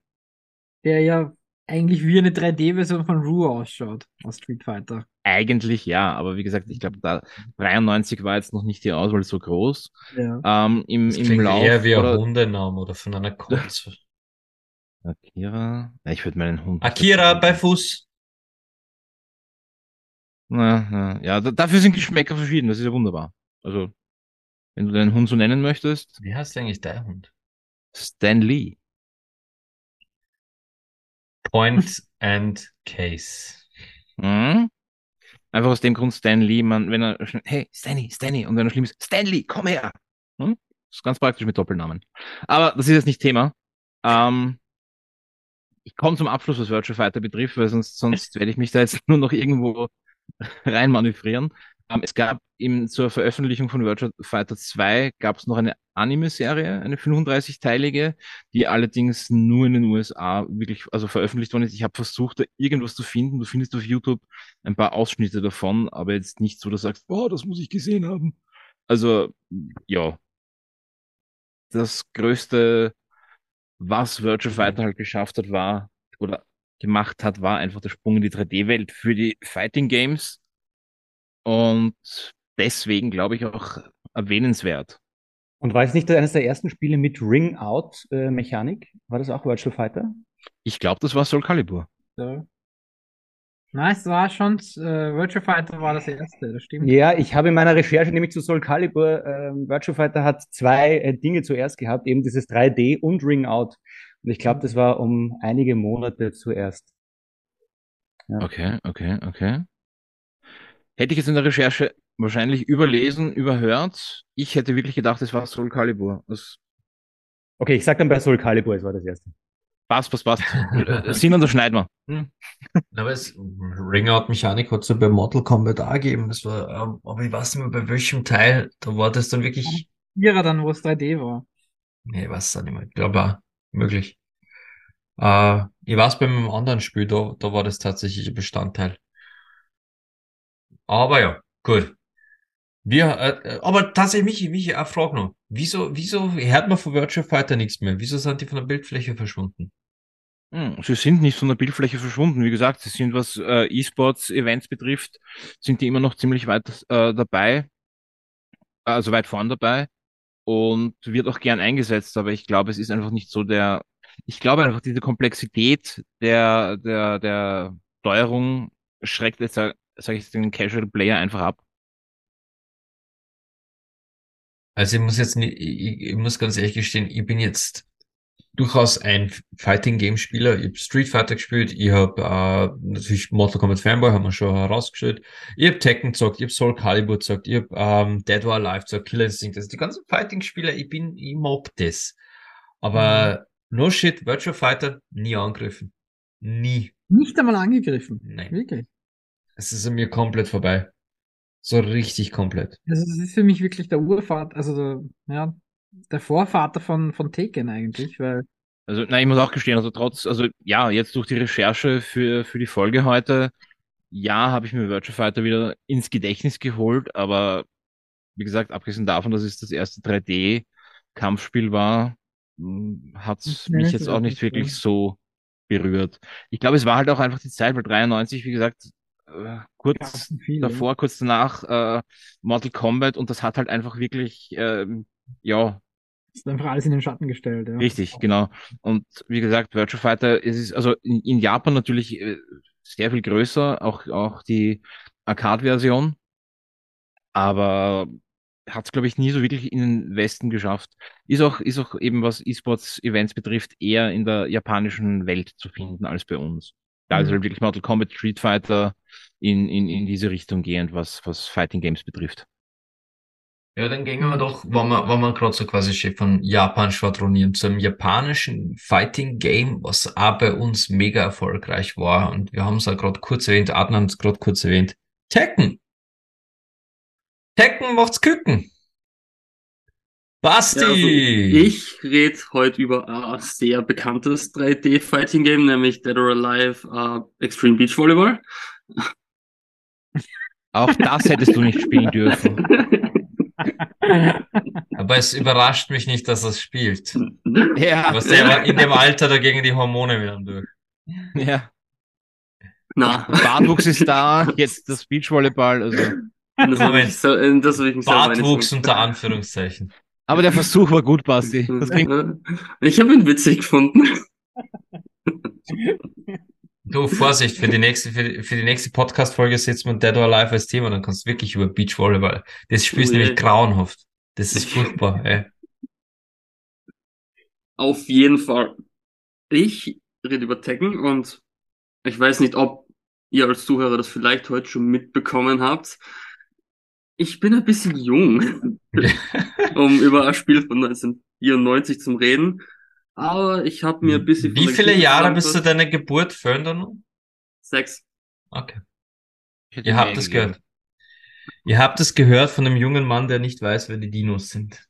Der ja eigentlich wie eine 3D-Version von Rue ausschaut aus Street Fighter. Eigentlich ja, aber wie gesagt, ich glaube, da 93 war jetzt noch nicht die Auswahl so groß. Ja. Ähm, im, Das Im Lauf eher wie ein oder- Hundename oder von einer Katze. Akira. Ja, ich würde meinen Hund. Akira bei. Fuß. Na, na, ja, da, dafür sind Geschmäcker verschieden, das ist ja wunderbar. Also, wenn du deinen Hund so nennen möchtest, Wie heißt eigentlich dein Hund? Stan Lee. Point and Case. Mhm. Einfach aus dem Grund Stan Lee, man, wenn er schnell, hey, Stanley, Stanley, und wenn er schlimm ist, Stanley, komm her. Hm? Das ist ganz praktisch mit Doppelnamen. Aber das ist jetzt nicht Thema. Ähm, ich komme zum Abschluss, was Virtual Fighter betrifft, weil sonst, sonst werde ich mich da jetzt nur noch irgendwo reinmanövrieren. Ähm, es gab im, zur Veröffentlichung von Virtual Fighter 2 gab es noch eine Anime-Serie, eine 35-teilige, die allerdings nur in den USA wirklich, also veröffentlicht worden ist. Ich habe versucht, da irgendwas zu finden. Du findest auf YouTube ein paar Ausschnitte davon, aber jetzt nicht so, dass du sagst, oh, das muss ich gesehen haben. Also, ja. Das größte, was Virtual Fighter halt geschafft hat, war, oder gemacht hat, war einfach der Sprung in die 3D-Welt für die Fighting Games. Und deswegen glaube ich auch erwähnenswert. Und war es nicht eines der ersten Spiele mit Ring-Out-Mechanik? War das auch Virtual Fighter? Ich glaube, das war Soul Calibur. So. Nein, es war schon, äh, Virtual Fighter war das erste, das stimmt. Ja, ich habe in meiner Recherche nämlich zu Soul Calibur, ähm, Virtual Fighter hat zwei äh, Dinge zuerst gehabt, eben dieses 3D und Ring Out. Und ich glaube, das war um einige Monate zuerst. Okay, okay, okay. Hätte ich jetzt in der Recherche wahrscheinlich überlesen, überhört. Ich hätte wirklich gedacht, es war Soul Calibur. Das Okay, ich sag dann bei Soul Calibur, es war das erste. passt, passt, passt. Äh, Sinn und schneiden wir. Hm. Aber es, Ring-Out-Mechanik hat es ja bei Mortal Kombat auch gegeben. Das war, ähm, aber ich weiß nicht mehr bei welchem Teil. Da war das dann wirklich, Vierer dann, wo es 3D war. nee, ich weiß es auch nicht mehr. Ich glaube auch, möglich. Äh, ich weiß bei einem anderen Spiel, da, da war das tatsächlich ein Bestandteil. Aber ja, gut. Wir, äh, äh, aber tatsächlich, Michi, Michi, eine Frage noch. Wieso, wieso hört man von Virtual Fighter nichts mehr? Wieso sind die von der Bildfläche verschwunden? Hm, Sie sind nicht von der Bildfläche verschwunden. Wie gesagt, sie sind, was äh, E-Sports-Events betrifft, sind die immer noch ziemlich weit äh, dabei, also weit vorn dabei und wird auch gern eingesetzt. Aber ich glaube, es ist einfach nicht so der, ich glaube einfach, diese Komplexität der, der, der Steuerung schreckt jetzt, sage sag ich, den Casual Player einfach ab. Also ich muss jetzt nicht, ich, ich muss ganz ehrlich gestehen, ich bin jetzt durchaus ein Fighting Game Spieler. Ich habe Street Fighter gespielt, ich habe äh, natürlich Mortal Kombat Fanboy, haben wir schon herausgestellt. Ich habe Tekken gezockt, ich habe Soul Calibur gezockt, ich habe ähm, Dead or Alive gezockt, Killer Instinct, also die ganzen Fighting Spieler, ich bin, ich mob das. Aber no shit, Virtual Fighter nie angegriffen. Nie. Nicht einmal angegriffen. Nein. Wirklich. Es ist an mir komplett vorbei. So richtig komplett. Also das ist für mich wirklich der Urvater, also der, ja, der Vorvater von, von Tekken eigentlich, weil Also, nein, ich muss auch gestehen, also trotz, also ja, jetzt durch die Recherche für, für die Folge heute, ja, habe ich mir Virtua Fighter wieder ins Gedächtnis geholt, aber wie gesagt, abgesehen davon, dass es das erste 3D-Kampfspiel war, hat es mich jetzt auch nicht wirklich so. so berührt. Ich glaube, es war halt auch einfach die Zeit, weil 93, wie gesagt, äh, kurz viel, ja. davor, kurz danach äh, Mortal Kombat und das hat halt einfach wirklich, ähm, ja, Ist einfach alles in den Schatten gestellt, ja. richtig, genau. Und wie gesagt, Virtua Fighter, es ist also in, in Japan natürlich äh, sehr viel größer, auch, auch die Arcade-Version, aber hat es, glaube ich, nie so wirklich in den Westen geschafft. Ist auch, ist auch eben, was E-Sports-Events betrifft, eher in der japanischen Welt zu finden als bei uns. Da ist Mhm. halt wirklich Mortal Kombat, Street Fighter in, in, in diese Richtung gehend, was, was Fighting Games betrifft. Ja, dann gehen wir doch, wenn wir, wenn wir gerade so quasi schon von Japan schwadronieren, zu einem japanischen Fighting Game, was auch bei uns mega erfolgreich war. Und wir haben es ja gerade kurz erwähnt, Adnan hat es gerade kurz erwähnt. Tekken! Tekken macht's Küken! Basti! Ja, also ich rede heute über ein sehr bekanntes 3D-Fighting-Game, nämlich Dead or Alive äh, Extreme Beach Volleyball. Auch das hättest du nicht spielen dürfen. Aber es überrascht mich nicht, dass er es spielt. Ja, Was der in dem Alter dagegen die Hormone wieder durch. ja. Na, Bartwuchs ist da, jetzt das Beachvolleyball, also. das habe ich, so- das hab ich Bartwuchs unter Anführungszeichen. Aber der Versuch war gut, Basti. Ich habe ihn witzig gefunden. Du, Vorsicht, für die nächste, für die, für die nächste Podcast-Folge setzen wir Dead or Alive als Thema, dann kannst du wirklich über Beachvolleyball. Das Spiel ist Oh je. nämlich grauenhaft. Das ist furchtbar, ey. Auf jeden Fall. Ich rede über Tekken und ich weiß nicht, ob ihr als Zuhörer das vielleicht heute schon mitbekommen habt. Ich bin ein bisschen jung, um über ein Spiel von 1994 zu reden. Aber ich habe mir ein bisschen Wie viele Jahre bis zu Kindheit- deiner Geburt noch? Sechs. Okay. Ihr habt es gehört. Ihr habt es gehört von einem jungen Mann, der nicht weiß, wer die Dinos sind.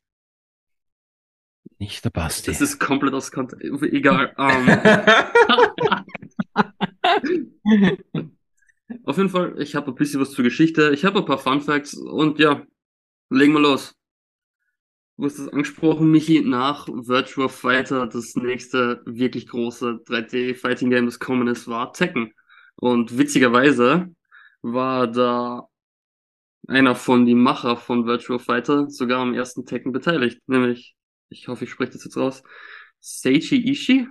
Nicht der Basti. Das ist komplett aus Kontext. Egal. Ähm, auf jeden Fall, ich habe ein bisschen was zur Geschichte. Ich habe ein paar Fun Facts und ja, legen wir los. Du hast es angesprochen, Michi, nach Virtua Fighter, das nächste wirklich große 3D-Fighting-Game, das kommen ist, war Tekken. Und witzigerweise war da einer von die Macher von Virtua Fighter sogar am ersten Tekken beteiligt, nämlich, ich hoffe, ich spreche das jetzt raus, Seiji Ishii.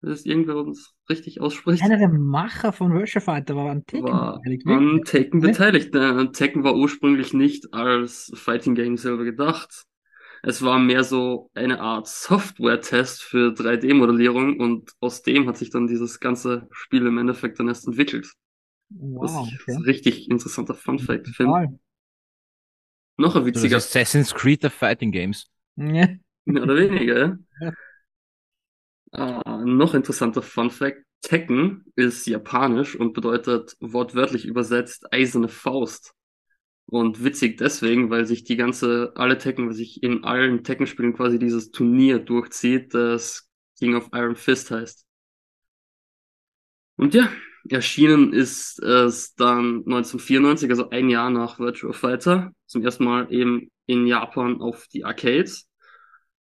Das ist irgendwer uns richtig ausspricht. Einer der Macher von Virtua Fighter war an Tekken war beteiligt, an? Tekken beteiligt. Äh, Tekken war ursprünglich nicht als Fighting Game selber gedacht. Es war mehr so eine Art Software-Test für 3D-Modellierung und aus dem hat sich dann dieses ganze Spiel im Endeffekt dann erst entwickelt. Was Wow, ich okay. ein richtig interessanter Fun-Fact finde. Noch ein So witziger, das Assassin's Creed der Fighting Games. Ja. mehr oder weniger, ja. Ah, noch interessanter Fun Fact. Tekken ist japanisch und bedeutet wortwörtlich übersetzt eiserne Faust. Und witzig deswegen, weil sich die ganze, alle Tekken, weil sich in allen Tekken-Spielen quasi dieses Turnier durchzieht, das King of Iron Fist heißt. Und ja, erschienen ist es dann 1994, also ein Jahr nach Virtua Fighter, zum ersten Mal eben in Japan auf die Arcades.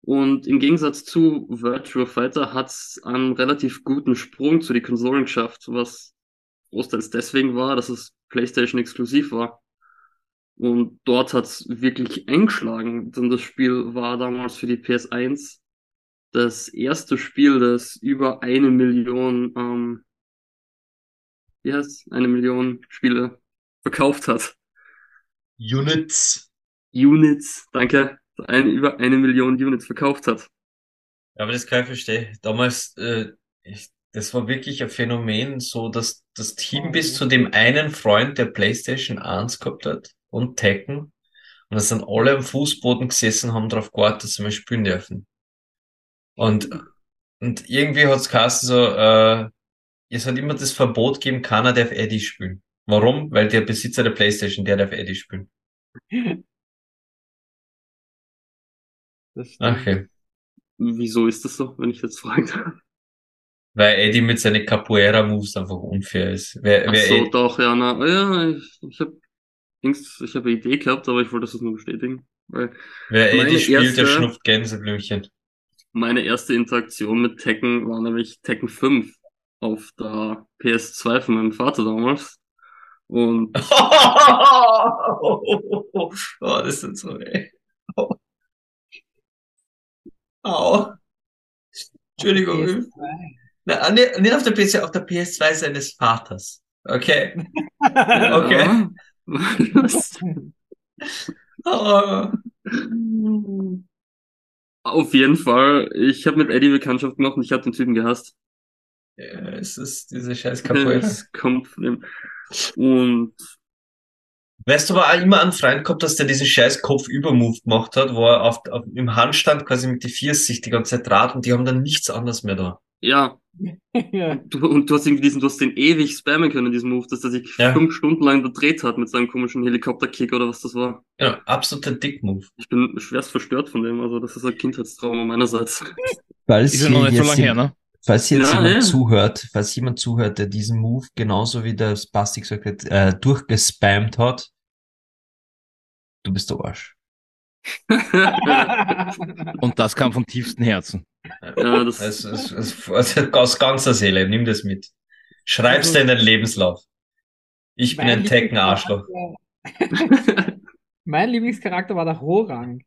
Und im Gegensatz zu Virtua Fighter hat es einen relativ guten Sprung zu den Konsolen geschafft, was großteils deswegen war, dass es PlayStation exklusiv war. Und dort hat es wirklich eingeschlagen, denn das Spiel war damals für die PS1 das erste Spiel, das über eine Million, ähm, wie heißt eine Million Spiele verkauft hat. Units. Units, danke, ein, über eine Million Units verkauft hat. Ja, aber das kann ich verstehen. Damals, äh, ich, das war wirklich ein Phänomen, so dass das Team bis zu dem einen Freund, der PlayStation 1 gehabt hat und Tekken, und das sind alle am Fußboden gesessen, haben darauf gewartet, dass sie mal spielen dürfen. Und, und irgendwie hat's geheißen so, äh, es hat immer das Verbot gegeben, keiner darf Eddie spielen. Warum? Weil der Besitzer der PlayStation, der darf Eddie spielen. Das stimmt. Okay. Wieso ist das so, wenn ich jetzt fragen darf? Weil Eddie mit seinen Capoeira-Moves einfach unfair ist. Wer, Ach wer so, Eddie, doch, ja, na, ja, ich, ich habe ich hab eine Idee gehabt, aber ich wollte das nur bestätigen. Weil wer Eddie spielt, der erste- schnupft Gänseblümchen. meine erste Interaktion mit Tekken war nämlich Tekken 5 auf der PS2 von meinem Vater damals. Und oh, das ist so, ey. Oh. Au. Entschuldigung. PS2. Na, nicht nicht auf der PS, auf der PS2 seines Vaters. Okay. Okay. Oh. Auf jeden Fall, ich habe mit Eddie Bekanntschaft gemacht und ich habe den Typen gehasst. Ja, es ist diese scheiß kommt von dem. Und Weißt du, aber auch immer einen Freund gehabt, dass der diesen scheiß Kopf-Über-Move gemacht hat, wo er auf, auf, im Handstand quasi mit die Viers sich die ganze Zeit draht und die haben dann nichts anderes mehr da. ja, ja. du, und du hast irgendwie diesen, du hast den ewig spammen können, diesen Move, dass der sich Ja. fünf Stunden lang verdreht hat mit seinem komischen Helikopterkick oder was das war. Ja, absoluter Dick-Move. Ich bin schwerst verstört von dem, also das ist ein Kindheitstrauma meinerseits. Falls Ist ja noch nicht so lange her, ne? Falls hier jetzt Ja, jemand ja. zuhört, falls jemand zuhört, der diesen Move genauso wie der Spastik gesagt hat, äh, durchgespammt hat, du bist der Arsch. Und das kam vom tiefsten Herzen. ja, das, Also, es- es- also aus ganzer Seele, nimm das mit. Schreib's dir in deinen Lebenslauf. Ich bin ein Tekken-Arschloch. Mein Lieblingscharakter war der Rorang.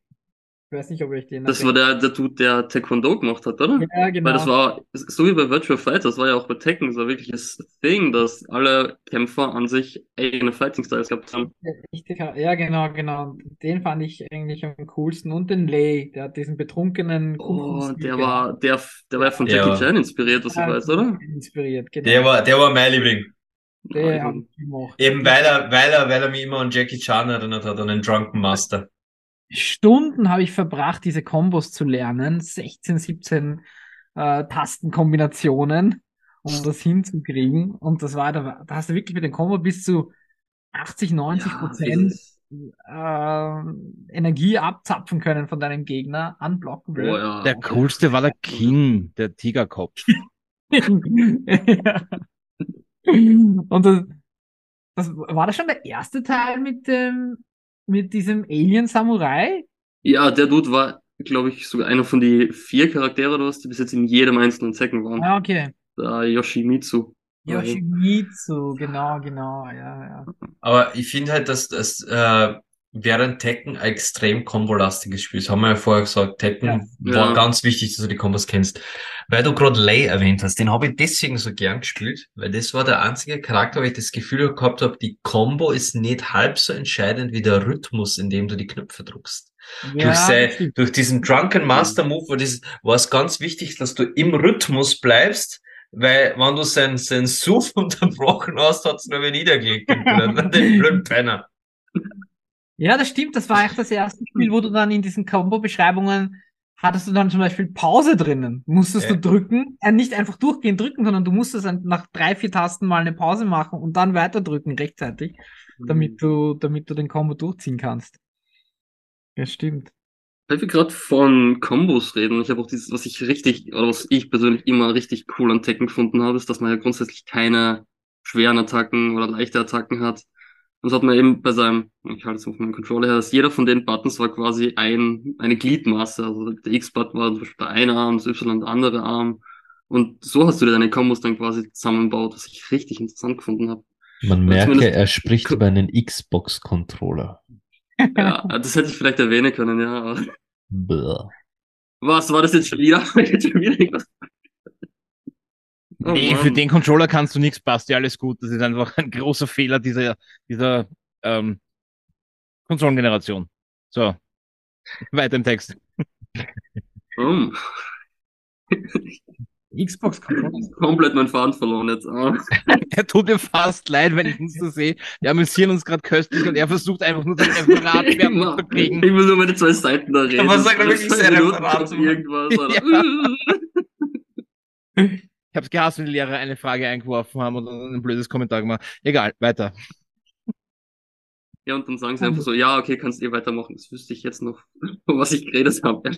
Ich weiß nicht, ob ich den das war der, der Dude, der Taekwondo gemacht hat, oder? Ja, genau. Weil das war, so wie bei Virtual Fighter, das war ja auch bei Tekken, das war wirklich das Thing, dass alle Kämpfer an sich eigene Fighting Styles gehabt haben. Richtig, ja, genau, genau. Den fand ich eigentlich am coolsten. Und den Lei, der hat diesen betrunkenen Oh, der war, der, der war ja von Ja. Jackie Chan inspiriert, was ich Ja, weiß, oder? Inspiriert, genau. Der war, der war mein Liebling. Der Ja, hab ich gemacht. Eben weil er, weil er, weil er mich immer an Jackie Chan erinnert hat, an den Drunken Master. Stunden habe ich verbracht, diese Kombos zu lernen. 16, 17 äh, Tastenkombinationen, um das hinzukriegen. Und das war, da, da hast du wirklich mit dem Kombo bis zu 80, 90 Prozent dieses- äh, Energie abzapfen können von deinem Gegner. Unblockable. Boah, ja. Der coolste war der King, der Tigerkopf. ja. Und das, das war das schon der erste Teil mit dem mit diesem Alien Samurai? Ja, der Dude war, glaube ich, sogar einer von die vier Charaktere oder was, die bis jetzt in jedem einzelnen Tekken waren. Ah, okay. Der Yoshimitsu. Yoshimitsu, genau, genau, ja, ja. Aber ich finde halt, dass das äh, während Tekken ein extrem kombolastiges Spiel ist. Haben wir ja vorher gesagt, Tekken Ja. war Ja. ganz wichtig, dass du die Kombos kennst. Weil du gerade Lei erwähnt hast, den habe ich deswegen so gern gespielt, weil das war der einzige Charakter, wo ich das Gefühl gehabt habe, die Combo ist nicht halb so entscheidend wie der Rhythmus, in dem du die Knöpfe drückst. Ja, durch, sei, durch diesen Drunken Master Move war, das, war es ganz wichtig, dass du im Rhythmus bleibst, weil wenn du seinen, seinen Suff unterbrochen hast, hat's nur wieder niedergelegt. den blöden Penner. Ja, das stimmt. Das war echt das erste Spiel, wo du dann in diesen Combo-Beschreibungen hattest du dann zum Beispiel Pause drinnen. Musstest Ja. du drücken, äh, nicht einfach durchgehend drücken, sondern du musstest dann nach drei, vier Tasten mal eine Pause machen und dann weiter drücken rechtzeitig, damit du, damit du den Combo durchziehen kannst. Ja, stimmt. Weil wir gerade von Kombos reden, ich habe auch dieses, was ich richtig, oder was ich persönlich immer richtig cool an Tekken gefunden habe, ist, dass man ja grundsätzlich keine schweren Attacken oder leichte Attacken hat. Und das hat man eben bei seinem, ich halte es auf meinem Controller her, dass jeder von den Buttons war quasi ein, eine Gliedmaße. Also der X-Button war zum Beispiel der eine Arm, das Y der andere Arm. Und so hast du dir deine Kombos dann quasi zusammenbaut, was ich richtig interessant gefunden habe. Man merke, er spricht über einen Xbox-Controller. Ja, das hätte ich vielleicht erwähnen können, ja. aber-. Was war das jetzt schon wieder? Jetzt schon wieder irgendwas? Oh nee, Mann. für den Controller kannst du nichts, passt ja alles gut. Das ist einfach ein großer Fehler dieser, dieser ähm, Konsolengeneration. So. Weiter im Text. Oh, Xbox Controller. komplett meinen Faden verloren jetzt. Ah. Er tut mir fast leid, wenn ich ihn so sehe. Wir amüsieren uns gerade köstlich und er versucht einfach nur sein Referat Ich zu kriegen. will nur meine zwei Seiten da reden. Aber sag doch wirklich Minuten Referat zu irgendwas. Oder? Ich hab's gehasst, wenn die Lehrer eine Frage eingeworfen haben und ein blödes Kommentar gemacht. Egal, weiter. Ja, und dann sagen sie einfach so, ja, okay, kannst eh weitermachen. Das wüsste ich jetzt noch, was ich geredet habe.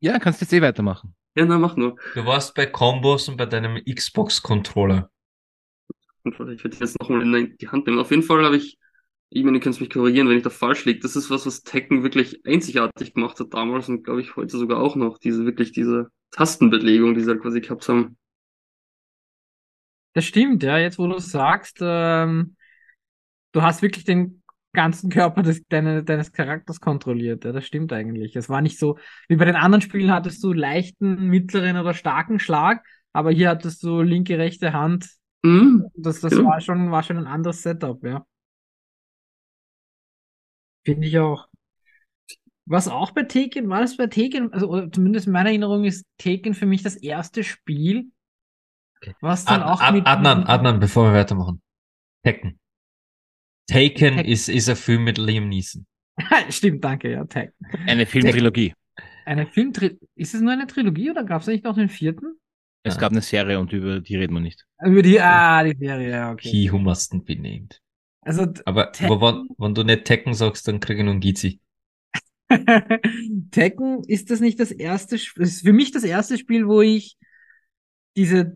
Ja, kannst jetzt eh weitermachen. Ja, na, mach nur. Du warst bei Combos und bei deinem Xbox-Controller. Ich jetzt nochmal in die Hand nehmen. Auf jeden Fall habe ich, ich meine, ihr könnt mich korrigieren, wenn ich da falsch liege. Das ist was, was Tekken wirklich einzigartig gemacht hat damals und glaube ich heute sogar auch noch. Diese, wirklich diese Tastenbelegung, die sie halt quasi gehabt haben. Das stimmt, ja, jetzt wo du sagst, ähm, du hast wirklich den ganzen Körper des, deine, deines Charakters kontrolliert. Ja, das stimmt eigentlich. Es war nicht so, wie bei den anderen Spielen hattest du leichten, mittleren oder starken Schlag, aber hier hattest du linke, rechte Hand. Mhm. Das, das Genau. war schon, war schon ein anderes Setup, ja. Finde ich auch. Was auch bei Tekken, war das bei Tekken, also zumindest in meiner Erinnerung ist Tekken für mich das erste Spiel, was dann Ad, auch Ad, mit Adnan, Adnan, bevor wir weitermachen. Taken Tekken. ist, ist ein Film mit Liam Neeson. Stimmt, danke, ja, Tekken. Eine Filmtrilogie. Eine Filmtri ist es nur eine Trilogie oder gab es nicht noch den vierten? Es Ja. gab eine Serie und über die reden wir nicht. Über die, ah, die Serie, ja, okay. He who be named. Also Aber wo, wenn, wenn du nicht Tekken sagst, dann kriege ich einen Gizi. Tekken ist das nicht das erste, Sp- ist für mich das erste Spiel, wo ich diese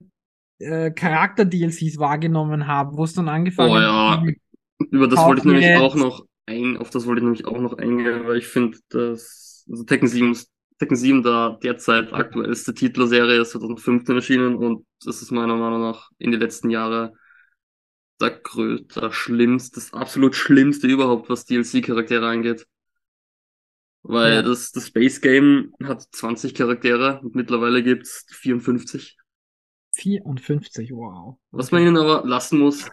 äh, Charakter-DLCs wahrgenommen habe, wo es dann angefangen Oh ja. hat. Über das wollte ich nämlich auch noch ein, auf das wollte ich nämlich auch noch eingehen, weil ich finde, dass also Tekken 7, ist- Tekken 7 da derzeit aktuellste Titel der Serie ist 2015 erschienen und das ist meiner Meinung nach in den letzten Jahren der größte, der schlimmste, das absolut schlimmste überhaupt, was DLC-Charaktere angeht. Weil Ja. das, das Space Game hat 20 Charaktere und mittlerweile gibt's 54. 54, wow. Was man ihnen aber lassen muss,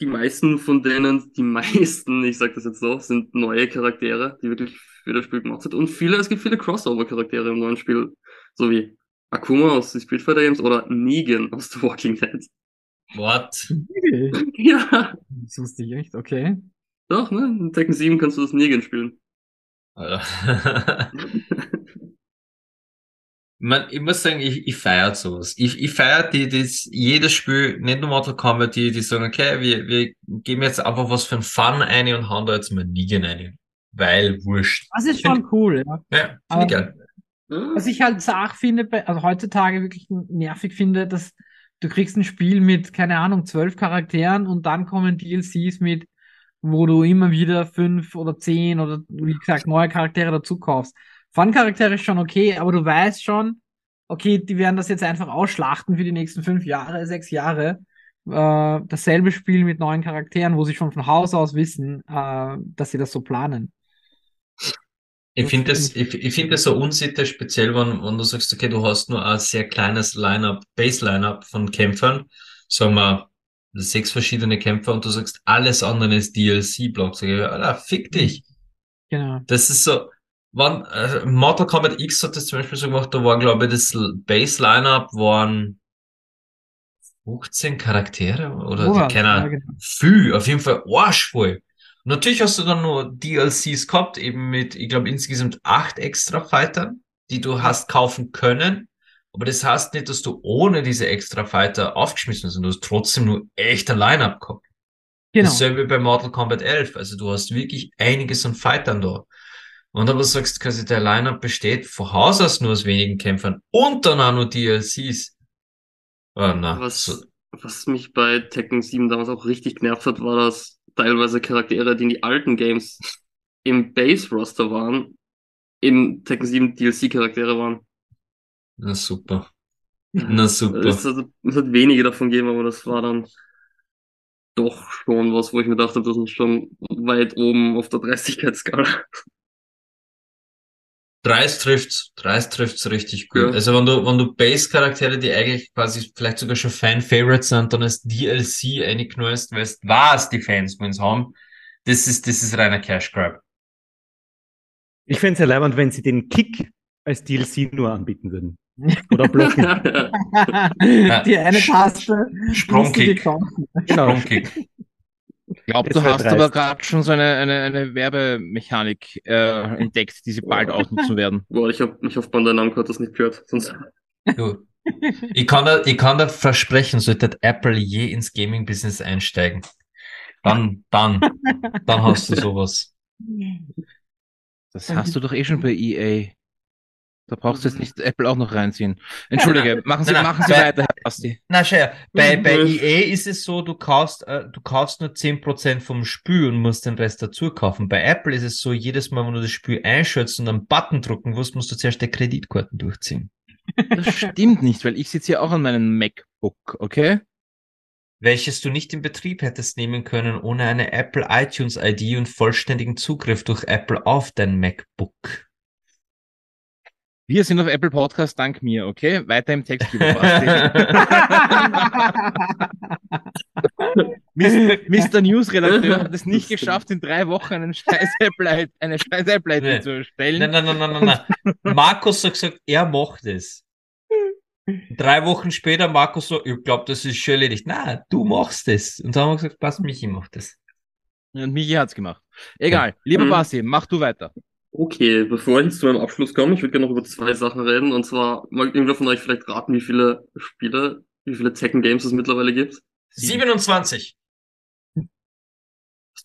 die meisten von denen, die meisten, ich sag das jetzt so, sind neue Charaktere, die wirklich für das Spiel gemacht sind. Und viele, es gibt viele Crossover-Charaktere im neuen Spiel. So wie Akuma aus den Street Fighter Games oder Negan aus The Walking Dead. What? ja, Das wusste ich echt, okay. doch, ne? In Tekken 7 kannst du das Negan spielen. Man, ich muss sagen, ich, ich feiere sowas. Ich, ich feiere die, das, jedes Spiel, nicht nur Mortal Kombat, die, die sagen, okay, wir, wir geben jetzt einfach was für ein Fun ein und hauen da jetzt mal Negan ein. Weil, wurscht. Das ist schon cool, ja. Ja, finde ich geil. Ja, Was ich halt zart finde, also heutzutage wirklich nervig finde, dass du kriegst ein Spiel mit, keine Ahnung, zwölf Charakteren und dann kommen DLCs mit, wo du immer wieder fünf oder zehn oder wie gesagt neue Charaktere dazu kaufst. Fun-Charaktere ist schon okay, aber du weißt schon, okay, die werden das jetzt einfach ausschlachten für die nächsten fünf Jahre, sechs Jahre. Äh, dasselbe Spiel mit neuen Charakteren, wo sie schon von Haus aus wissen, äh, dass sie das so planen. Ich finde das, ich, ich finde das so unsitte, speziell, wenn, wenn du sagst, okay, du hast nur ein sehr kleines Line-up, Base-Line-up von Kämpfern, sagen wir, sechs verschiedene Kämpfer und du sagst, alles andere ist DLC-Block. Sag ich, Alter, fick dich. Genau. Das ist so, wann, äh, Mortal Kombat X hat das zum Beispiel so gemacht, da war, glaube ich, das Base-Line-up waren 15 Charaktere oder Sowas, keine ja, Ahnung. genau. Viel, auf jeden Fall arschvoll. Und natürlich hast du dann nur DLCs gehabt, eben mit, ich glaube, insgesamt acht extra Fightern, die du hast kaufen können. Aber das heißt nicht, dass du ohne diese extra Fighter aufgeschmissen hast. Du hast trotzdem nur echt ein Line-Up gehabt. Genau. Dasselbe bei Mortal Kombat 11. Also du hast wirklich einiges an Fightern da. Und dann du sagst, quasi der Line-Up besteht von Haus aus nur aus wenigen Kämpfern und dann auch nur DLCs. Oh, na, Was, was mich bei Tekken 7 damals auch richtig genervt hat, war, dass teilweise Charaktere, die in die alten Games im Base-Roster waren, in Tekken 7 DLC-Charaktere waren. na super. Na super. Es hat, es hat wenige davon gegeben, aber das war dann doch schon was, wo ich mir dachte, das ist schon weit oben auf der Dreistigkeitsskala. 30 trifft's, 30 trifft's richtig gut. Ja. Also wenn du, wenn du Base-Charaktere, die eigentlich quasi vielleicht sogar schon Fan-Favorites sind, dann als DLC einknallst, weißt, was die Fans wollen's haben, das ist, das ist reiner Cash Grab. Ich fände es ja leibend, wenn sie den Kick als DLC nur anbieten würden. Oder blocken. Die eine Taste. Sprungkick. genau. Sprungkick. Ich glaube, du wär hast dreist. aber gerade schon so eine, eine, eine Werbemechanik äh, entdeckt, die sie bald ausnutzen werden. Boah, ich hab, ich hoffe, Bandai Namco hat das nicht gehört, sonst. Ich kann da, ich kann da versprechen, sollte Apple je ins Gaming-Business einsteigen, dann, dann, dann hast du sowas. Das hast du doch eh schon bei EA. Da brauchst du jetzt nicht Apple auch noch reinziehen. Entschuldige, machen Sie, nein, machen Sie weil- weiter, Herr Basti. Na schau, bei, Mhm. bei EA ist es so, du kaufst, äh, du kaufst nur 10% vom Spiel und musst den Rest dazu kaufen. Bei Apple ist es so, jedes Mal, wenn du das Spiel einschätzt und einen Button drucken musst, musst du zuerst die Kreditkarten durchziehen. Das stimmt nicht, weil ich sitze hier auch an meinem MacBook, okay? welches du nicht in Betrieb hättest nehmen können ohne eine Apple iTunes ID und vollständigen Zugriff durch Apple auf dein MacBook? Wir sind auf Apple Podcast dank mir, okay? Weiter im Text, lieber Basti. Mis- Mr. News-Redakteur hat es nicht geschafft, in drei Wochen einen scheiß Apple, eine scheiß Apple Nee. zu erstellen. Nein, nein, nein, nein, nein, nein. Markus hat gesagt, er macht es. Drei Wochen später, Markus so, ich glaube, das ist schon erledigt. Nein, du machst es. Und dann haben wir gesagt, passt, Michi macht es. Und Michi hat's gemacht. Egal. Lieber Mhm. Basti, mach du weiter. Okay, bevor ich zu meinem Abschluss komme, ich würde gerne noch über zwei Sachen reden. Und zwar, mag irgendwer von euch vielleicht raten, wie viele Spiele, wie viele Tekken Games es mittlerweile gibt? 27.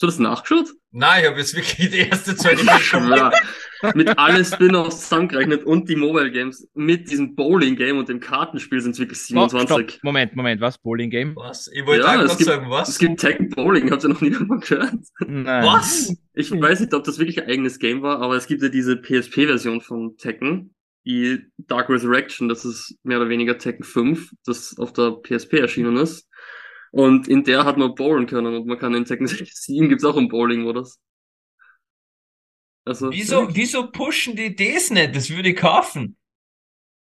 Hast du das nachgeschaut? Nein, ich habe jetzt wirklich die erste, zweite schwör. Mit allen Spin-offs zusammengerechnet und die Mobile Games mit diesem Bowling Game und dem Kartenspiel sind es wirklich Oh, 27. stopp. Moment, Moment, was? Bowling Game? Was? Ich wollte Ja, auch es gerade gibt- sagen, was? Es gibt Tekken Bowling, habt ihr noch nie davon gehört? Nein. was? Ich weiß nicht, ob das wirklich ein eigenes Game war, aber es gibt ja diese PSP-Version von Tekken, die Dark Resurrection, das ist mehr oder weniger Tekken 5, das auf der PSP erschienen ist. Und in der hat man bowlen können und man kann in Tekken 7 gibt's auch einen Bowling-Modus. Also, Wieso, wieso pushen die das nicht? Das würde ich kaufen.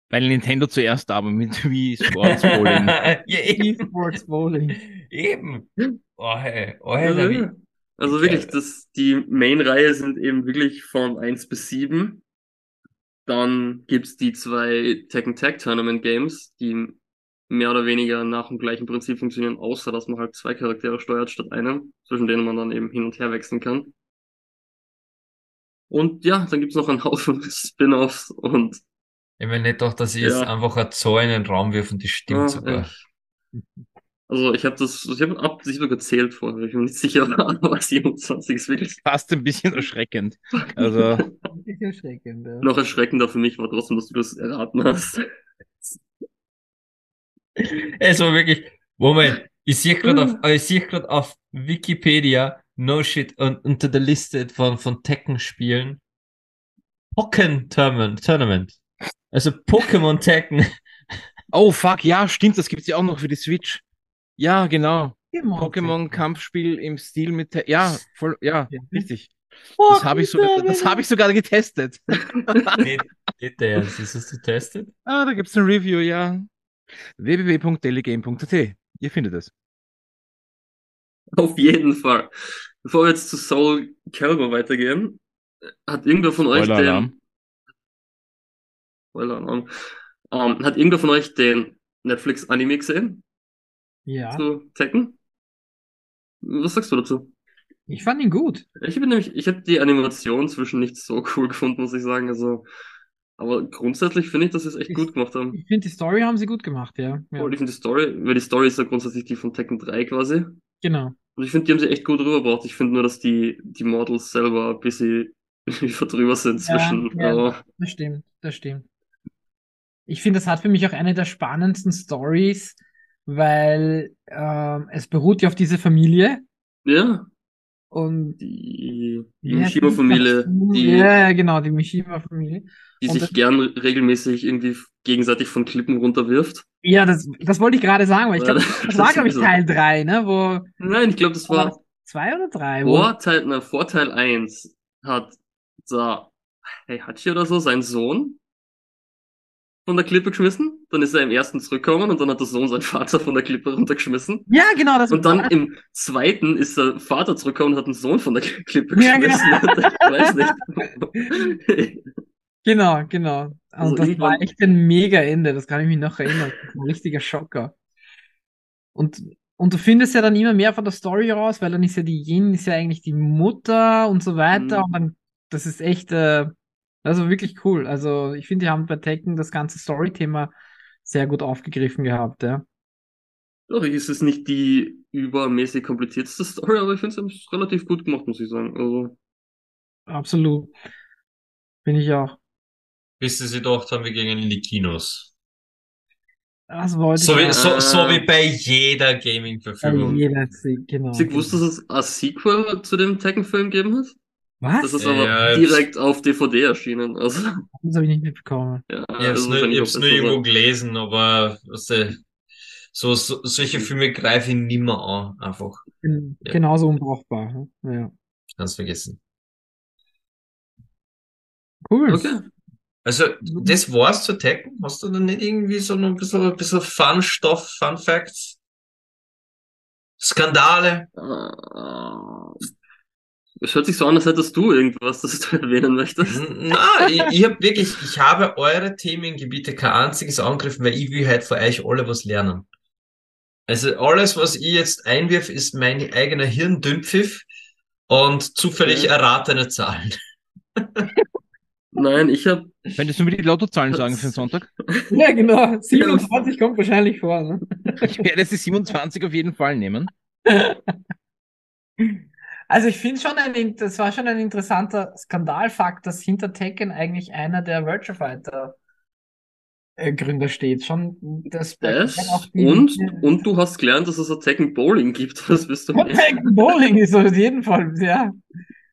Weil Nintendo zuerst da war mit Wii Sports Bowling. ja, eben. Sports Bowling. eben. Oh, hey. Oh, Also, hey, ja. also wirklich, das, die Main-Reihe sind eben wirklich von 1 bis 7. Dann gibt's die zwei Tekken Tag Tournament Games, die mehr oder weniger nach dem gleichen Prinzip funktionieren, außer dass man halt zwei Charaktere steuert statt einem, zwischen denen man dann eben hin und her wechseln kann. Und ja, dann gibt's noch einen Haufen Spin-offs und Ich meine nicht doch, dass ich jetzt Ja. einfach eine Zahl in den Raum wirf und die stimmt ja, sogar. ich, also ich habe das, ich habe absichtlich gezählt vorher, ich bin nicht sicher, aber 27 ist wirklich Fast ein bisschen erschreckend. Also, Das ist erschreckend, ja. noch erschreckender für mich war trotzdem, dass du das erraten hast. Es war wirklich, Moment, ich sehe gerade auf, ich sehe gerade auf Wikipedia, no shit, und unter der Liste von, von Tekken-Spielen, Pokken Tournament, Tournament. Also Pokémon Tekken. oh fuck, ja, stimmt, das gibt's ja auch noch für die Switch. Ja, genau. Pokémon. Pokémon-Kampfspiel im Stil mit, Te- ja, voll, ja, richtig. Das habe ich, so, das hab ich sogar getestet. Nee, geht der jetzt, ist das getestet? Ah, da gibt's ein Review, ja. www.dailygame.at. Ihr findet es. Auf jeden Fall. Bevor wir jetzt zu Soul Calibur weitergehen, hat irgendwer von euch den, Spoiler-Alarm. Ähm, hat irgendwer von euch den Netflix Anime gesehen? Ja, Zu Tekken? Was sagst du dazu? ich fand ihn gut. Ich bin nämlich, ich habe die Animation zwischen nicht so cool gefunden, muss ich sagen. Also, aber grundsätzlich finde ich, dass sie es echt Ich- gut gemacht haben. Ich finde, die Story haben sie gut gemacht, ja. ja. Und ich finde die Story, weil die Story ist ja grundsätzlich die von Tekken 3 quasi. Genau. Und ich finde, die haben sie echt gut rübergebracht. Ich finde nur, dass die, die Models selber ein bisschen drüber sind Ja, zwischen. ja. Aber Das stimmt, das stimmt. Ich finde, das hat für mich auch eine der spannendsten Stories, weil ähm, es beruht ja auf diese Familie ja, und die, die Mishima-Familie, die, Ja, genau, die Mishima-Familie. die und sich das- gern regelmäßig irgendwie gegenseitig von Klippen runterwirft. Ja, das, das wollte ich gerade sagen, weil ich glaube, Ja, das war, das glaube ich, Teil 3, ne? Wo, Nein, ich glaube, das war das zwei oder drei? Vorteil, na, Vorteil 1 hat der Heihachi oder so, sein Sohn, von der Klippe geschmissen. Dann ist er im ersten zurückgekommen und dann hat der Sohn seinen Vater von der Klippe runtergeschmissen. ja, genau, das Und dann im zweiten ist der Vater zurückgekommen und hat den Sohn von der Klippe Ja, genau. geschmissen. ich weiß nicht. Genau, genau. Und Also das war echt ein mega Ende, das kann ich mich noch erinnern. War Ein richtiger Schocker. Und, und du findest ja dann immer mehr von der Story raus, weil dann ist ja die Yin ist ja eigentlich die Mutter und so weiter. Mhm. Und dann, das ist echt, äh, also wirklich cool. Also ich finde, die haben bei Tekken das ganze Story-Thema sehr gut aufgegriffen gehabt, ja. Doch, ist es nicht die übermäßig komplizierteste Story, aber ich finde, sie haben es relativ gut gemacht, muss ich sagen. Also, Absolut. Bin ich auch. Bis sie gedacht haben, wir gehen in die Kinos. Das wollte So wie, ich so, so Ah. wie bei jeder bei Gaming-Verfügung. jeder sieht, genau. du gewusst, dass es ein Sequel zu dem Tekken-Film gegeben hat? Was? Das ist aber ja, direkt auf DVD erschienen. Also, Das habe ich nicht mitbekommen. ja, Ich hab's also nur, nur irgendwo gelesen, aber weißt du, So, so solche Filme greife ich nimmer an, einfach. Gen- Ja. Genauso unbrauchbar. ne? Ja. Ganz vergessen. Cool. Okay. Also, das war's zu Tekken? Hast du da nicht irgendwie so noch ein bisschen, ein bisschen Fun-Stoff, Fun-Facts? Skandale? Äh, Es hört sich so an, als hättest du irgendwas, das du erwähnen möchtest. N- Na, ich, ich hab wirklich, ich habe eure Themengebiete kein einziges angegriffen, weil ich will halt von euch alle was lernen. Also alles, was ich jetzt einwirf, ist mein eigener Hirndünnpfiff und zufällig Ja. erratene Zahlen. Nein, ich habe Könntest du mir die Lottozahlen sagen für den Sonntag? Ja, genau. 27 kommt wahrscheinlich vor. Ne? Ich werde die 27 auf jeden Fall nehmen. Also ich finde schon ein, das war schon ein interessanter Skandalfakt, dass hinter Tekken eigentlich einer der Virtua Fighter äh, Gründer steht. Schon das das die- und, und du hast gelernt, dass es ein Tekken Bowling gibt. Was bist du? Tekken Bowling ist auf jeden Fall, ja.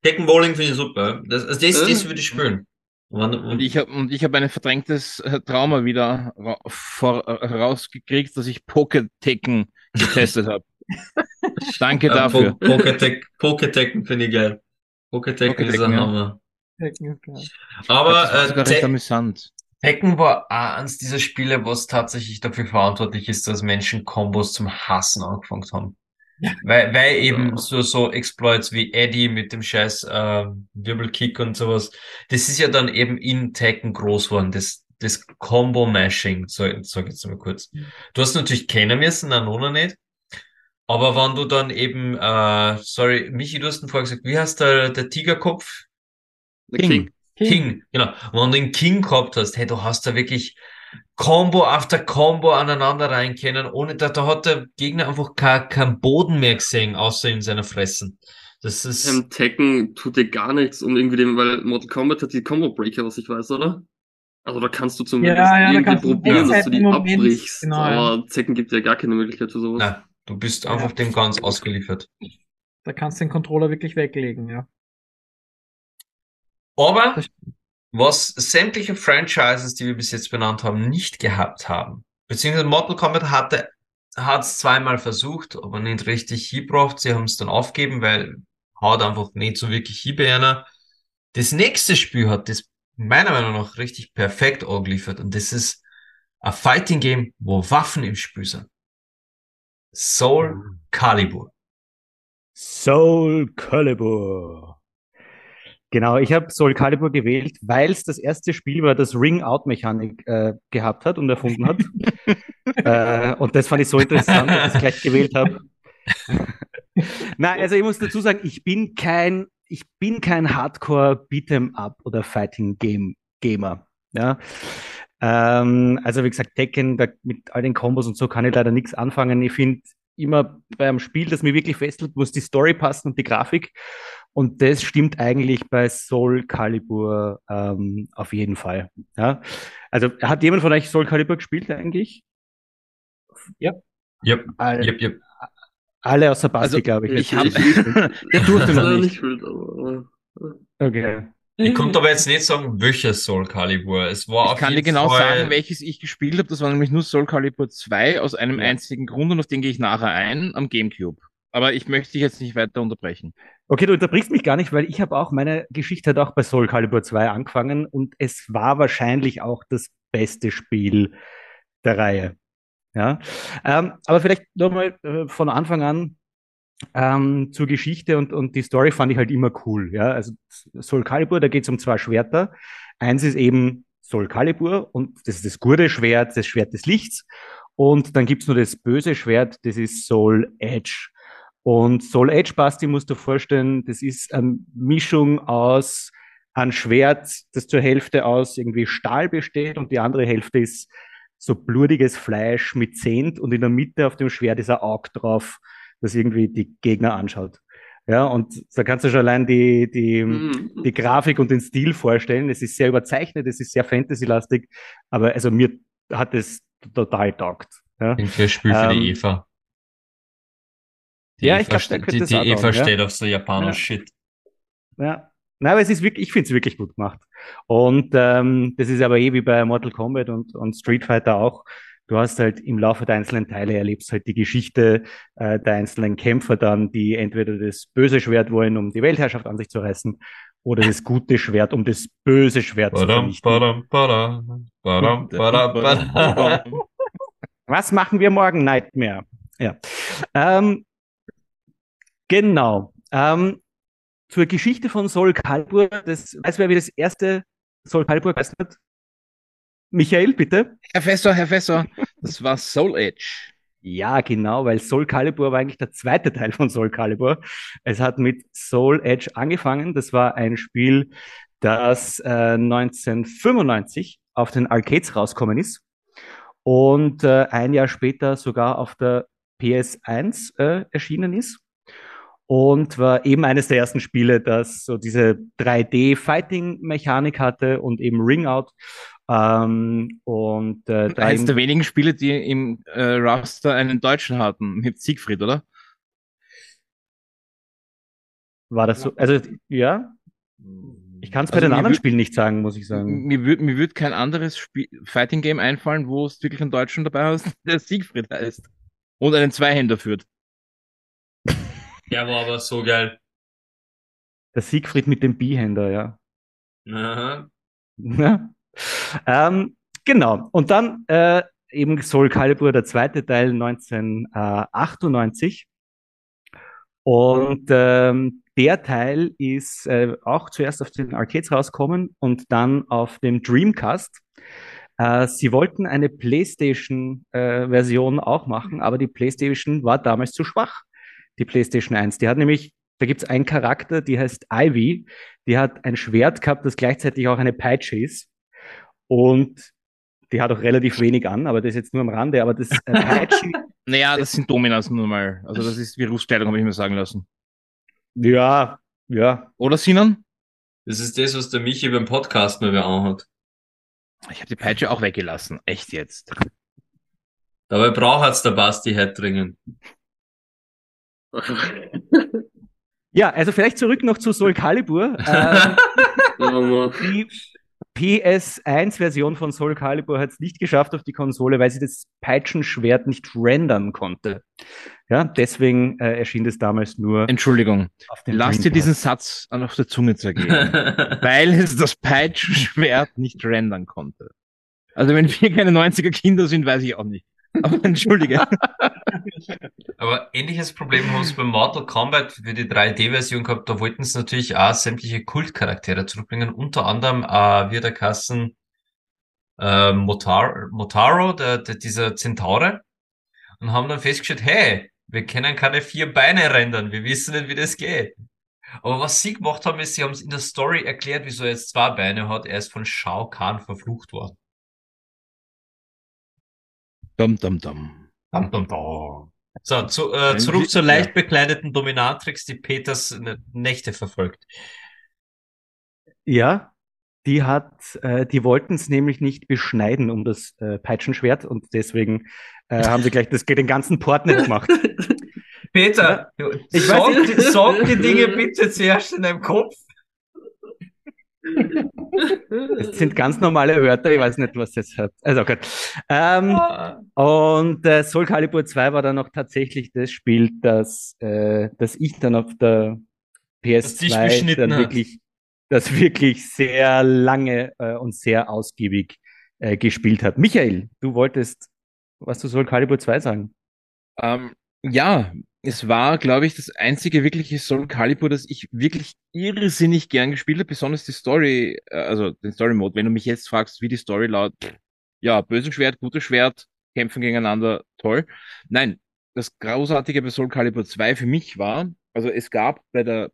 Tekken Bowling finde ich super. Das, also das, das Äh. würde ich spielen. Wann- Und ich habe und ich habe ein verdrängtes äh, Trauma wieder ra vor, äh, rausgekriegt, dass ich Pocket-Tekken getestet habe. Danke Äh, dafür. Po- Poketekken finde ich geil. Poketekken ist ein ja. Hammer. Aber das war äh, recht amüsant. Tekken war auch eins dieser Spiele, was tatsächlich dafür verantwortlich ist, dass Menschen Kombos zum Hassen angefangen haben. Ja. Weil, weil eben Ja. so, so Exploits wie Eddie mit dem scheiß äh, Wirbelkick und sowas, das ist ja dann eben in Tekken groß geworden, das, das Combo-Mashing, sag ich jetzt mal kurz. Du hast natürlich kennen müssen, na noch nicht. Aber wenn du dann eben, äh, sorry, Michi, du hast ihn vorher gesagt, wie heißt der, der Tigerkopf? Der King. King, genau. Und wenn du den King gehabt hast, hey, du hast da wirklich Combo after Combo aneinander rein können, ohne da, da hat der Gegner einfach kein, kein Boden mehr gesehen, außer in seiner Fressen. Das ist, Ähm, Tekken tut dir gar nichts, um irgendwie dem, weil Mortal Kombat hat die Combo Breaker, was ich weiß, oder? Also da kannst du zumindest Ja, ja, da irgendwie du probieren, dass du die Moment. abbrichst. Genau, ja. aber Tekken gibt dir gar keine Möglichkeit für sowas. nein, du bist einfach Ja. dem ganz ausgeliefert. Da kannst du den Controller wirklich weglegen, ja. Aber was sämtliche Franchises, die wir bis jetzt benannt haben, nicht gehabt haben, beziehungsweise Mortal Kombat hatte, hat es zweimal versucht, aber nicht richtig hingebracht. Sie haben es dann aufgegeben, weil hat einfach nicht so wirklich hinbeherner. Das nächste Spiel hat das meiner Meinung nach richtig perfekt angeliefert und das ist ein Fighting Game, wo Waffen im Spiel sind. Soul Calibur. Soul Calibur. Genau, ich habe Soul Calibur gewählt, weil es das erste Spiel war, das Ring-Out-Mechanik äh, gehabt hat und erfunden hat. äh, und das fand ich so interessant, dass ich es gleich gewählt habe. Nein, also ich muss dazu sagen, ich bin kein, ich bin kein Hardcore Beat'em Up oder Fighting Game Gamer. Ja. Ähm, also wie gesagt, Tekken, da, mit all den Kombos und so kann ich leider nichts anfangen. Ich finde immer beim Spiel, das mir wirklich festhält, muss die Story passen und die Grafik. Und das stimmt eigentlich bei Soul Calibur ähm, auf jeden Fall. Ja? Also hat jemand von euch Soul Calibur gespielt eigentlich? Yep, All, yep, yep. Alle außer Basti, Also, glaube ich. ich hab- ich, Der durfte noch nicht. gespielt, aber, Okay. Ich konnte aber jetzt nicht sagen, welches Soul Calibur. Es war Ich kann dir genau Fall, sagen, welches ich gespielt habe. Das war nämlich nur Soul Calibur 2 aus einem Ja. einzigen Grund und auf den gehe ich nachher ein, am Gamecube. Aber ich möchte dich jetzt nicht weiter unterbrechen. Okay, du unterbrichst mich gar nicht, weil ich habe auch, meine Geschichte hat auch bei Soul Calibur 2 angefangen und es war wahrscheinlich auch das beste Spiel der Reihe. Ja, ähm, aber vielleicht nochmal äh, von Anfang an ähm, zur Geschichte und, und die Story fand ich halt immer cool. Ja, also Soul Calibur, da geht es um zwei Schwerter. Eins ist eben Soul Calibur und das ist das gute Schwert, das Schwert des Lichts. Und dann gibt's nur das böse Schwert, das ist Soul Edge. Und Soul Edge, Basti, musst du vorstellen, das ist eine Mischung aus ein Schwert, das zur Hälfte aus irgendwie Stahl besteht und die andere Hälfte ist so blutiges Fleisch mit Zehnt und in der Mitte auf dem Schwert ist ein Auge drauf, das irgendwie die Gegner anschaut. Ja, und da kannst du schon allein die, die, Mhm. die Grafik und den Stil vorstellen. Es ist sehr überzeichnet, es ist sehr Fantasy-lastig, aber also mir hat es total taugt. Ja, ein Spiel für die Ähm, Eva. Die ja, Eva ich glaub, ste- der könnte die, das die auch Eva ja. steht auf so Japaner Ja. Shit. ja. Nein, aber es ist wirklich, ich finde es wirklich gut gemacht. Und ähm, das ist aber eh wie bei Mortal Kombat und, und Street Fighter auch. Du hast halt im Laufe der einzelnen Teile erlebst halt die Geschichte äh, der einzelnen Kämpfer dann, die entweder das böse Schwert wollen, um die Weltherrschaft an sich zu reißen, oder das gute Schwert, um das böse Schwert zu Badam, vernichten. badam, badam, badam, badam, badam. Was machen wir morgen? Nightmare. Ja. Ähm, genau. Ähm, zur Geschichte von Sol Calibur, das weiß wer wie das erste Sol Calibur weiß nicht. Michael, bitte. Herr Fessor, Herr Fessor, das war Soul Edge. Ja, genau, weil Soul Calibur war eigentlich der zweite Teil von Soul Calibur. Es hat mit Soul Edge angefangen. Das war ein Spiel, das äh, 1995 auf den Arcades rauskommen ist und äh, ein Jahr später sogar auf der PS1 äh, erschienen ist und war eben eines der ersten Spiele, das so diese 3D-Fighting-Mechanik hatte und eben Ring-Out. Ähm, und äh, da Eines der wenigen Spiele, die im äh, Raster einen Deutschen hatten, mit Siegfried, oder? war das so, also ja, ich kann es bei Also den anderen würd- Spielen nicht sagen, muss ich sagen. Mir würde mir würd kein anderes Spiel, Fighting Game einfallen, wo es wirklich einen Deutschen dabei hast, der Siegfried heißt. Und einen Zweihänder führt. Der war aber so geil. Der Siegfried mit dem Bihänder, ja. Aha. Ja. Ähm, genau. Und dann äh, eben Soul Calibur, der zweite Teil 1998. Und ähm, der Teil ist äh, auch zuerst auf den Arcades rauskommen und dann auf dem Dreamcast. Äh, sie wollten eine PlayStation-Version auch machen, aber die PlayStation war damals zu schwach, die PlayStation 1. Die hat nämlich, da gibt es einen Charakter, die heißt Ivy, die hat ein Schwert gehabt, das gleichzeitig auch eine Peitsche ist. Und die hat auch relativ wenig an, aber das ist jetzt nur am Rande. Aber das äh, Peitschen, Naja, das sind Dominas nur mal. Also das ist Berufskleidung, habe ich mir sagen lassen. ja, ja. Oder Sinan? Das ist das, was der Michi beim Podcast mal wieder anhat. Ich habe die Peitsche auch weggelassen. Echt jetzt. Dabei braucht's der Basti halt dringend. Ja, also vielleicht zurück noch zu Soul Calibur. ähm, die PS1-Version von Soul Calibur hat es nicht geschafft auf die Konsole, weil sie das Peitschenschwert nicht rendern konnte. Ja, deswegen äh, erschien das damals nur Entschuldigung. auf dem Lass dir diesen Satz auf der Zunge zergehen. weil es das Peitschenschwert nicht rendern konnte. Also wenn wir keine 90er Kinder sind, weiß ich auch nicht. Aber entschuldige. Aber ähnliches Problem haben sie beim Mortal Kombat für die 3D-Version gehabt. Da wollten sie natürlich auch sämtliche Kultcharaktere zurückbringen. Unter anderem äh, wie der Kassen äh, Motar Motaro, der, der, dieser Zentaure. Und haben dann festgestellt, hey, wir können keine vier Beine rendern. Wir wissen nicht, wie das geht. Aber was sie gemacht haben, ist, sie haben es in der Story erklärt, wieso er jetzt zwei Beine hat. Er ist von Shao Kahn verflucht worden. Dum, dum, dum. Dam, dam, dam. So, zu, äh, zurück zur ja. leicht bekleideten Dominatrix, die Peters Nächte verfolgt. Ja, die hat, äh, die wollten es nämlich nicht beschneiden um das äh, Peitschenschwert und deswegen äh, haben sie gleich das, den ganzen Port nicht gemacht. Peter, Ich sag, weiß die, sag die Dinge bitte zuerst in deinem Kopf. Das sind ganz normale Wörter, ich weiß nicht, was das hat. Also gut. Ähm, und äh, Soul Calibur 2 war dann auch tatsächlich das Spiel, das, äh, das ich dann auf der Das dich PS2 beschnitten dann hat. wirklich, das wirklich sehr lange äh, und sehr ausgiebig äh, gespielt hat. Michael, du wolltest was zu Soul Calibur 2 sagen? Ähm, ja, es war, glaube ich, das einzige wirkliche Soul Calibur, das ich wirklich irrsinnig gern gespielt habe, besonders die Story, äh, also den Story Mode. Wenn du mich jetzt fragst, wie die Story laut, ja, böses Schwert, gutes Schwert, kämpfen gegeneinander, toll. Nein, das Großartige bei Soul Calibur 2 für mich war, also es gab bei der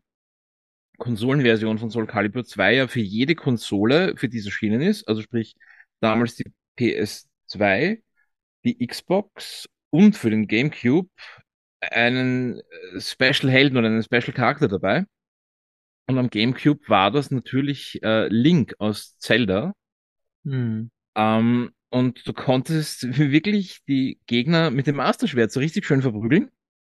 Konsolenversion von Soul Calibur 2 ja für jede Konsole, für die es erschienen ist, also sprich damals die PS2, die Xbox und für den GameCube einen äh, Special Helden oder einen Special Charakter dabei. Und am GameCube war das natürlich äh, Link aus Zelda. Hm. Ähm, und du konntest wirklich die Gegner mit dem Masterschwert so richtig schön verprügeln.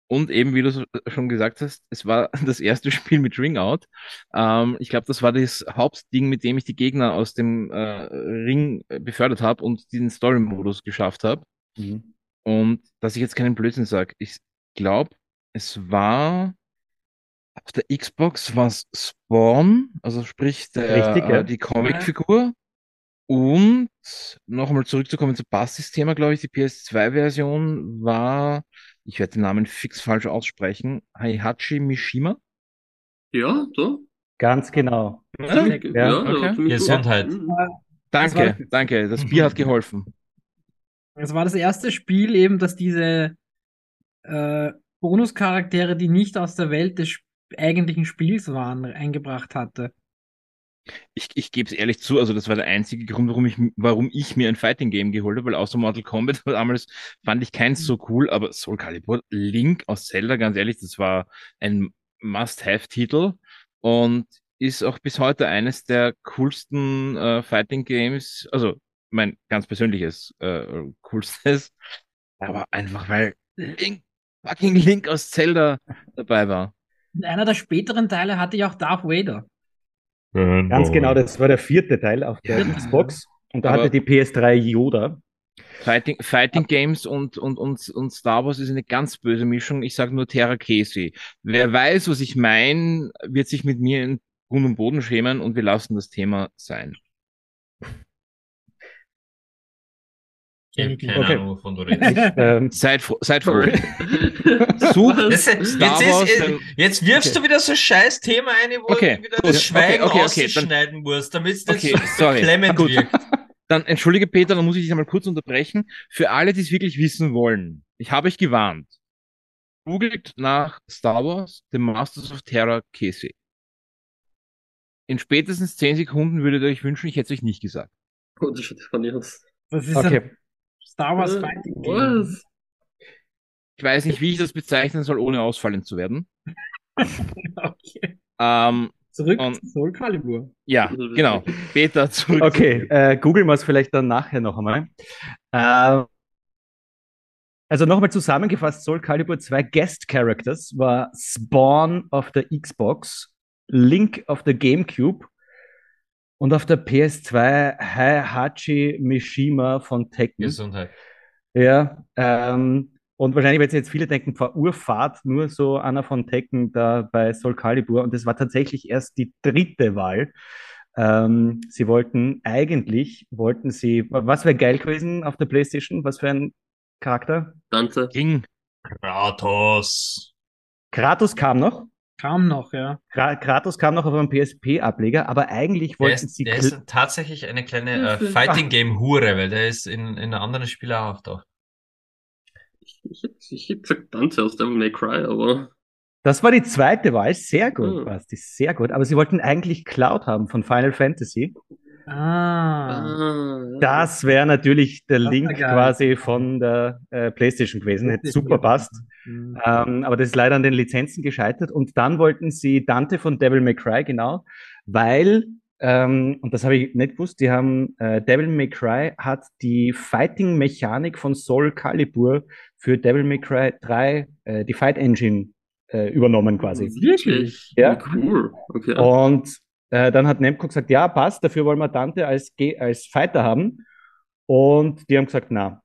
Und eben, wie du so- schon gesagt hast, es war das erste Spiel mit Ring Out. Ähm, ich glaube, das war das Hauptding, mit dem ich die Gegner aus dem äh, Ring äh, befördert habe und den Story-Modus geschafft habe. Mhm. Und dass ich jetzt keinen Blödsinn sage, ich glaube, es war auf der Xbox was Spawn, also sprich der, Richtig, ja. äh, die Comicfigur. Und nochmal zurückzukommen zu Bassthema, glaube ich, die PS2-Version war, ich werde den Namen fix falsch aussprechen, Heihachi Mishima. Ja, so. Ganz genau. Ja? Ja, Ja, okay. Gesundheit. Mhm. Danke, war- danke. Das Bier hat geholfen. Es war das erste Spiel eben, das diese äh, Bonuscharaktere, die nicht aus der Welt des eigentlichen Spiels waren, eingebracht hatte. Ich, ich gebe es ehrlich zu, also das war der einzige Grund, warum ich, warum ich mir ein Fighting Game geholt habe, weil außer Mortal Kombat damals fand ich keins so cool, aber Soul Calibur, Link aus Zelda, ganz ehrlich, das war ein Must-Have-Titel und ist auch bis heute eines der coolsten äh, Fighting Games, also mein ganz persönliches äh, coolstes, aber einfach weil Link, fucking Link aus Zelda dabei war. Und einer der späteren Teile hatte ja auch Darth Vader. Ganz genau, das war der vierte Teil auf der Ja. Xbox. Und da Aber- hatte die PS3 Yoda. Fighting, Fighting Games und, und, und, und Star Wars ist eine ganz böse Mischung. Ich sage nur Terra Casey. Wer weiß, was ich meine, wird sich mit mir in Grund und Boden schämen und wir lassen das Thema sein. Ich habe keine Okay. Ahnung, wovon du redest. Ich, ähm, Seid, froh- seid froh. Such. Das, Star jetzt, Wars, ist, dann- jetzt wirfst okay. du wieder so ein scheiß Thema ein, wo Okay, du wieder gut. das Schweigen Okay, okay, okay, dann- ausschneiden musst, damit es nicht Okay, so Gut. wirkt. Dann entschuldige Peter, dann muss ich dich einmal kurz unterbrechen. Für alle, die es wirklich wissen wollen, ich habe euch gewarnt. Googelt nach Star Wars, The Masters of Terra Casey. In spätestens 10 Sekunden würdet ihr euch wünschen, ich hätte es euch nicht gesagt. Oh, das schaut funny aus. Das ist ein okay. Star Wars Äh, Fighting Game. Was? Ich weiß nicht, wie ich das bezeichnen soll, ohne ausfallend zu werden. Okay. Ähm, Zurück Und- zu Soul Calibur. ja, genau. Peter, zurück. Okay, äh, googeln wir es vielleicht dann nachher noch einmal. Äh, also nochmal zusammengefasst, Soul Calibur 2 Guest Characters war Spawn auf der Xbox, Link auf der GameCube und auf der PS2 Heihachi Mishima von Tekken. Gesundheit. Ja, ähm, und wahrscheinlich werden sich jetzt viele denken, vor Urfahrt nur so einer von Tekken da bei Soul Calibur. Und das war tatsächlich erst die dritte Wahl. Ähm, sie wollten eigentlich, wollten sie, was wäre geil gewesen auf der PlayStation? Was für ein Charakter? Dante. Ging. Kratos. Kratos kam noch. Kam noch, ja. Kra Kratos kam noch auf einem PSP-Ableger, aber eigentlich Der wollten ist, sie. der ist tatsächlich eine kleine äh, für- Fighting Game Hure, weil der ist in, in einem anderen Spiel auch auftaucht. Ich, ich, hätte- ich hätte gesagt Dante aus Devil May Cry, aber Das war die zweite Wahl. Sehr gut, Hm. Basti, sehr gut. Aber sie wollten eigentlich Cloud haben von Final Fantasy. Ah. ah. Das wäre natürlich der Das Link quasi von der äh, PlayStation gewesen. Hätte super passt. Mhm. Ähm, aber das ist leider an den Lizenzen gescheitert. Und dann wollten sie Dante von Devil May Cry, genau, weil, ähm, und das habe ich nicht gewusst, die haben, äh, Devil May Cry hat die Fighting-Mechanik von Soul Calibur für Devil May Cry 3, äh, die Fight Engine, äh, übernommen quasi. Wirklich? Ja. Cool. Okay. Und äh, dann hat Nemco gesagt, ja, passt, dafür wollen wir Dante als, Ge als Fighter haben. Und die haben gesagt, na.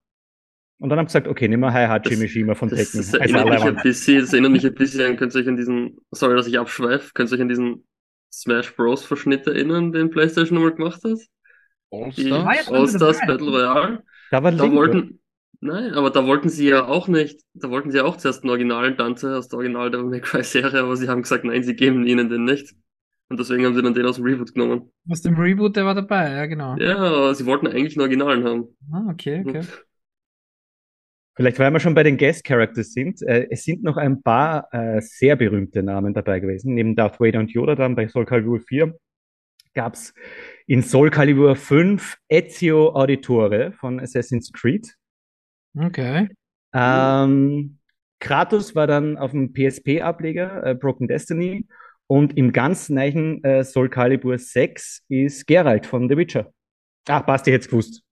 Und dann haben gesagt, okay, nehmen wir Heihachi Das- Mishima von Das, Tekken. das als erinnert mich ein bisschen, das erinnert mich ein bisschen an, könnt ihr euch an diesen, sorry, dass ich abschweife, könnt ihr euch an diesen Smash Bros. Verschnitt erinnern, den PlayStation nochmal gemacht hat? All-Stars. Battle Royale. Da war Da Link. wollten, nein, aber da wollten sie ja auch nicht, da wollten sie ja auch zuerst einen originalen Dante aus der Original Devil May Cry Serie, aber sie haben gesagt, nein, sie geben ihnen den nicht. Und deswegen haben sie dann den aus dem Reboot genommen. Aus dem Reboot, der war dabei, ja, genau. Ja, aber sie wollten eigentlich einen Originalen haben. Ah, okay, okay. Vielleicht, weil wir schon bei den Guest Characters sind, äh, es sind noch ein paar äh, sehr berühmte Namen dabei gewesen. Neben Darth Vader und Yoda dann bei Soul Calibur 4 gab es in Soul Calibur 5 Ezio Auditore von Assassin's Creed. Okay. Ähm, Kratos war dann auf dem PSP-Ableger, äh, Broken Destiny. Und im ganz neuen äh, Soul Calibur 6 ist Geralt von The Witcher. Ah, passt, ihr jetzt gewusst.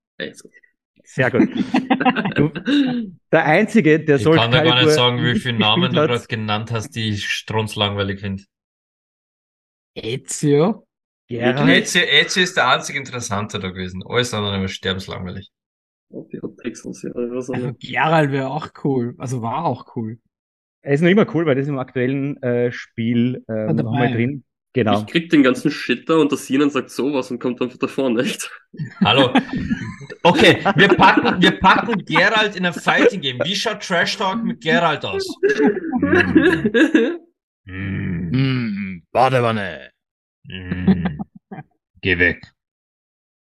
Sehr gut. Der einzige, der Ich Soul kann dir gar Calibur nicht sagen, wie viele Namen du hat. gerade genannt hast, die ich strunzlangweilig finde. Ezio. Geralt. Ezio, Ezio ist der einzig Interessante da gewesen. Alles andere war sterbenslangweilig. Oh. Pixel-Serie. Was auch immer. Geralt wäre auch cool. Also war auch cool. Er ist noch immer cool, weil das im aktuellen äh, Spiel ähm, dabei. nochmal drin. Genau. Ich krieg den ganzen Shit da und der Sinan sagt sowas und kommt einfach davon, echt? Hallo. Okay, wir packen, wir packen Geralt in ein Fighting Game. Wie schaut Trash Talk mit Geralt aus? Mm, Mm, Badewanne. mm. Geh weg.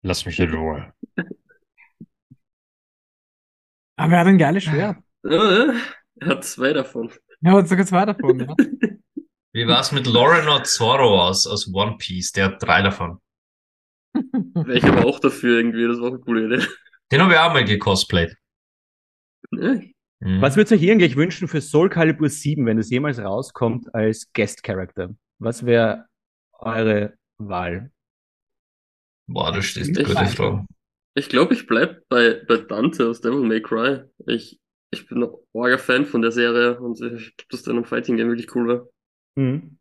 Lass mich in Ruhe. Aber er hat ein geiles Schwert. Ja, er hat zwei davon. Ja, und sogar zwei davon. Ja. Wie war's mit Lorena Zorro aus, aus One Piece? Der hat drei davon. Wäre ich aber auch dafür irgendwie, das war auch eine coole Idee. Den habe ich auch mal gecosplayt. Ja, Mhm. Was würdet ihr euch eigentlich wünschen für Soul Calibur 7, wenn es jemals rauskommt als Guest Character? Was wäre eure Wahl? Boah, du stehst Ich gute Frage. Ich glaube, ich bleib bei, bei Dante aus Devil May Cry. Ich, ich bin ein arger Fan von der Serie und ich glaube, dass der in einem Fighting Game wirklich cool war. Hm.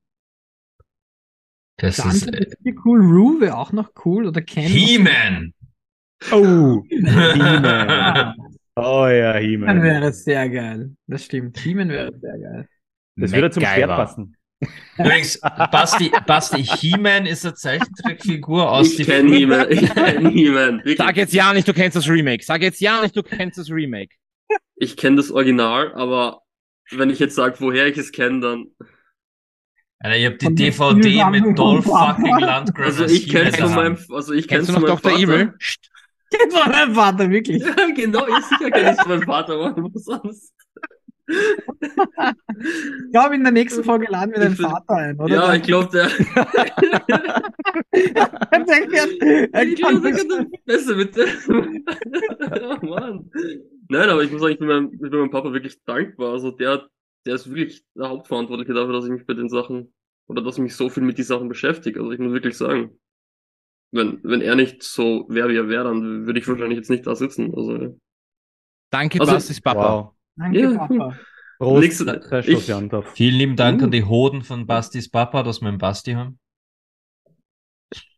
Das ist äh, ist wirklich cool. Rue wäre auch noch cool. Oder Ken. He-Man. Oh, Ah, oh ja, He-Man He-Man. wäre sehr geil. Das stimmt. He-Man wäre sehr geil. Das würde zum Schwert MacGyver. passen. Übrigens, Basti, Basti He-Man ist eine Zeichentrickfigur aus Ich die kenn He-Man, ich kenn He-Man. Sag jetzt ja nicht, du kennst das Remake. Sag jetzt ja nicht, du kennst das Remake. Ich kenne das Original, aber wenn ich jetzt sage, woher ich es kenne, dann. Alter, ich hab die Von DVD mit Dolph von fucking Landgren Also als ich kenne es von meinem, also ich Kennst kenn's du von noch meinem Dr. Vater. Evil? Psst. Das war mein Vater, wirklich. Ja, genau, ja, sicher kenne ich es von meinem Vater, aber sonst? Ich glaube, in der nächsten Folge laden wir deinen Ich Vater ein, oder? Ja, ich glaube, der. Er denkt, er Ich kann glaube, der kann das besser bitte. oh Mann. Nein, aber ich muss sagen, ich bin meinem, ich bin meinem Papa wirklich dankbar. Also der, der ist wirklich der Hauptverantwortliche dafür, dass ich mich bei den Sachen oder dass ich mich so viel mit den Sachen beschäftige. Also ich muss wirklich sagen, wenn, wenn er nicht so wäre, wie er wäre, dann würde ich wahrscheinlich jetzt nicht da sitzen. Also Danke, Also- Bastis Papa. Wow. Danke, Ja. Papa. Prost, Herr ich-. Vielen lieben Dank Uh. an die Hoden von Bastis Papa, dass wir einen Basti haben.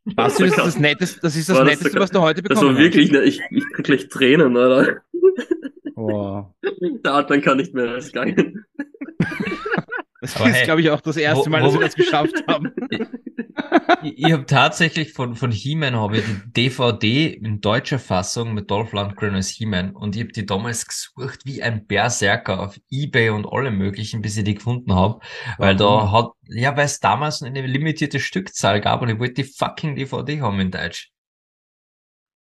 Basti, das ist das Netteste, das ist das das Netteste, der- was du heute das bekommen war wirklich, ne, ich, ich krieg gleich Tränen, Alter. Wow. Der Adrian kann nicht mehr als gegangen. Das Aber ist, hey, glaube ich, auch das erste wo- Mal, dass wir das geschafft haben. Ich, ich habe tatsächlich von, von He-Man habe ich die DVD in deutscher Fassung mit Dolph Lundgren als He-Man und ich habe die damals gesucht wie ein Berserker auf Ebay und allem möglichen, bis ich die gefunden habe, weil da hat, ja, weil es damals eine limitierte Stückzahl gab und ich wollte die fucking DVD haben in Deutsch.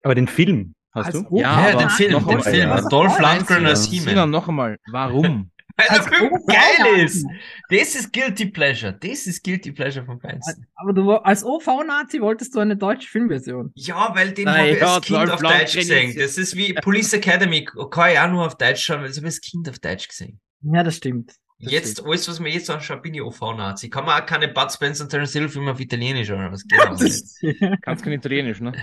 Aber den Film hast Als du? Ja, Ja, den Film, noch den Film. ja. Dolph Lundgren als He-Man. noch einmal. Warum? Weil der Film geil ist. Das ist Guilty Pleasure. Das ist Guilty Pleasure vom Feinsten. Aber du, als OV-Nazi wolltest du eine deutsche Filmversion. Ja, weil den habe ich ja, als Kind Dolph auf Deutsch gesehen. Das ist wie Police Academy, kann ich auch nur auf Deutsch schauen, weil ich habe als Kind auf Deutsch gesehen. Ja, das stimmt. Das Jetzt, alles, was mir jetzt anschaue, bin ich OV-Nazi. Kann man auch keine Bud Spencer und Terence Hill Filme auf Italienisch schauen, was geht stimmt. Kannst kein Italienisch, ne?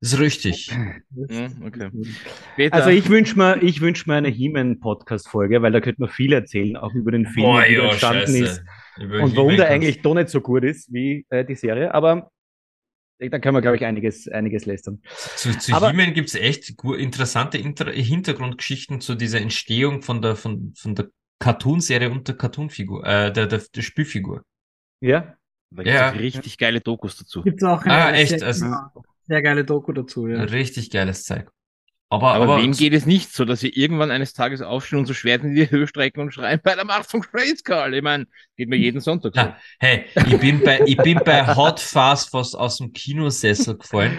Das ist richtig. Ja, okay. Also ich wünsche mir, ich wünsch mir eine He-Man-Podcast-Folge, weil da könnte man viel erzählen, auch über den Film, Boah, wie der ja, entstanden ist und warum der eigentlich doch nicht so gut ist wie äh, die Serie. Aber da können wir, glaube ich, einiges, einiges lästern. Zu, zu He-Man gibt's echt gu- interessante Inter Hintergrundgeschichten zu dieser Entstehung von der, von, von der Cartoon-Serie und der Cartoon-Figur, äh, der, der, der Spielfigur. Ja? da gibt's Ja. auch richtig geile Dokus dazu. Gibt's auch Ah, eine echt, also- sehr geile Doku dazu, ja. Richtig geiles Zeug. Aber, Aber, aber, wen geht es nicht so, dass sie irgendwann eines Tages aufstehen und so Schwert in die Höhe strecken und schreien bei der Macht von Grayskull? Ich meine, geht mir jeden Sonntag so. Na, hey, ich bin bei, ich bin bei Hot Fast fast aus dem Kinosessel gefallen,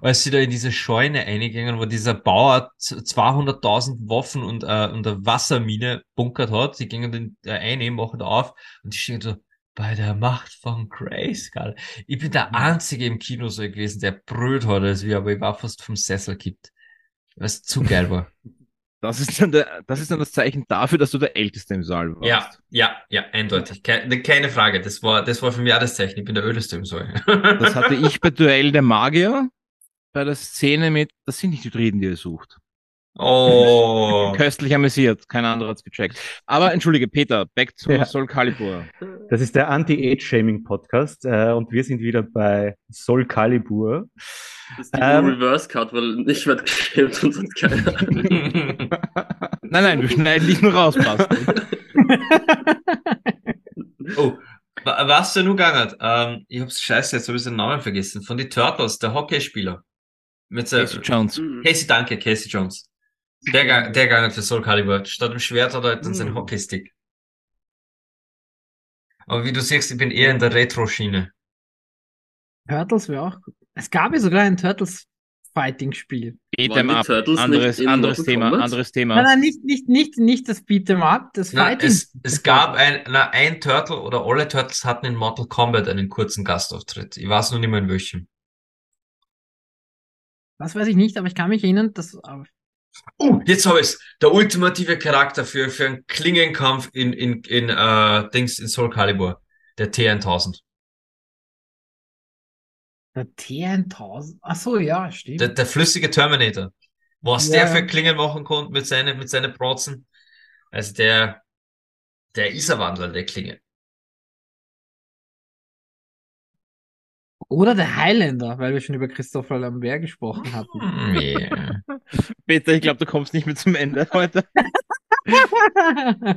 als sie da in diese Scheune eingegangen, wo dieser Bauer z- 200.000 Waffen und, äh, und eine Wassermine bunkert hat. Sie gingen den äh, eine, machen da auf und die stehen so, bei der Macht von Grayskull. Ich bin der Einzige im Kino so gewesen, der brüllt hat, als wir, aber ich war fast vom Sessel kippt. Was zu geil war. Das ist dann der, das ist dann das Zeichen dafür, dass du der Älteste im Saal warst. Ja, ja, ja, eindeutig. Keine, keine Frage. Das war, das war für mich auch das Zeichen. Ich bin der Älteste im Saal. Das hatte ich bei Duell der Magier bei der Szene mit, das sind nicht die Druiden, die ihr sucht. Oh. Köstlich amüsiert, kein anderer hat's gecheckt. Aber entschuldige, Peter, back zu Ja. Soul Calibur. Das ist der Anti-Age-Shaming-Podcast äh, und wir sind wieder bei Soul Calibur. Das ist die Ähm. Reverse Cut, weil ich werde geschämt und sonst keiner. Nein, nein, wir schneiden dich nur raus, passt. oh. wa- Was du nur gegangen ähm, ich hab's scheiße, jetzt habe ich den Namen vergessen. Von die Turtles, der Hockeyspieler. Mit der, Casey Jones. Mhm. Casey, danke, Casey Jones. Der, ga- der gegangen für Soul Calibur. Statt dem Schwert hat er halt dann seinen Mhm. Hockeystick. Aber wie du siehst, ich bin eher in der Retro-Schiene. Turtles wäre auch gut. Es gab ja sogar ein Turtles-Fighting-Spiel. Beat'em die up. Turtles Anderes, anderes Thema, Kombat? anderes Nein, Thema. nein, nicht, nicht, nicht, nicht das Beat'em Up, das Na, Fighting. es, es gab ein, na, ein Turtle oder alle Turtles hatten in Mortal Kombat einen kurzen Gastauftritt. Ich weiß nur nicht mehr in welchem. Das weiß ich nicht, aber ich kann mich erinnern, dass äh, Uh, jetzt habe ich's. Der ultimative Charakter für, für einen Klingenkampf in, in, in, äh, Dings, in Soul Calibur. Der T1000. der T1000. Ach so, ja, stimmt. Der, der flüssige Terminator. Was Ja. der für Klingen machen konnte mit seinen, mit seinen Protzen. Also der, der ist ein Wandler, der Klinge. Oder der Highlander, weil wir schon über Christopher Lambert gesprochen hatten. Hm, yeah. Peter, ich glaube, du kommst nicht mehr zum Ende heute.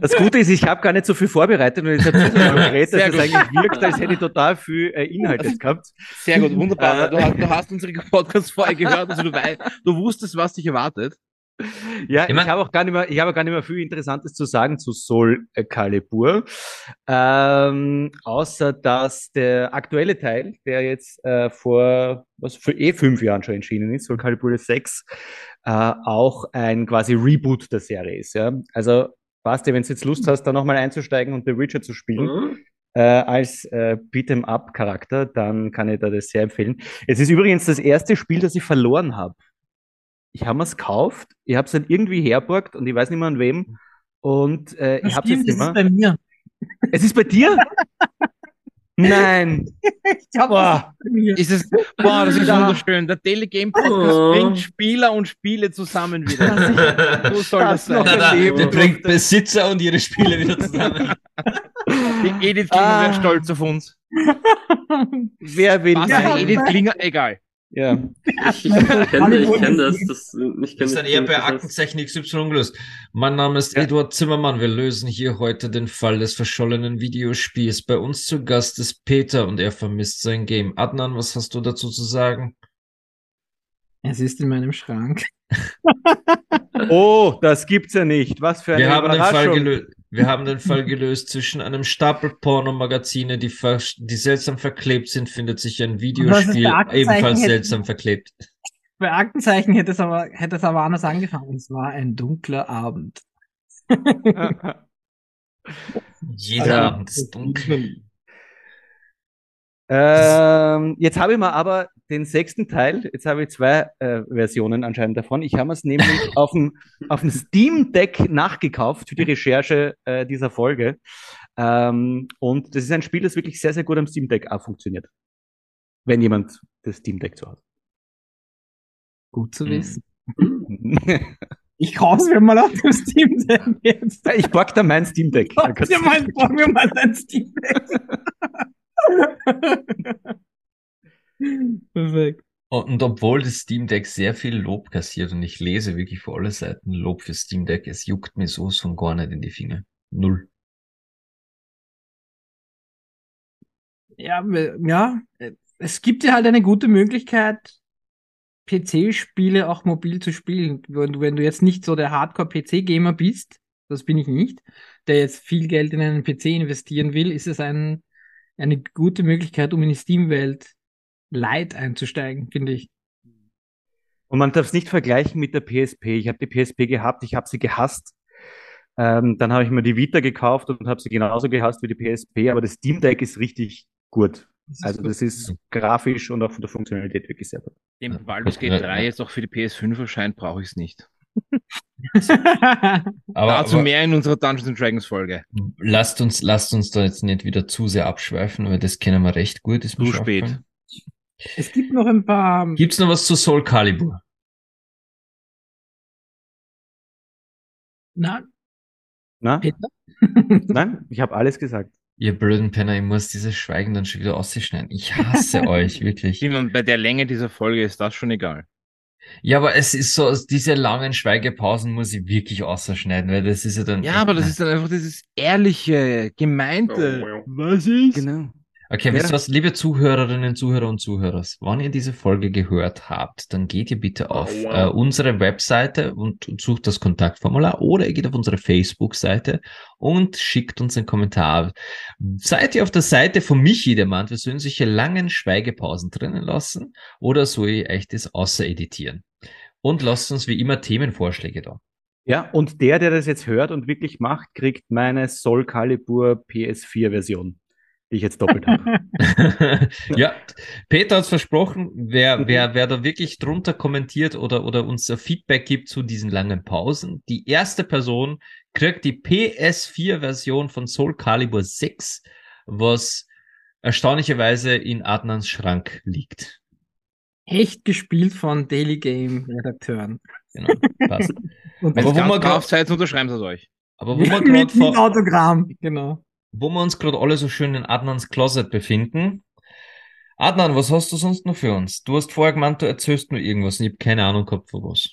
Das Gute ist, ich habe gar nicht so viel vorbereitet und jetzt habe ich so geredet, dass es eigentlich wirkt, als hätte ich total viel äh, Inhalt jetzt gehabt. Sehr gut, wunderbar. Äh. Du hast, du hast unsere Podcast vorher gehört, also du weißt, du wusstest, was dich erwartet. Ja, Ich ich, habe auch gar nicht mehr, ich habe gar nicht mehr viel Interessantes zu sagen zu Soul Calibur. Ähm, außer dass der aktuelle Teil, der jetzt äh, vor was für eh fünf Jahren schon erschienen ist, Soul Calibur 6, äh, auch ein quasi Reboot der Serie ist. Ja? Also passt dir, wenn du jetzt Lust hast, da nochmal einzusteigen und The Witcher zu spielen Mhm. äh, als äh, Beat'em Up Charakter, dann kann ich da das sehr empfehlen. Es ist übrigens das erste Spiel, das ich verloren habe. Ich habe es gekauft, ich habe es dann irgendwie herborgt und ich weiß nicht mehr an wem. Und äh, ich habe es jetzt nicht das ist bei mir. Es ist bei dir? Nein. Ich hab Boah. das bei mir. Ist es, boah, das ist Ja. wunderschön. Der Telegame Podcast Oh. bringt Spieler und Spiele zusammen wieder. So soll das Das noch sein. Erleben der bringt. Besitzer und ihre Spiele wieder zusammen. Die Edith Klinger Ah. wäre stolz auf uns. Wer will Was? Ja, Edith Klinger? Egal. Ja. Ich, ich kenne ich kenn das. das ich kenn ist dann eher bei Aktenzeichen XY gelöst. Mein Name ist Ja. Eduard Zimmermann. Wir lösen hier heute den Fall des verschollenen Videospiels. Bei uns zu Gast ist Peter und er vermisst sein Game. Adnan, was hast du dazu zu sagen? Es ist in meinem Schrank. Oh, das gibt's ja nicht. Was für eine Wir haben, den Fall gelöst. Wir haben den Fall gelöst. Zwischen einem Stapel Pornomagazine, die, die seltsam verklebt sind, findet sich ein Videospiel, ebenfalls hätte- seltsam verklebt. Bei Aktenzeichen hätte es aber, hätte es aber anders angefangen. Es war ein dunkler Abend. Jeder Ja. Abend ist dunkel. Ähm, jetzt habe ich mir aber den sechsten Teil, jetzt habe ich zwei äh, Versionen anscheinend davon. Ich habe es nämlich auf dem, auf dem Steam Deck nachgekauft für die Recherche äh, dieser Folge. Ähm, und das ist ein Spiel, das wirklich sehr, sehr gut am Steam Deck auch funktioniert. Wenn jemand das Steam Deck so hat. Gut zu Hm. wissen. Ich kauf's mir mal auf dem Steam Deck jetzt. ich pack da mein Steam Deck. Kannst dir du- mal, mir mal ein Steam Deck. Perfekt. Und obwohl das Steam Deck sehr viel Lob kassiert und ich lese wirklich vor alle Seiten Lob für Steam Deck, es juckt mir so von gar nicht in die Finger. Null. Ja, ja, es gibt dir halt eine gute Möglichkeit, PC-Spiele auch mobil zu spielen. Wenn du, wenn du jetzt nicht so der Hardcore-PC-Gamer bist, das bin ich nicht, der jetzt viel Geld in einen PC investieren will, ist es ein, eine gute Möglichkeit, um in die Steam-Welt light einzusteigen, finde ich. Und man darf es nicht vergleichen mit der PSP. Ich habe die PSP gehabt, ich habe sie gehasst. Ähm, dann habe ich mir die Vita gekauft und habe sie genauso gehasst wie die PSP, aber das Steam Deck ist richtig gut. Also das ist grafisch und auch von der Funktionalität wirklich sehr gut. Dem Baldur's Gate 3 jetzt auch für die PS5 erscheint, brauche ich es nicht. Aber, Dazu aber mehr in unserer Dungeons and Dragons Folge. lasst uns, lasst uns da jetzt nicht wieder zu sehr abschweifen, weil das kennen wir recht gut. Ist Zu spät. Es gibt noch ein paar. Gibt's noch was zu Soul Calibur? Na, Na? Peter? Nein, ich habe alles gesagt. Ihr blöden Penner, ich muss dieses Schweigen dann schon wieder ausschneiden. Ich hasse euch, wirklich. Simon, bei der Länge dieser Folge ist das schon egal. Ja, aber es ist so, diese langen Schweigepausen muss ich wirklich ausschneiden, weil das ist ja dann. Ja, aber das ist dann einfach dieses ehrliche, gemeinte. Was ist? Genau. Okay, Ja. wisst ihr was, liebe Zuhörerinnen, Zuhörer und Zuhörer, wenn ihr diese Folge gehört habt, dann geht ihr bitte auf wow. äh, unsere Webseite und sucht das Kontaktformular oder ihr geht auf unsere Facebook-Seite und schickt uns einen Kommentar. Seid ihr auf der Seite von Michi, der meint, wir sollen solche langen Schweigepausen drinnen lassen oder soll ich euch das außer editieren? Und lasst uns wie immer Themenvorschläge da. Ja, und der, der das jetzt hört und wirklich macht, kriegt meine Soul Calibur PS4-Version, die ich jetzt doppelt habe. ja, Peter hat versprochen, wer, wer, wer da wirklich drunter kommentiert oder, oder uns Feedback gibt zu diesen langen Pausen, die erste Person kriegt die PS4-Version von Soul Calibur 6, was erstaunlicherweise in Adnans Schrank liegt. Echt gespielt von Daily Game Redakteuren. Genau, passt. Und Aber wo drauf seid, unterschreiben sie es euch. Aber wo gerade mit vor, Autogramm, genau. Wo wir uns gerade alle so schön in Adnans Closet befinden. Adnan, was hast du sonst noch für uns? Du hast vorher gemeint, du erzählst nur irgendwas und ich habe keine Ahnung gehabt von was.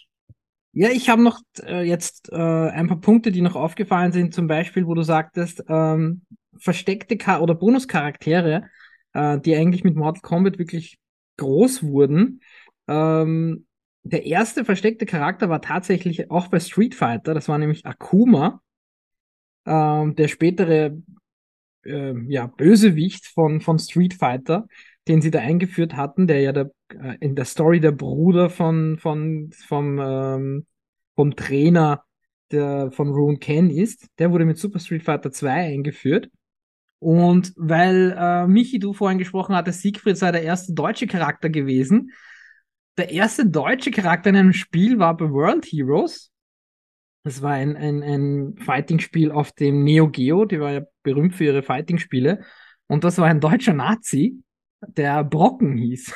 Ja, ich habe noch äh, jetzt äh, ein paar Punkte, die noch aufgefallen sind, zum Beispiel, wo du sagtest, ähm, versteckte Char oder Bonuscharaktere, äh, die eigentlich mit Mortal Kombat wirklich groß wurden. Ähm, der erste versteckte Charakter war tatsächlich auch bei Street Fighter, das war nämlich Akuma, ähm, der spätere äh, ja, Bösewicht von, von Street Fighter, den sie da eingeführt hatten, der ja der, äh, in der Story der Bruder von, von, vom, ähm, vom Trainer der, von Rune Ken ist. Der wurde mit Super Street Fighter 2 eingeführt. Und weil äh, Michi, du vorhin gesprochen hattest, Siegfried sei der erste deutsche Charakter gewesen. Der erste deutsche Charakter in einem Spiel war bei World Heroes. Das war ein, ein, ein Fighting-Spiel auf dem Neo Geo, die war ja berühmt für ihre Fighting-Spiele. Und das war ein deutscher Nazi, der Brocken hieß.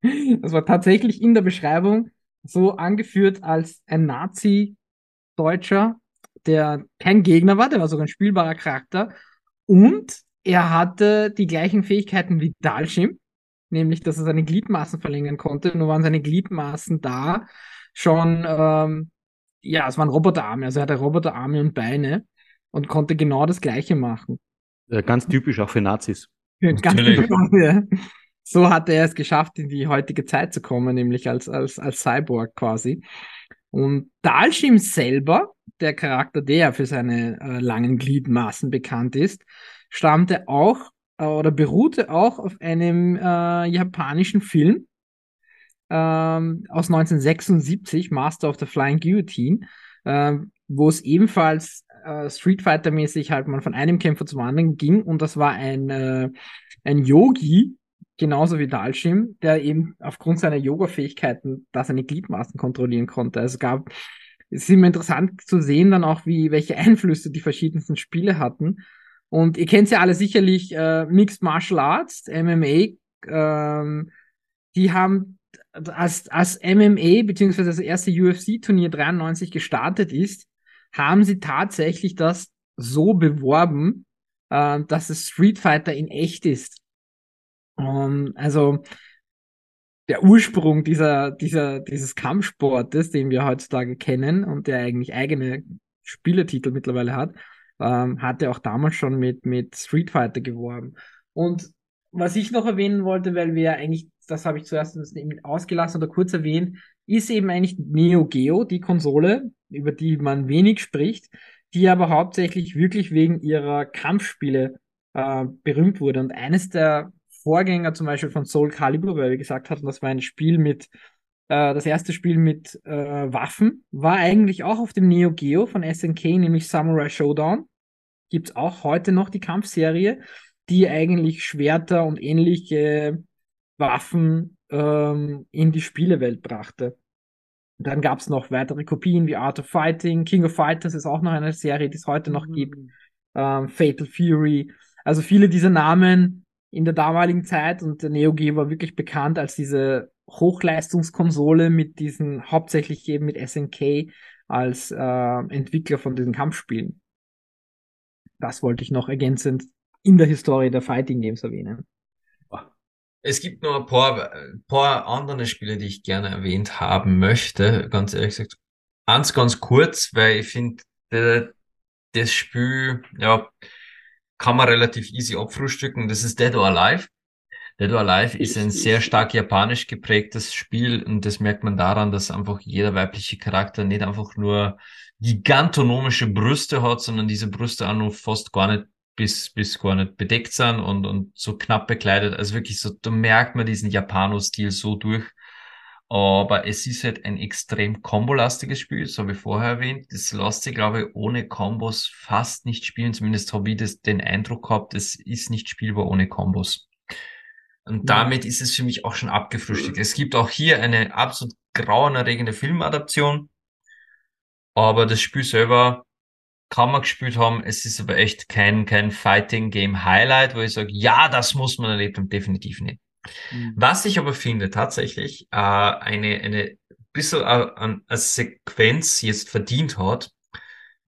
das war tatsächlich in der Beschreibung so angeführt als ein Nazi-Deutscher, der kein Gegner war, der war sogar ein spielbarer Charakter. Und er hatte die gleichen Fähigkeiten wie Dalshim, nämlich dass er seine Gliedmaßen verlängern konnte. Nur waren seine Gliedmaßen da schon, ähm, ja, es waren Roboterarme, also er hatte Roboterarme und Beine und konnte genau das Gleiche machen. Äh, Ganz typisch auch für Nazis. Ganz genau, ja. So hat er es geschafft, in die heutige Zeit zu kommen, nämlich als, als, als Cyborg quasi. Und Dalshim selber, der Charakter, der für seine äh, langen Gliedmaßen bekannt ist, stammte auch äh, oder beruhte auch auf einem äh, japanischen Film ähm, aus 1976, Master of the Flying Guillotine, ähm, wo es ebenfalls äh, Street Fighter mäßig halt man von einem Kämpfer zum anderen ging und das war ein, äh, ein Yogi, genauso wie Dalshim, der eben aufgrund seiner Yoga-Fähigkeiten da seine Gliedmaßen kontrollieren konnte. Also es gab, es ist immer interessant zu sehen dann auch, wie, welche Einflüsse die verschiedensten Spiele hatten. Und ihr kennt ja alle sicherlich äh, Mixed Martial Arts, MMA, ähm, die haben als, als MMA beziehungsweise das erste UFC-Turnier 93 gestartet ist, haben sie tatsächlich das so beworben, äh, dass es Street Fighter in echt ist. Um, also der Ursprung dieser, dieser, dieses Kampfsportes, den wir heutzutage kennen und der eigentlich eigene Spielertitel mittlerweile hat, ähm, hat er auch damals schon mit, mit Street Fighter geworben. Und was ich noch erwähnen wollte, weil wir eigentlich, das habe ich zuerst ausgelassen oder kurz erwähnt, ist eben eigentlich Neo Geo, die Konsole, über die man wenig spricht, die aber hauptsächlich wirklich wegen ihrer Kampfspiele äh, berühmt wurde. Und eines der Vorgänger zum Beispiel von Soul Calibur, weil wir gesagt hatten, das war ein Spiel mit, äh, das erste Spiel mit äh, Waffen, war eigentlich auch auf dem Neo Geo von SNK, nämlich Samurai Showdown. Gibt's auch heute noch die Kampfserie, die eigentlich Schwerter und ähnliche Waffen ähm, in die Spielewelt brachte. Dann gab's noch weitere Kopien wie Art of Fighting, King of Fighters ist auch noch eine Serie, die es heute noch gibt, ähm, Fatal Fury. Also viele dieser Namen in der damaligen Zeit und der Neo Geo war wirklich bekannt als diese Hochleistungskonsole mit diesen hauptsächlich eben mit SNK als äh, Entwickler von diesen Kampfspielen. Das wollte ich noch ergänzend in der Historie der Fighting Games erwähnen. Es gibt noch ein paar, ein paar andere Spiele, die ich gerne erwähnt haben möchte. Ganz ehrlich gesagt, eins ganz kurz, weil ich finde, das Spiel, ja, kann man relativ easy abfrühstücken. Das ist Dead or Alive. Dead or Alive ist ein sehr stark japanisch geprägtes Spiel und das merkt man daran, dass einfach jeder weibliche Charakter nicht einfach nur gigantonomische Brüste hat, sondern diese Brüste auch noch fast gar nicht bis, bis gar nicht bedeckt sind und, und so knapp bekleidet. Also wirklich so, da merkt man diesen Japano-Stil so durch. Aber es ist halt ein extrem kombolastiges Spiel, das habe ich vorher erwähnt. Das lässt sich, glaube ich, ohne Kombos fast nicht spielen. Zumindest habe ich das, den Eindruck gehabt, es ist nicht spielbar ohne Kombos. Und damit ist es für mich auch schon abgefrühstückt. Es gibt auch hier eine absolut grauenerregende Filmadaption. Aber das Spiel selber kann man gespielt haben. Es ist aber echt kein, kein Fighting Game Highlight, wo ich sage, ja, das muss man erlebt haben. Definitiv nicht. Mhm. Was ich aber finde, tatsächlich, äh, eine, eine bisschen äh, eine Sequenz jetzt verdient hat,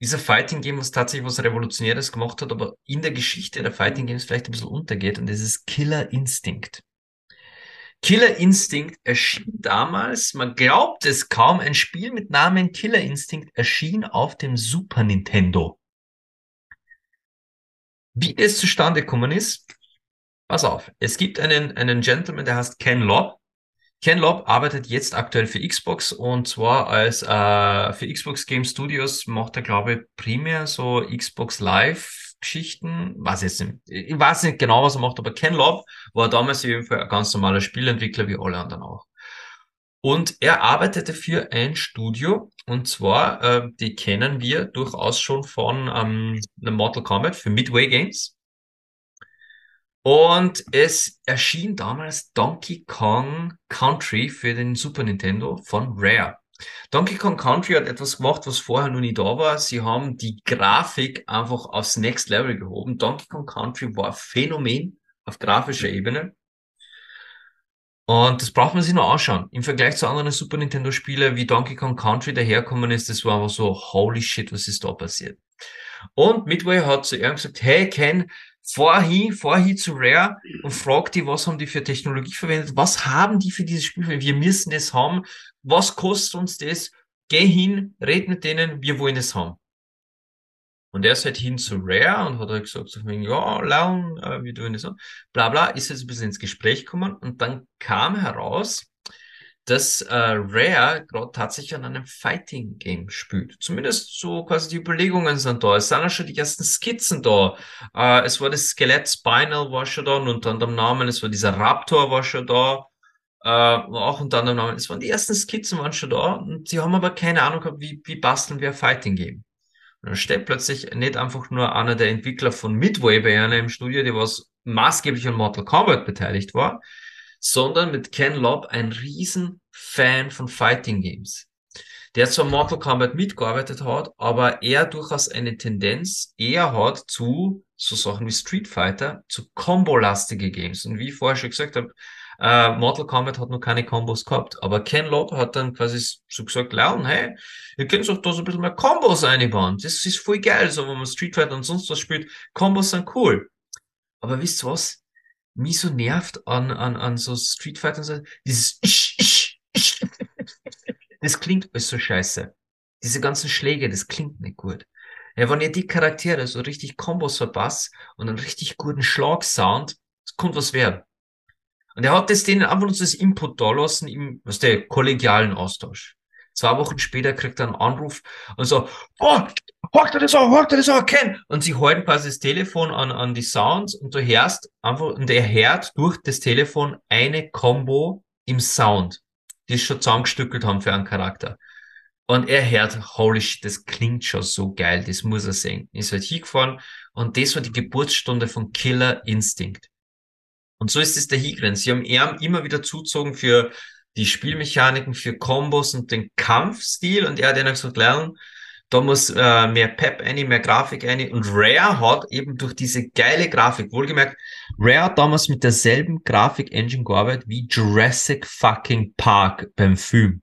dieser Fighting Game, was tatsächlich was Revolutionäres gemacht hat, aber in der Geschichte der Fighting Games vielleicht ein bisschen untergeht, und das ist Killer Instinct. Killer Instinct erschien damals, man glaubt es kaum, ein Spiel mit Namen Killer Instinct erschien auf dem Super Nintendo. Wie es zustande gekommen ist, pass auf, es gibt einen, einen Gentleman, der heißt Ken Lobb. Ken Lobb arbeitet jetzt aktuell für Xbox und zwar als äh, für Xbox Game Studios macht er, glaube ich, primär so Xbox Live Geschichten, weiß jetzt nicht, ich weiß nicht genau, was er macht, aber Ken Love war damals Fall ein ganz normaler Spielentwickler wie alle anderen auch. Und er arbeitete für ein Studio, und zwar, äh, die kennen wir durchaus schon von ähm, Mortal Kombat für Midway Games. Und es erschien damals Donkey Kong Country für den Super Nintendo von Rare. Donkey Kong Country hat etwas gemacht, was vorher noch nie da war. Sie haben die Grafik einfach aufs Next Level gehoben. Donkey Kong Country war ein Phänomen auf grafischer Ebene. Und das braucht man sich noch anschauen. Im Vergleich zu anderen Super Nintendo Spielen, wie Donkey Kong Country daherkommen ist, das war einfach so, holy shit, was ist da passiert? Und Midway hat zu ihm gesagt, hey Ken, fahr hin, fahr hin zu Rare und frag die, was haben die für Technologie verwendet, was haben die für dieses Spiel wir müssen das haben, was kostet uns das, geh hin, red mit denen, wir wollen es haben. Und er ist halt hin zu Rare und hat halt gesagt, so, ja, Laun, äh, wir tun das so, bla bla, ist jetzt ein bisschen ins Gespräch gekommen und dann kam heraus, dass äh, Rare gerade tatsächlich an einem Fighting Game spielt. Zumindest so quasi die Überlegungen sind da. Es sind auch schon die ersten Skizzen da. Äh, es war das Skelett Spinal war schon da und unter anderem Namen, es war dieser Raptor war schon da. Äh, auch unter anderem Namen. Es waren die ersten Skizzen waren schon da und sie haben aber keine Ahnung gehabt, wie, wie basteln wir Fighting Game. Und dann steht plötzlich nicht einfach nur einer der Entwickler von Midway bei einer im Studio, die was maßgeblich an Mortal Kombat beteiligt war, sondern mit Ken Lobb ein riesen Fan von Fighting Games. Der zwar Mortal Kombat mitgearbeitet hat, aber er durchaus eine Tendenz eher hat zu so Sachen wie Street Fighter, zu Combo-lastige Games. Und wie ich vorher schon gesagt habe, äh, Mortal Kombat hat noch keine Combos gehabt, aber Ken Lobb hat dann quasi so gesagt, Leon, hey, ihr könnt doch da so ein bisschen mehr Combos einbauen. Das ist voll geil, so wenn man Street Fighter und sonst was spielt. Combos sind cool. Aber wisst ihr was? mich so nervt an, an, an so Street Fighter und so, dieses ich, ich, ich. Das klingt alles so scheiße. Diese ganzen Schläge, das klingt nicht gut. Ja, wenn ihr die Charaktere so richtig Kombos verpasst und einen richtig guten Schlagsound, das kommt was werden. Und er hat das denen einfach nur das Input da lassen im, was der kollegialen Austausch. Zwei Wochen später kriegt er einen Anruf und so, oh, hört er das an, hört er das an, Ken! Und sie halten quasi das Telefon an, an die Sounds und du hörst einfach, und er hört durch das Telefon eine Combo im Sound, die es schon zusammengestückelt haben für einen Charakter. Und er hört, holy shit, das klingt schon so geil, das muss er sehen. Ist halt hingefahren und das war die Geburtsstunde von Killer Instinct. Und so ist es der hingerannt. Sie haben er immer wieder zuzogen für die Spielmechaniken für Kombos und den Kampfstil und er hat ihnen gesagt, lernen, da muss äh, mehr Pep eine, mehr Grafik eine und Rare hat eben durch diese geile Grafik, wohlgemerkt, Rare hat damals mit derselben Grafik-Engine gearbeitet wie Jurassic fucking Park beim Film.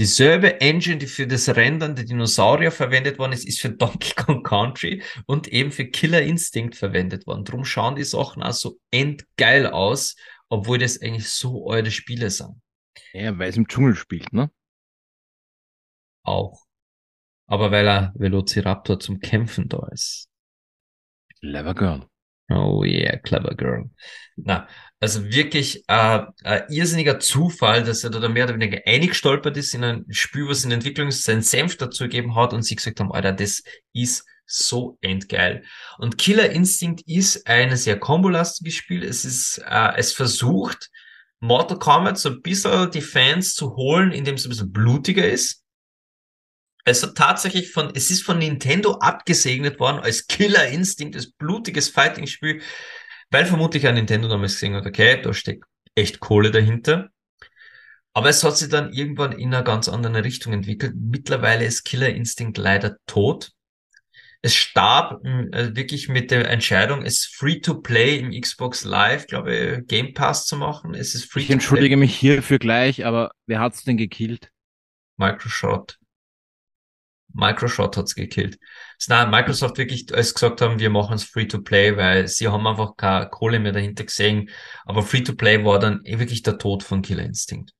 Dieselbe Engine, die für das Rendern der Dinosaurier verwendet worden ist, ist für Donkey Kong Country und eben für Killer Instinct verwendet worden. Drum schauen die Sachen auch so endgeil aus, obwohl das eigentlich so alte Spiele sind. Ja, weil es im Dschungel spielt, ne? Auch. Aber weil er Velociraptor zum Kämpfen da ist. Clever Girl. Oh yeah, clever girl. Na, also wirklich äh, ein irrsinniger Zufall, dass er da mehr oder weniger eingestolpert ist in ein Spiel, was in Entwicklung ist, seinen Senf dazu gegeben hat und sie gesagt haben, Alter, das ist so endgeil. Und Killer Instinct ist ein sehr kombolastiges Spiel. Es ist, äh, es versucht, Mortal Kombat so ein bisschen die Fans zu holen, indem es ein bisschen blutiger ist. Es hat tatsächlich von, es ist von Nintendo abgesegnet worden als Killer Instinct, als blutiges Fighting-Spiel, weil vermutlich ein Nintendo damals gesehen hat, okay, da steckt echt Kohle dahinter. Aber es hat sich dann irgendwann in einer ganz anderen Richtung entwickelt. Mittlerweile ist Killer Instinct leider tot. Es starb äh, wirklich mit der Entscheidung, es Free-to-Play im Xbox Live, glaube ich, Game Pass zu machen. Es ist free Ich entschuldige mich hierfür gleich, aber wer hat's denn gekillt? Microsoft. Microsoft hat's gekillt. Nein, Microsoft wirklich, als gesagt haben, wir machen es Free-to-Play, weil sie haben einfach keine Kohle mehr dahinter gesehen. Aber Free-to-Play war dann eh wirklich der Tod von Killer Instinct.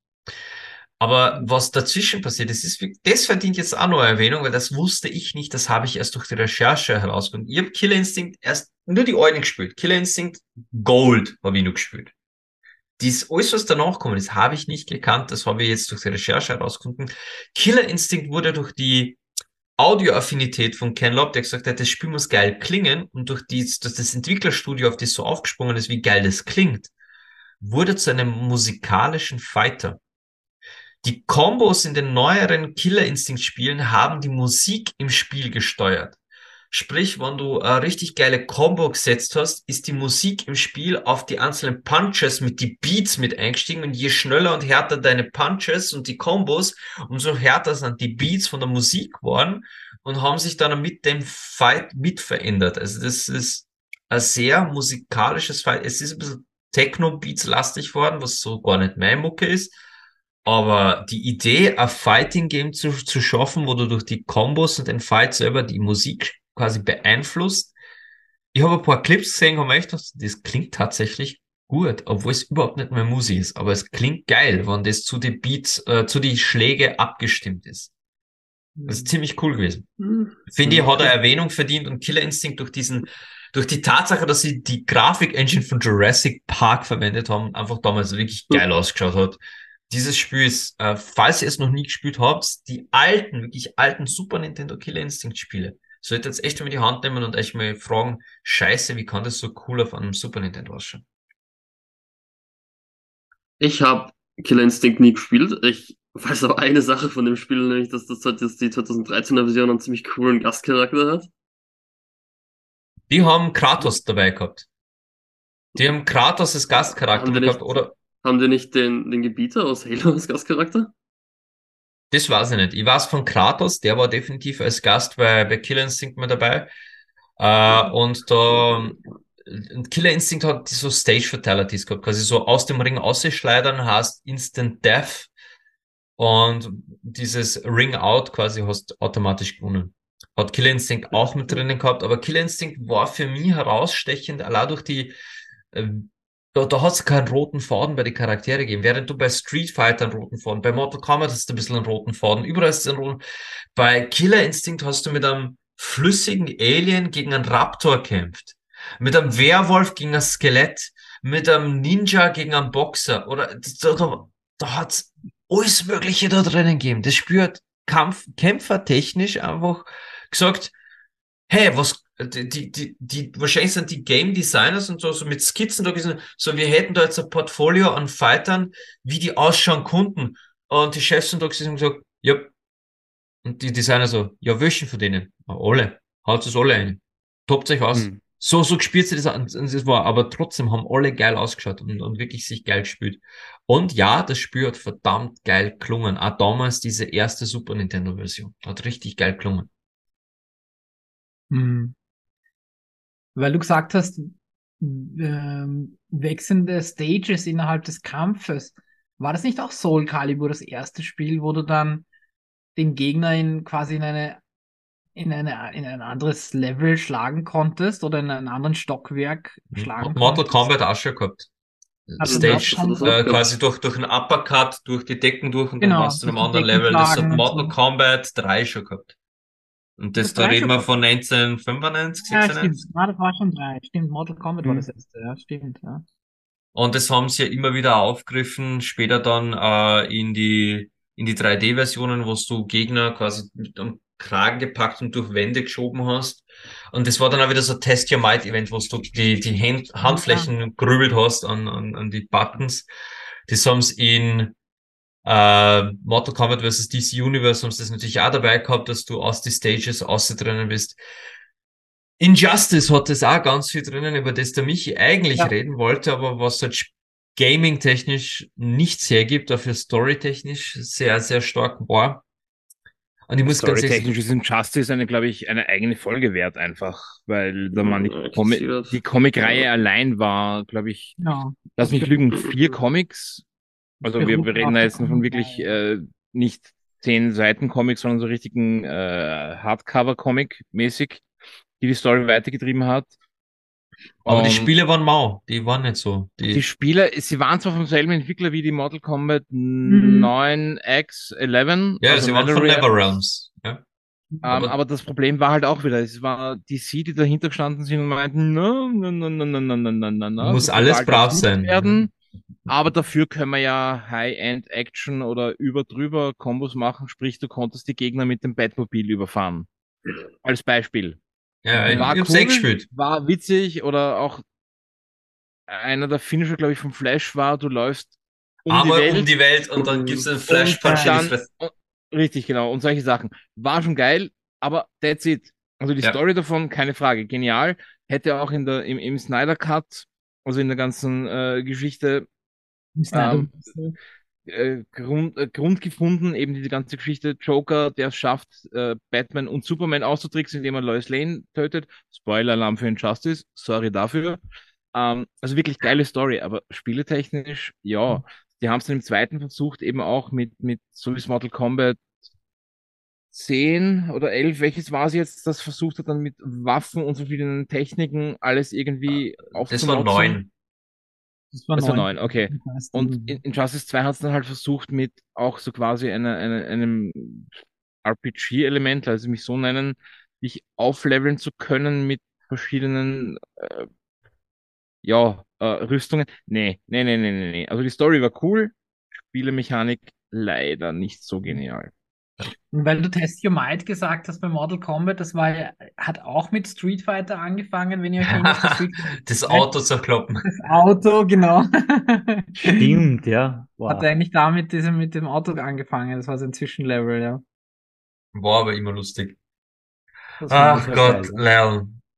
Aber was dazwischen passiert ist, ist, das verdient jetzt auch noch Erwähnung, weil das wusste ich nicht, das habe ich erst durch die Recherche herausgefunden. Ich habe Killer Instinct erst nur die alten gespielt. Killer Instinct Gold habe ich nur gespielt. Dies, alles, was danach gekommen ist, habe ich nicht gekannt. Das habe ich jetzt durch die Recherche herausgefunden. Killer Instinct wurde durch die Audioaffinität von Ken Lobb, der gesagt hat, das Spiel muss geil klingen und durch die, dass das Entwicklerstudio auf das so aufgesprungen ist, wie geil das klingt, wurde zu einem musikalischen Fighter. Die Kombos in den neueren Killer Instinct Spielen haben die Musik im Spiel gesteuert. Sprich, wenn du eine richtig geile Combo gesetzt hast, ist die Musik im Spiel auf die einzelnen Punches mit die Beats mit eingestiegen und je schneller und härter deine Punches und die Combos, umso härter sind die Beats von der Musik geworden und haben sich dann mit dem Fight mit verändert. Also das ist ein sehr musikalisches Fight. Es ist ein bisschen Techno-Beats lastig worden, was so gar nicht meine Mucke ist. Aber die Idee, ein Fighting-Game zu, zu schaffen, wo du durch die Combos und den Fight selber die Musik quasi beeinflusst. Ich habe ein paar Clips gesehen, habe echt gedacht, das klingt tatsächlich gut, obwohl es überhaupt nicht mehr Musik ist. Aber es klingt geil, wenn das zu den Beats, äh, zu die Schläge abgestimmt ist. Das ist ziemlich cool gewesen. Hm. Finde ich, hat er Erwähnung verdient und Killer Instinct durch diesen, durch die Tatsache, dass sie die Grafik-Engine von Jurassic Park verwendet haben, einfach damals wirklich geil ausgeschaut hat. Dieses Spiel ist, äh, falls ihr es noch nie gespielt habt, die alten, wirklich alten Super Nintendo Killer Instinct Spiele. Solltet jetzt echt mal die Hand nehmen und euch mal fragen, scheiße, wie kann das so cool auf einem Super Nintendo ausschauen? Ich habe Killer Instinct nie gespielt. Ich weiß aber eine Sache von dem Spiel, nämlich, dass das halt jetzt die 2013er Version einen ziemlich coolen Gastcharakter hat. Die haben Kratos dabei gehabt. Die haben Kratos als Gastcharakter Haben gehabt, nicht- oder? Haben die nicht den, den Gebieter aus Halo als Gastcharakter? Das weiß ich nicht. Ich weiß von Kratos, der war definitiv als Gast bei, bei Killer Instinct mit dabei. Äh, und da, Killer Instinct hat so Stage Fatalities gehabt, quasi so aus dem Ring ausschleudern hast Instant Death und dieses Ring Out quasi hast automatisch gewonnen. Hat Killer Instinct auch mit drinnen gehabt, aber Killer Instinct war für mich herausstechend, allein durch die, äh, da, da hat es keinen roten Faden bei den Charaktere gegeben. Während du bei Street Fighter einen roten Faden, bei Mortal Kombat hast du ein bisschen einen roten Faden, überall ist es ein roten. Bei Killer Instinct hast du mit einem flüssigen Alien gegen einen Raptor kämpft. Mit einem Werwolf gegen ein Skelett. Mit einem Ninja gegen einen Boxer. Oder da, da, da hat's alles Mögliche da drinnen gegeben. Das spürt Kampf, kämpfertechnisch einfach gesagt, hey, was, die, die, die, wahrscheinlich sind die Game Designers und so, so mit Skizzen da gewesen, so, wir hätten da jetzt ein Portfolio an Fightern, wie die ausschauen konnten. Und die Chefs sind da gewesen und gesagt, ja. Und die Designer so, ja, welchen von denen? Ja, alle. Haut es alle ein. Tobt euch aus. Hm. So, so gespielt sie das an. Und das war, aber trotzdem haben alle geil ausgeschaut und, und wirklich sich geil gespielt. Und ja, das Spiel hat verdammt geil klungen. Auch damals diese erste Super Nintendo Version. Hat richtig geil klungen. Hm. Weil du gesagt hast, ähm, wechselnde Stages innerhalb des Kampfes. War das nicht auch Soul Calibur das erste Spiel, wo du dann den Gegner in quasi in eine in eine in ein anderes Level schlagen konntest oder in einen anderen Stockwerk schlagen Mortal konntest. Kombat auch schon gehabt. Also Stage, äh, quasi durch, durch einen Uppercut, durch die Decken durch und Genau, dann warst du in einem anderen Decken Level. Das hat Mortal so. Kombat 3 schon gehabt. Und das, Das da reden wir von 1995, Ja, 96. stimmt. Ah, das war schon drei. Stimmt, Mortal Kombat war Mhm. das erste. Ja, stimmt. Ja. Und das haben sie ja immer wieder aufgegriffen, später dann äh, in die in die 3D-Versionen, wo du Gegner quasi mit am Kragen gepackt und durch Wände geschoben hast. Und das war dann auch wieder so Test Your Might Event, wo du die, die Hand, Handflächen grübelt hast an, an, an die Buttons. Das haben sie in äh, Mortal Kombat vs. DC Universe haben sie das natürlich auch dabei gehabt, dass du aus die Stages austrinnen bist. Injustice hat das auch ganz viel drinnen, über das der Michi eigentlich Ja. reden wollte, aber was halt Gaming-technisch nichts hergibt, dafür story-technisch sehr, sehr stark war. Und ich muss ganz ehrlich Storytechnisch ist Injustice eine, glaube ich, eine eigene Folge wert einfach, weil da man die, kritisiert. die Comic-Reihe allein war, glaube ich, Ja. lass mich lügen, vier Comics. Also wir, wir reden da jetzt von wirklich äh, nicht zehn Seiten Comics, sondern so richtigen äh, Hardcover-Comic mäßig, die die Story weitergetrieben hat. Aber die Und Spiele waren mau, die waren nicht so. Die, die Spiele, sie waren zwar vom selben Entwickler wie die Mortal Kombat Mhm. 9X11. ja, also sie waren von NetherRealms. Ja. Ähm, Aber- aber, das Problem war halt auch wieder, es war DC, die dahinter gestanden sind und meinten, na, na, na, na, na, na, na, na, na, na, Muss alles brav sein. Werden. Aber dafür können wir ja High-End-Action oder über-drüber Kombos machen, sprich, du konntest die Gegner mit dem Batmobil überfahren. Als Beispiel. Ja, ich, ich War cool, eh gespielt. war witzig oder auch einer der Finisher, glaube ich, vom Flash war, du läufst um Einmal die Welt um die Welt und dann gibt's einen Flash-Punch in die Fresse. richtig, genau. Und solche Sachen. War schon geil, aber that's it. Also die Ja. Story davon, keine Frage. Genial. Hätte auch in der, im, im Snyder Cut, also in der ganzen äh, Geschichte, Ähm, äh, Grund, äh, Grund gefunden, eben diese ganze Geschichte Joker, der es schafft, äh, Batman und Superman auszutricksen, indem er Lois Lane tötet. Spoiler-Alarm für Injustice, sorry dafür. Ähm, also wirklich geile Story, aber spieletechnisch, ja. Die haben es dann im zweiten versucht, eben auch mit, mit so wie es Mortal Kombat 10 oder 11, welches war es jetzt, das versucht hat, dann mit Waffen und verschiedenen Techniken alles irgendwie Das war neun. das war Das war neun. okay. Und nicht. in Injustice 2 hat es dann halt versucht mit auch so quasi eine, eine, einem RPG-Element, also mich so nennen, dich aufleveln zu können mit verschiedenen äh, ja, äh, Rüstungen. Nee, nee, nee, nee, nee, nee. Also die Story war cool, Spielemechanik leider nicht so genial. Weil du Test Your Might gesagt hast bei Mortal Kombat, das war ja, hat auch mit Street Fighter angefangen, wenn ihr euch erinnert. das das Auto zerkloppen. Das Auto, genau. Stimmt, ja. Wow. Hat eigentlich damit diesem, mit dem Auto angefangen. Das war so ein Zwischenlevel, ja. War aber immer lustig. Ach Gott,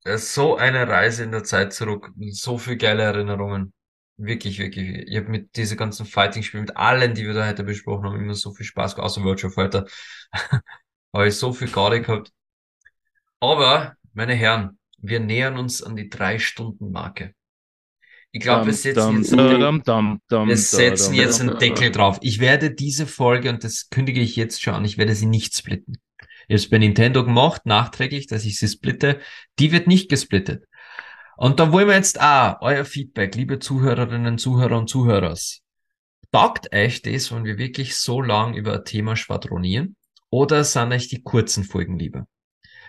ist So eine Reise in der Zeit zurück. So viel geile Erinnerungen. Wirklich, wirklich. Ich habe mit diesen ganzen Fighting-Spielen, mit allen, die wir da heute besprochen haben, immer so viel Spaß gehabt, außer Virtual Fighter. habe ich so viel Garde gehabt. Aber, meine Herren, wir nähern uns an die drei Stunden Marke. Ich glaube, wir setzen jetzt einen Deckel- wir setzen jetzt einen Deckel drauf. Ich werde diese Folge, und das kündige ich jetzt schon an, ich werde sie nicht splitten. Ich habe es bei Nintendo gemacht, nachträglich, dass ich sie splitte. Die wird nicht gesplittet. Und da wollen wir jetzt auch euer Feedback, liebe Zuhörerinnen, Zuhörer und Zuhörers. Taugt euch das, wenn wir wirklich so lang über ein Thema schwadronieren? Oder sind euch die kurzen Folgen lieber?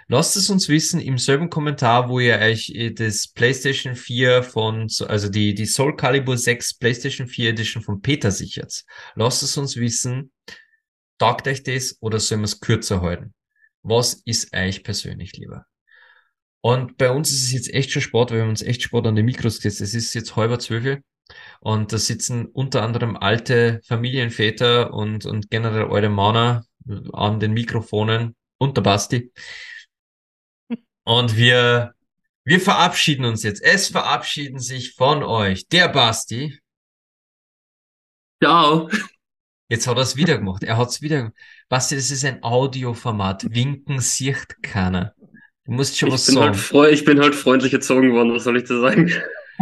Lasst es uns wissen im selben Kommentar, wo ihr euch äh, das PlayStation 4 von, also die, die Soul Calibur 6 PlayStation 4 Edition von Peter sichert. Lasst es uns wissen, taugt euch das oder sollen wir es kürzer halten? Was ist euch persönlich lieber? Und bei uns ist es jetzt echt schon Sport, weil wir haben uns echt Sport an den Mikros gesetzt. Es ist jetzt halber zwölf und da sitzen unter anderem alte Familienväter und, und generell alte Männer an den Mikrofonen und der Basti. Und wir, wir verabschieden uns jetzt. Es verabschieden sich von euch der Basti. Ciao. Jetzt hat er es wieder gemacht. Er hat es wieder gemacht. Basti, das ist ein Audioformat. Winken sieht keiner. Du musst schon Ich was bin, sagen. halt freu ich bin halt freundlich erzogen worden, was soll ich da sagen?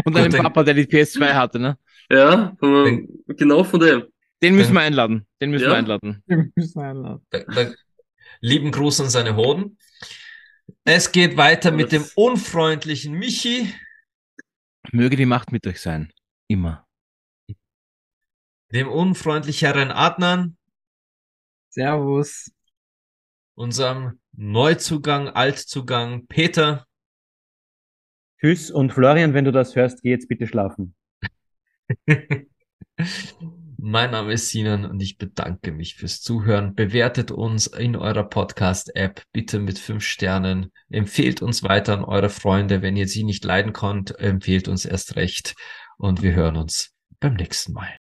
Und deinem Papa, der die PS2 hatte, ne? Ja, von, genau von dem. Den müssen wir einladen. Den müssen Ja. wir einladen. Wir müssen einladen. Da, da, Lieben Gruß an seine Hoden. Es geht weiter mit dem unfreundlichen Michi, Möge die Macht mit euch sein. Immer. dem unfreundlicheren Adnan, Servus. unserem Neuzugang, Altzugang Peter. Tschüss und Florian, wenn du das hörst, geh jetzt bitte schlafen. Mein Name ist Sinan und ich bedanke mich fürs Zuhören. Bewertet uns in eurer Podcast-App bitte mit fünf Sternen. Empfehlt uns weiter an eure Freunde. Wenn ihr sie nicht leiden konnt, empfehlt uns erst recht. Und wir hören uns beim nächsten Mal.